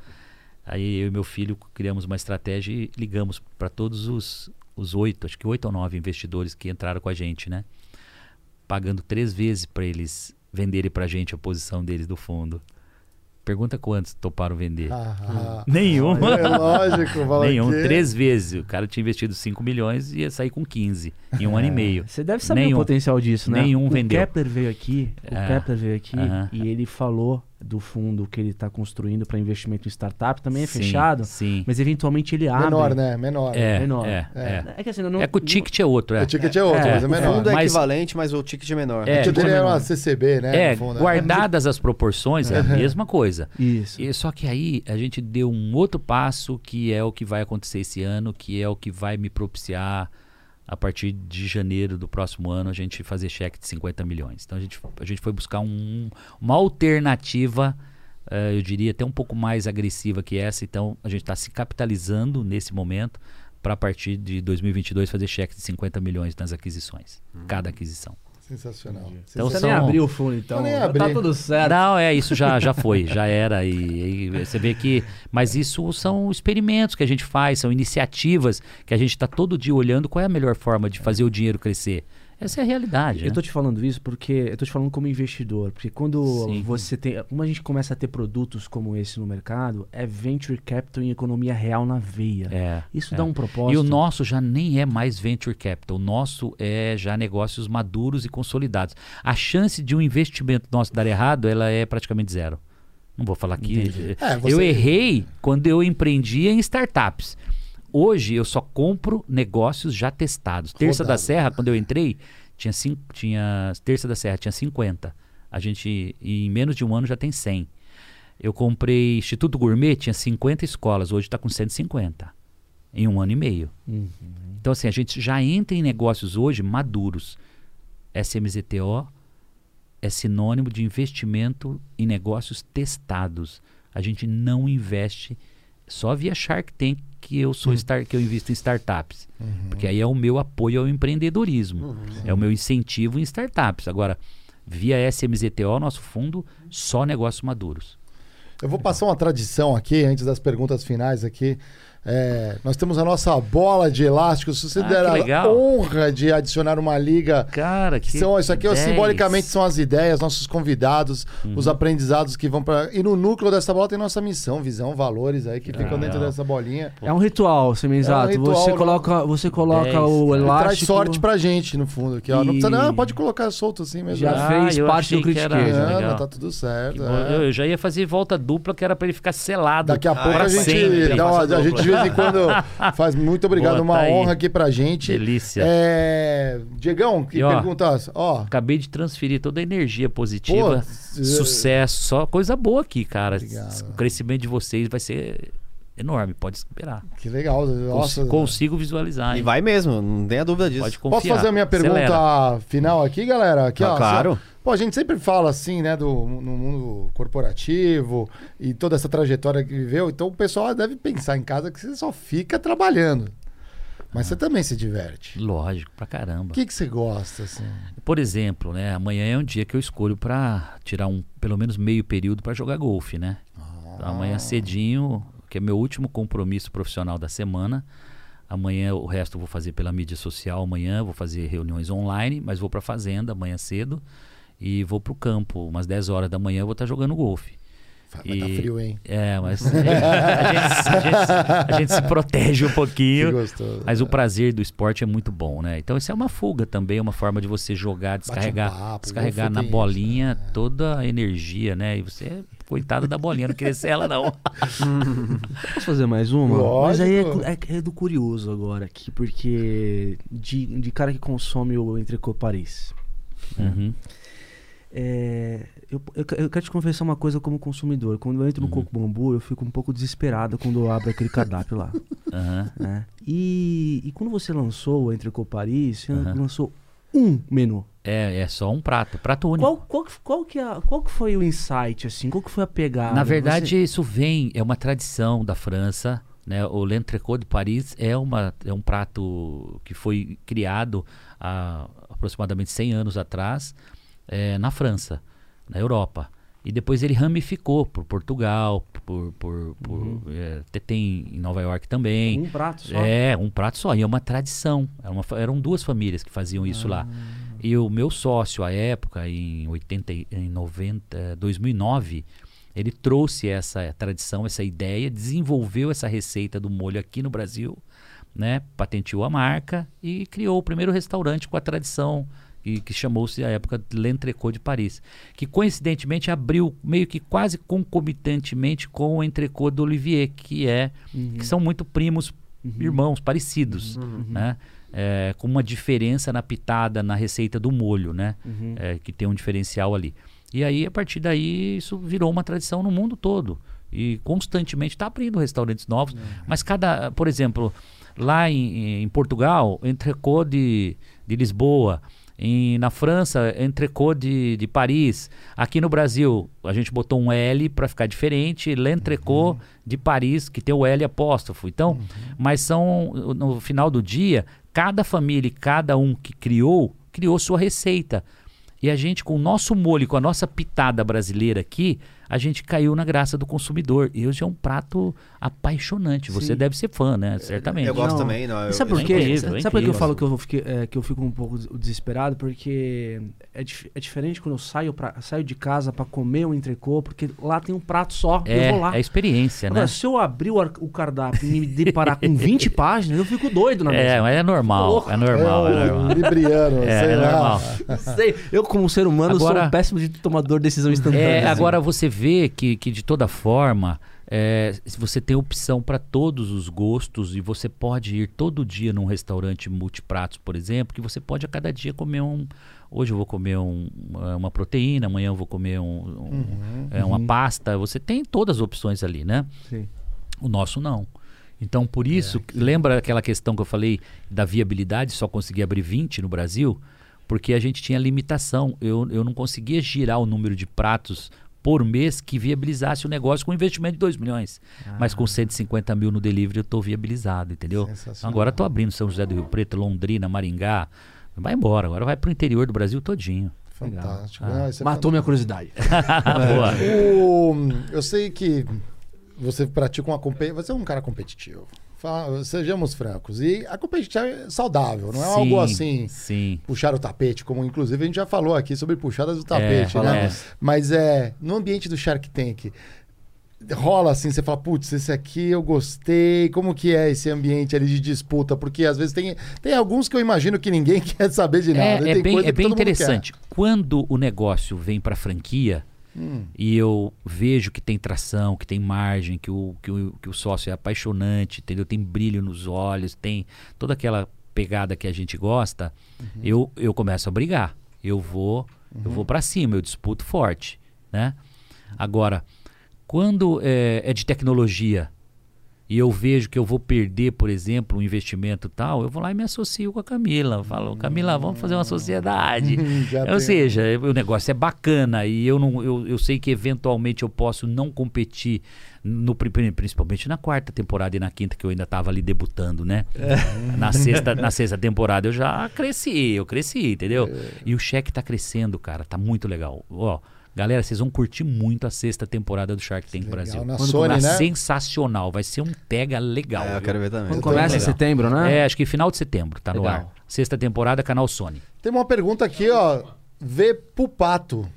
Aí eu e meu filho criamos uma estratégia e ligamos para todos os, os oito, acho que oito ou nove investidores que entraram com a gente, né? Pagando três vezes para eles venderem para a gente a posição deles do fundo. Pergunta quantos toparam vender. Ah, ah. (laughs) Nenhum. É lógico, Nenhum. que- Três vezes. O cara tinha investido 5 milhões e ia sair com 15 em um ano e meio. Você deve saber Nenhum. o potencial disso, né? Nenhum o vendeu. Kepler veio aqui, o É. Kepler veio aqui Aham. e ele falou do fundo que ele está construindo para investimento em startup. Também é Sim, fechado, Sim. mas eventualmente ele abre. Menor, né? Menor. É, menor. é, é. É que assim, não, É que o ticket é outro, é. O ticket é outro, É, mas é o O menor. fundo é Mas- equivalente, mas o ticket é menor. É, o ticket dele menor. era uma CCB, né? É, no fundo, né? guardadas as proporções, é a mesma coisa. Isso. E, só que aí a gente deu um outro passo que é o que vai acontecer esse ano, que é o que vai me propiciar a partir de janeiro do próximo ano a gente fazer cheque de 50 milhões. Então a gente, a gente foi buscar um- uma alternativa, eh, eu diria até um pouco mais agressiva que essa. Então a gente está se capitalizando nesse momento para a partir de 2022 fazer cheque de 50 milhões nas aquisições, cada aquisição. Sensacional. Então Você são- nem abriu o fundo, então. Eu nem abri. Tá tudo certo. Não, é, isso já, já foi, já era. E, e você vê que. Mas isso são experimentos que a gente faz, são iniciativas que a gente está todo dia olhando qual é a melhor forma de fazer o dinheiro crescer. Essa é a realidade. Eu né? tô te falando isso porque eu tô te falando como investidor, porque quando Sim. você tem, como a gente começa a ter produtos como esse no mercado, é venture capital em economia real na veia. É, Isso é. dá um propósito. E o nosso já nem é mais venture capital. O nosso é já negócios maduros e consolidados. A chance de um investimento nosso dar errado, ela é praticamente zero. Não vou falar aqui. É, você- Eu errei quando eu empreendia em startups. Hoje eu só compro negócios já testados. Terça da Rodado. Serra, quando eu entrei, tinha, cinco, tinha Terça da Serra tinha 50. A gente em menos de um ano já tem 100. Eu comprei Instituto Gourmet, tinha 50 escolas, hoje está com 150 em um ano e meio. Uhum. Então assim, a gente já entra em negócios hoje maduros. SMZTO é sinônimo de investimento em negócios testados. A gente não investe só via Shark Tank que eu sou star, que eu invisto em startups. Porque aí é o meu apoio ao empreendedorismo. É o meu incentivo em startups. Agora, Via SMZTO, nosso fundo, só negócios maduros. Eu vou passar uma tradição aqui, antes das perguntas finais aqui. É, nós temos a nossa bola de elástico. Se você Ah, der a honra de adicionar uma liga. Cara, Que são, isso aqui é, 10. simbolicamente são as ideias, nossos convidados, Uhum. os aprendizados que vão para. E no núcleo dessa bola tem nossa missão, visão, valores aí que ficam dentro dessa bolinha. É um ritual, Semenzato. É um você né? coloca, você coloca Dez, o cara. elástico. Traz sorte pra gente, no fundo. Aqui, ó. Não precisa, não, pode colocar solto assim mesmo. Já Ah, fez parte do que era- critiquei. Não, legal. tá tudo certo. É. Eu, já ia fazer volta dupla, que era pra ele ficar selado. Daqui a pouco a gente dá uma, a gente vez em quando (laughs) faz muito obrigado, Boa, uma tá aí. honra aqui pra gente. Delícia. É, Diegão, que E, ó, perguntas? Ó, Acabei de transferir toda a energia positiva, Pô, sucesso, só coisa boa aqui, cara. Obrigado. O crescimento de vocês vai ser enorme, pode esperar. que legal. Nossa, consigo visualizar. E hein? vai mesmo, não tenha dúvida disso. Pode confiar. Posso fazer a minha pergunta Acelera. final aqui, galera? Aqui, Ah, ó, claro. só- Pô, a gente sempre fala assim, né, do, no mundo corporativo e toda essa trajetória que viveu. Então o pessoal deve pensar em casa que você só fica trabalhando. Mas você também se diverte. Lógico, pra caramba. O que, que você gosta, assim? Por exemplo, né, amanhã é um dia que eu escolho pra tirar um, pelo menos meio período pra jogar golfe, né? Então, amanhã cedinho, que é meu último compromisso profissional da semana. Amanhã o resto eu vou fazer pela mídia social. Amanhã vou fazer reuniões online, mas vou pra fazenda amanhã cedo e vou pro campo. Umas 10 horas da manhã eu vou estar jogando golfe. Vai estar E- frio, hein? É, mas a gente, a gente- a gente- a gente se protege um Que pouquinho. gostoso. Mas o prazer do esporte é muito bom, né? Então isso é uma fuga também, é uma forma de você jogar, descarregar, papo, descarregar na bolinha isso, né? toda a energia, né? E você coitado da bolinha, não queria ser ela não. Posso fazer mais uma? Lógico. Mas aí é, é- é do curioso agora aqui, porque de, de cara que consome o Entrecô Paris. Uhum. É, eu, eu, eu quero te confessar uma coisa como consumidor. Quando eu entro Uhum. no Coco Bambu, eu fico um pouco desesperado quando eu abro aquele cardápio lá. Aham. né? E, e quando você lançou o Entrecô Paris, você Aham. lançou um menu. É, é só um prato, prato único. Qual, qual, qual, que é, qual que foi o insight, assim? Qual que foi a pegada? Na verdade, Você- isso vem, é uma tradição da França. Né? O l'entrecôte de Paris é, uma, é um prato que foi criado há aproximadamente 100 anos atrás eh, na França, na Europa. E depois ele ramificou por Portugal, por, por, por eh, até tem em Nova York também. um prato só. É, um prato só. E é uma tradição. Era uma eram duas famílias que faziam isso lá. E o meu sócio, à época, em, 80, e- em 90, 2009, ele trouxe essa tradição, essa ideia, desenvolveu essa receita do molho aqui no Brasil, né? patenteou a marca e criou o primeiro restaurante com a tradição e que chamou-se à época L'Entrecôte de Paris, que coincidentemente abriu meio que quase concomitantemente com o Entrecôte do Olivier, que é que são muito primos, irmãos parecidos, né? É, com uma diferença na pitada, na receita do molho, né? É, que tem um diferencial ali. E aí, a partir daí, isso virou uma tradição no mundo todo. E constantemente está abrindo restaurantes novos. Mas cada, por exemplo, lá em, em Portugal, entrecô de, de Lisboa. Em, na França, entrecô de, de Paris. Aqui no Brasil, a gente botou um L para ficar diferente. L'entrecô de Paris, que tem o L apóstrofo. Então, mas são, no final do dia, cada família e cada um que criou, criou sua receita. E a gente, com o nosso molho, com a nossa pitada brasileira aqui, a gente caiu na graça do consumidor. E hoje é um prato apaixonante. Você Sim. deve ser fã, né? Certamente. Eu gosto Não. também. Não, eu, sabe eu- por quê? é sabe por que eu falo que eu, fiquei, é, que eu fico um pouco des- desesperado? Porque é, dif- é diferente quando eu saio, pra, saio de casa pra comer um entrecô, porque lá tem um prato só, eu É, vou lá. é experiência, Agora, né? se eu abrir o, o cardápio e me deparar com 20 (laughs) páginas, eu fico doido na É, mesa. mas é normal, Louco. é normal, é é normal. libriano, (laughs) É, sei é lá. normal. (laughs) Sei, eu, como ser humano, sou Agora- um péssimo de tomador de decisão instantânea. É, assim. agora você vê que, que de toda forma, é, se você tem opção para todos os gostos e você pode ir todo dia num restaurante multipratos, por exemplo, que você pode a cada dia comer um. Hoje eu vou comer um- uma proteína, amanhã eu vou comer um- um- é, uma pasta. Você tem todas as opções ali, né? Sim. O nosso não. Então, por isso, lembra aquela questão que eu falei da viabilidade, só conseguir abrir 20 no Brasil? Porque a gente tinha limitação. Eu, eu não conseguia girar o número de pratos por mês que viabilizasse o negócio com um investimento de 2 milhões. Mas com 150 mil no delivery eu estou viabilizado, entendeu? Agora estou abrindo São José do Rio Preto, Londrina, Maringá. Vai embora, agora vai para o interior do Brasil todinho. Fantástico. Ah, Ah, é Matou minha curiosidade. (laughs) Boa. O- eu sei que você pratica uma competição. Você é um cara competitivo. Fala- sejamos francos. E a competição é saudável, não é Sim, algo assim. Sim. Puxar o tapete, como inclusive a gente já falou aqui sobre puxadas do tapete, né? falamos. Mas é no ambiente do Shark Tank. Rola assim, você fala, putz, esse aqui eu gostei. Como que é esse ambiente ali de disputa? Porque às vezes tem, tem alguns que eu imagino que ninguém (laughs) quer saber de nada. e É, é bem, é bem interessante. Quando o negócio vem para franquia Hum. e eu vejo que tem tração, que tem margem, que o, que o, que o sócio é apaixonante, entendeu? Tem brilho nos olhos, tem toda aquela pegada que a gente gosta, Uhum. eu, eu começo a brigar. Eu vou, eu vou para cima, eu disputo forte, né? Agora, quando é, é de tecnologia e eu vejo que eu vou perder, por exemplo, um investimento tal, eu vou lá e me associo com a Camila. Falo, Camila, vamos fazer uma sociedade. (laughs) Já Ou seja, o negócio é bacana e eu, não, eu, eu sei que eventualmente eu posso não competir, no, pri- principalmente na quarta temporada e na quinta, que eu ainda estava ali debutando, né? Na, sexta, (laughs) na sexta temporada eu já cresci, eu cresci, entendeu? E o cheque tá crescendo, cara, tá muito legal. Ó, galera, vocês vão curtir muito a sexta temporada do Shark Tank Legal, Brasil. na Quando Sony, começa, né? Sensacional, vai ser um pega legal. É, eu viu? quero ver também. Quando começa em legal. setembro, né? É, acho que final de setembro, tá no Legal. ar. Sexta temporada, canal Sony. Tem uma pergunta aqui, ó. V Pupato.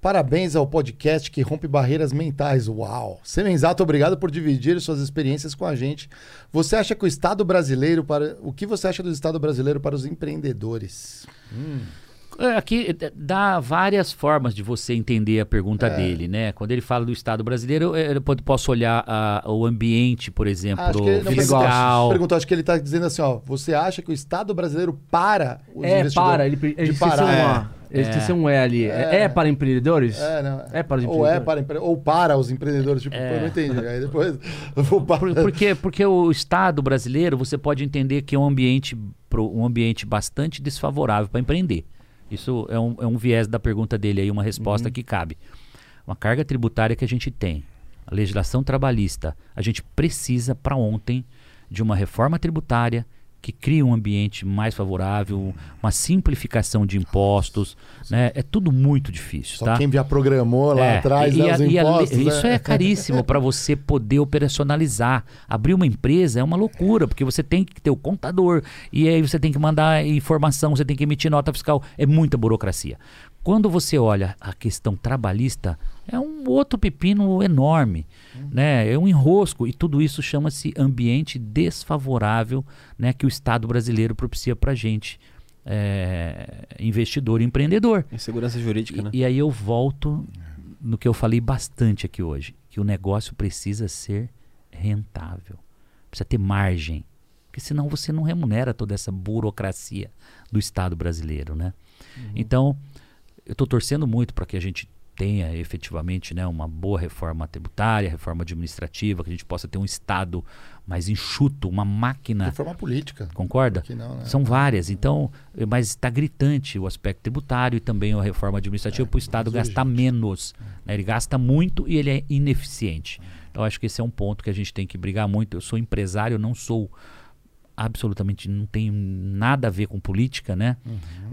Parabéns ao podcast que rompe barreiras mentais. Uau! Semenzato, obrigado por dividir suas experiências com a gente. Você acha que o Estado brasileiro para o que você acha do Estado brasileiro para os empreendedores? É, Aqui é, dá várias formas de você entender a pergunta É. dele, né? Quando ele fala do Estado brasileiro, eu, eu posso olhar a- o ambiente, por exemplo, Acho que ele não fiscal. perguntou, acho que ele está dizendo assim, ó. Você acha que o Estado brasileiro para os É, investidores? para. Ele, ele de esqueceu parar. um. Ele esqueceu um E ali. É, é para empreendedores? É, não. É para os ou é empreendedores? para empre- ou para os empreendedores, tipo, eu não entendi. Aí depois eu vou para... Por- porque, porque o Estado brasileiro, você pode entender que é um ambiente, um ambiente bastante desfavorável para empreender. Isso é um, é um viés da pergunta dele aí, uma resposta Uhum. que cabe. Uma carga tributária que a gente tem, a legislação trabalhista, a gente precisa para ontem de uma reforma tributária que crie um ambiente mais favorável, uma simplificação de impostos, né? É tudo muito difícil, Só tá? quem já programou lá É, atrás, e né, a- os e a impostos. isso né? é caríssimo para você poder operacionalizar. Abrir uma empresa é uma loucura, porque você tem que ter o contador, e aí você tem que mandar informação, você tem que emitir nota fiscal. É muita burocracia. Quando você olha a questão trabalhista, é um outro pepino enorme, né? É um enrosco e tudo isso chama-se ambiente desfavorável, né? Que o Estado brasileiro propicia para gente, é, investidor e empreendedor. Insegurança jurídica, E, né? e aí eu volto no que eu falei bastante aqui hoje, que o negócio precisa ser rentável, precisa ter margem, porque senão você não remunera toda essa burocracia do Estado brasileiro, né? Então, eu estou torcendo muito para que a gente tenha efetivamente né, uma boa reforma tributária, reforma administrativa, que a gente possa ter um Estado mais enxuto, uma máquina Reforma política. Concorda? Não, né? São várias. Então, eh, mas está gritante o aspecto tributário e também a reforma administrativa para o Estado gastar menos. né? Ele gasta muito e ele é ineficiente. Então, acho que esse é um ponto que a gente tem que brigar muito. Eu sou empresário, eu não sou absolutamente, não tenho nada a ver com política, né?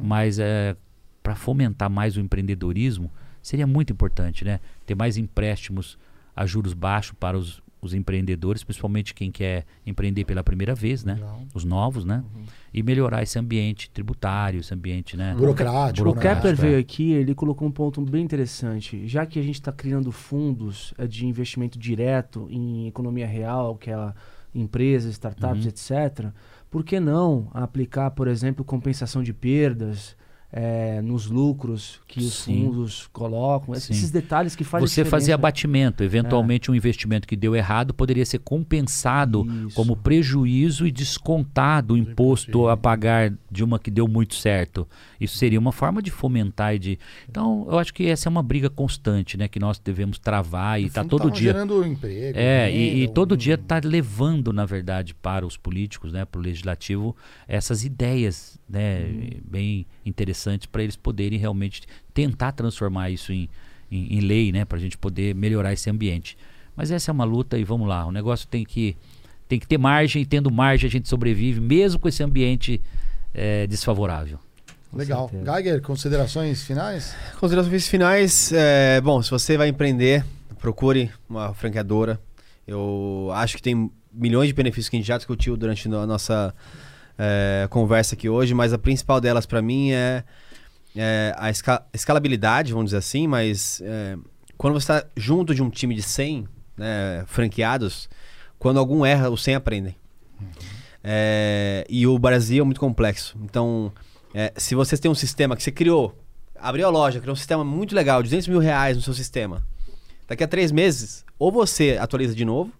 Mas é, para fomentar mais o empreendedorismo, seria muito importante, né? Ter mais empréstimos a juros baixos para os, os empreendedores, principalmente quem quer empreender pela primeira vez, né? Legal. Os novos, né? E melhorar esse ambiente tributário, esse ambiente, né? Burocrático. O? Kepler é. veio aqui, ele colocou um ponto bem interessante. Já que a gente está criando fundos eh, de investimento direto em economia real, que é empresas, startups, Uhum. etc., por que não aplicar, por exemplo, compensação de perdas eh, nos lucros que os Sim. fundos colocam? Sim. Esses detalhes que fazem Você fazer diferença. abatimento, eventualmente um investimento que deu errado poderia ser compensado Isso. como prejuízo e descontado o imposto a pagar de uma que deu muito certo. Isso seria uma forma de fomentar e de. Então, eu acho que essa é uma briga constante, né, que nós devemos travar e está todo dia. gerando emprego. É, e, e todo um- dia está levando, na verdade, para os políticos, né, para o legislativo, essas ideias né, Uhum. bem interessantes para eles poderem realmente tentar transformar isso em, em, em lei, né, para a gente poder melhorar esse ambiente. Mas essa é uma luta e vamos lá, o negócio tem que, tem que ter margem e tendo margem a gente sobrevive, mesmo com esse ambiente eh, desfavorável. Legal. Geiger, considerações finais? Considerações finais, é, bom, se você vai empreender, procure uma franqueadora. Eu acho que tem milhões de benefícios que a gente já discutiu durante a nossa é, conversa aqui hoje, mas a principal delas para mim é, é a esca- escalabilidade, vamos dizer assim, mas é, quando você está junto de um time de 100 né, franqueados, quando algum erra, os 100 aprendem. É, e o Brasil é muito complexo. Então, é, se vocês têm um sistema que você criou, abriu a loja, criou um sistema muito legal, 200 mil reais no seu sistema. Daqui a três meses, ou você atualiza de novo,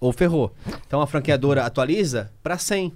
ou ferrou. Então a franqueadora atualiza para 100.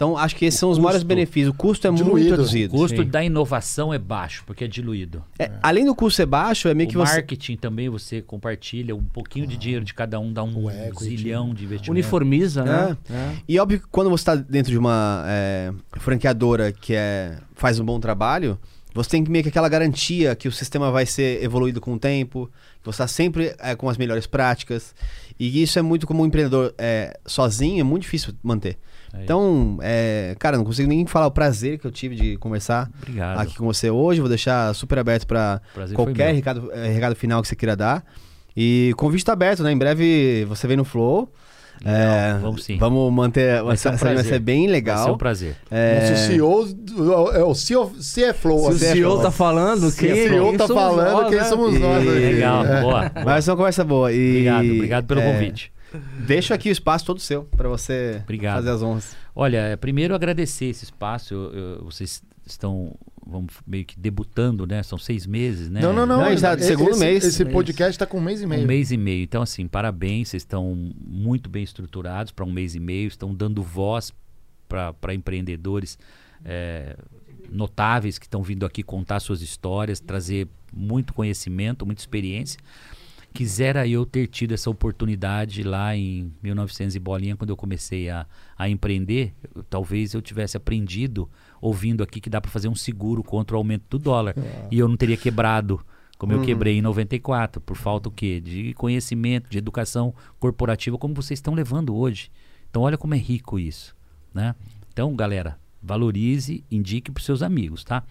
Então acho que esses são os maiores benefícios. O custo é muito Diluído. O reduzido. custo da inovação é baixo, porque é diluído. É, além do custo ser baixo, é meio que o você. marketing também você compartilha um pouquinho de dinheiro de cada um, dá um O equity. zilhão de investimento. Uniformiza, né? É. E óbvio que quando você está dentro de uma é, franqueadora que é, faz um bom trabalho, você tem meio que aquela garantia que o sistema vai ser evoluído com o tempo, que você está sempre é, com as melhores práticas. E isso é muito como um empreendedor é, sozinho, é muito difícil manter. Aí. Então, é, cara, não consigo nem falar o prazer que eu tive de conversar Obrigado. aqui com você hoje. Vou deixar super aberto para qualquer recado, eh, recado final que você queira dar. E o convite está aberto, né? Em breve você vem no Flow. É, vamos sim. Vamos manter. Vai ser um essa vai prazer. ser bem Vai legal. ser um prazer. É, Nosso CEO, do- é o CEO, CFLO. Se o CEO tá falando, Se quem, o CEO quem tá falando, nós, quem né? somos nós. E-. Legal, É. boa. Mas vai ser uma conversa boa. E, Obrigado, obrigado pelo é, convite. Deixo aqui o espaço todo seu para você Obrigado. fazer as honras. Olha, é, primeiro agradecer esse espaço. Eu- eu- vocês estão, vamos meio que debutando, né? São seis meses, né? Não, não, não. Não, tá segundo esse- mês. Esse podcast tá com um mês e meio. Um mês e meio. Então, assim, parabéns, vocês estão muito bem estruturados para um mês e meio, estão dando voz para empreendedores é, notáveis que estão vindo aqui contar suas histórias, trazer muito conhecimento, muita experiência. Quisera eu ter tido essa oportunidade lá em 1900 e bolinha, quando eu comecei a, a empreender. Eu- talvez eu tivesse aprendido ouvindo aqui que dá para fazer um seguro contra o aumento do dólar. E eu não teria quebrado como eu quebrei em 94, por falta o quê? De conhecimento, de educação corporativa, como vocês estão levando hoje. Então olha como é rico isso, né? Então, galera, valorize, indique para seus amigos, tá?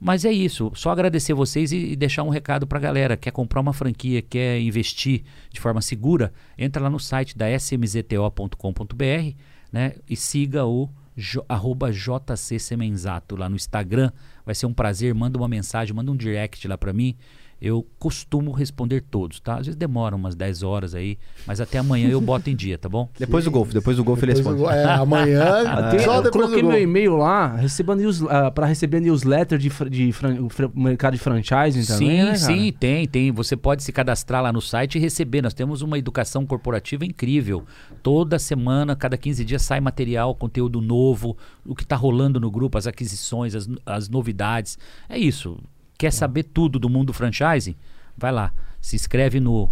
Mas é isso, só agradecer vocês e, e deixar um recado para a galera. Quer comprar uma franquia, quer investir de forma segura, entra lá no site da smzto.com.br né, e siga o jo, arroba JC Semenzato lá no Instagram. Vai ser um prazer, manda uma mensagem, manda um direct lá para mim. Eu costumo responder todos, tá? Às vezes demora umas 10 horas aí, mas até amanhã eu boto em dia, tá bom? (laughs) Depois do golfe, depois do golfe ele responde. do- é, amanhã, (laughs) Ah, tem- só eu depois coloquei do meu e-mail lá, receba news, ah, pra receber newsletter de, de fran- fr- mercado de franchising também, sim, né, sim, tem, tem. Você pode se cadastrar lá no site e receber. Nós temos uma educação corporativa incrível. Toda semana, cada 15 dias sai material, conteúdo novo, o que está rolando no grupo, as aquisições, as, as novidades. É isso. Quer saber tudo do mundo franchising? Vai lá, se inscreve no,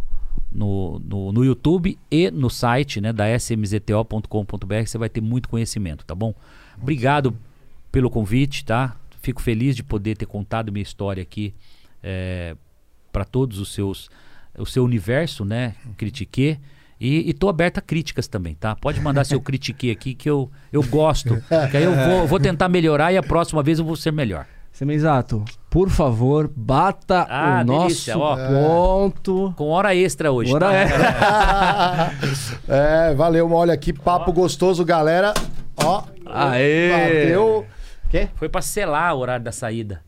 no, no, no YouTube e no site né, da smzto.com.br, você vai ter muito conhecimento, tá bom? Obrigado pelo convite, tá? Fico feliz de poder ter contado minha história aqui para todos os seus o seu universo, né? Critiquei. E, e tô aberto a críticas também, tá? Pode mandar seu critique aqui que eu, eu gosto. que aí eu vou, vou tentar melhorar e a próxima vez eu vou ser melhor. Semenzato, por favor, bata Ah, o nosso delícia, ó. ponto. Com hora extra hoje. Hora tá? (laughs) é, valeu, olha que papo gostoso, galera. Ó, Aê! bateu. Quê? Foi pra selar o horário da saída.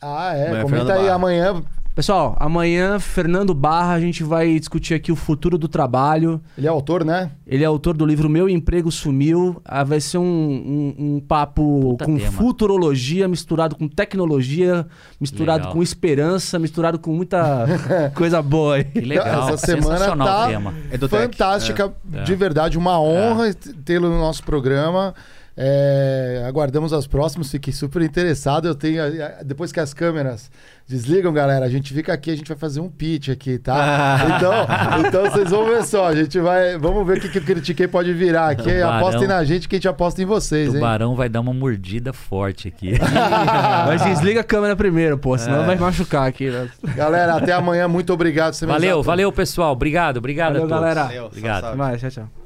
Ah, é, Amanhã, comenta Fernando aí Barra. amanhã. Pessoal, amanhã, Fernando Barra, a gente vai discutir aqui o futuro do trabalho. Ele é autor, né? Ele é autor do livro Meu Emprego Sumiu. Ah, vai ser um, um- um papo Puta com tema. futurologia, misturado com tecnologia, misturado Legal. com esperança, misturado com muita (laughs) coisa boa aí. Que legal. Essa semana Sensacional tá o tema. É fantástica, É. de verdade, uma honra tê-lo no nosso programa. É, aguardamos as próximas, fiquei super interessado. Eu tenho, depois que as câmeras desligam, galera, a gente fica aqui, a gente vai fazer um pitch aqui, tá? (laughs) Então, então vocês vão ver só, a gente vai, vamos ver o que, que o critiquei pode virar aqui. Tubarão. Apostem na gente que a gente aposta em vocês, O hein? Barão vai dar uma mordida forte aqui. (laughs) Mas desliga a câmera primeiro, pô, senão vai machucar aqui. Né? Galera, até amanhã, muito obrigado. Valeu, valeu, pessoal. Obrigado, obrigado Valeu, a todos. galera. Valeu, Obrigado. salve. mais, tchau, tchau.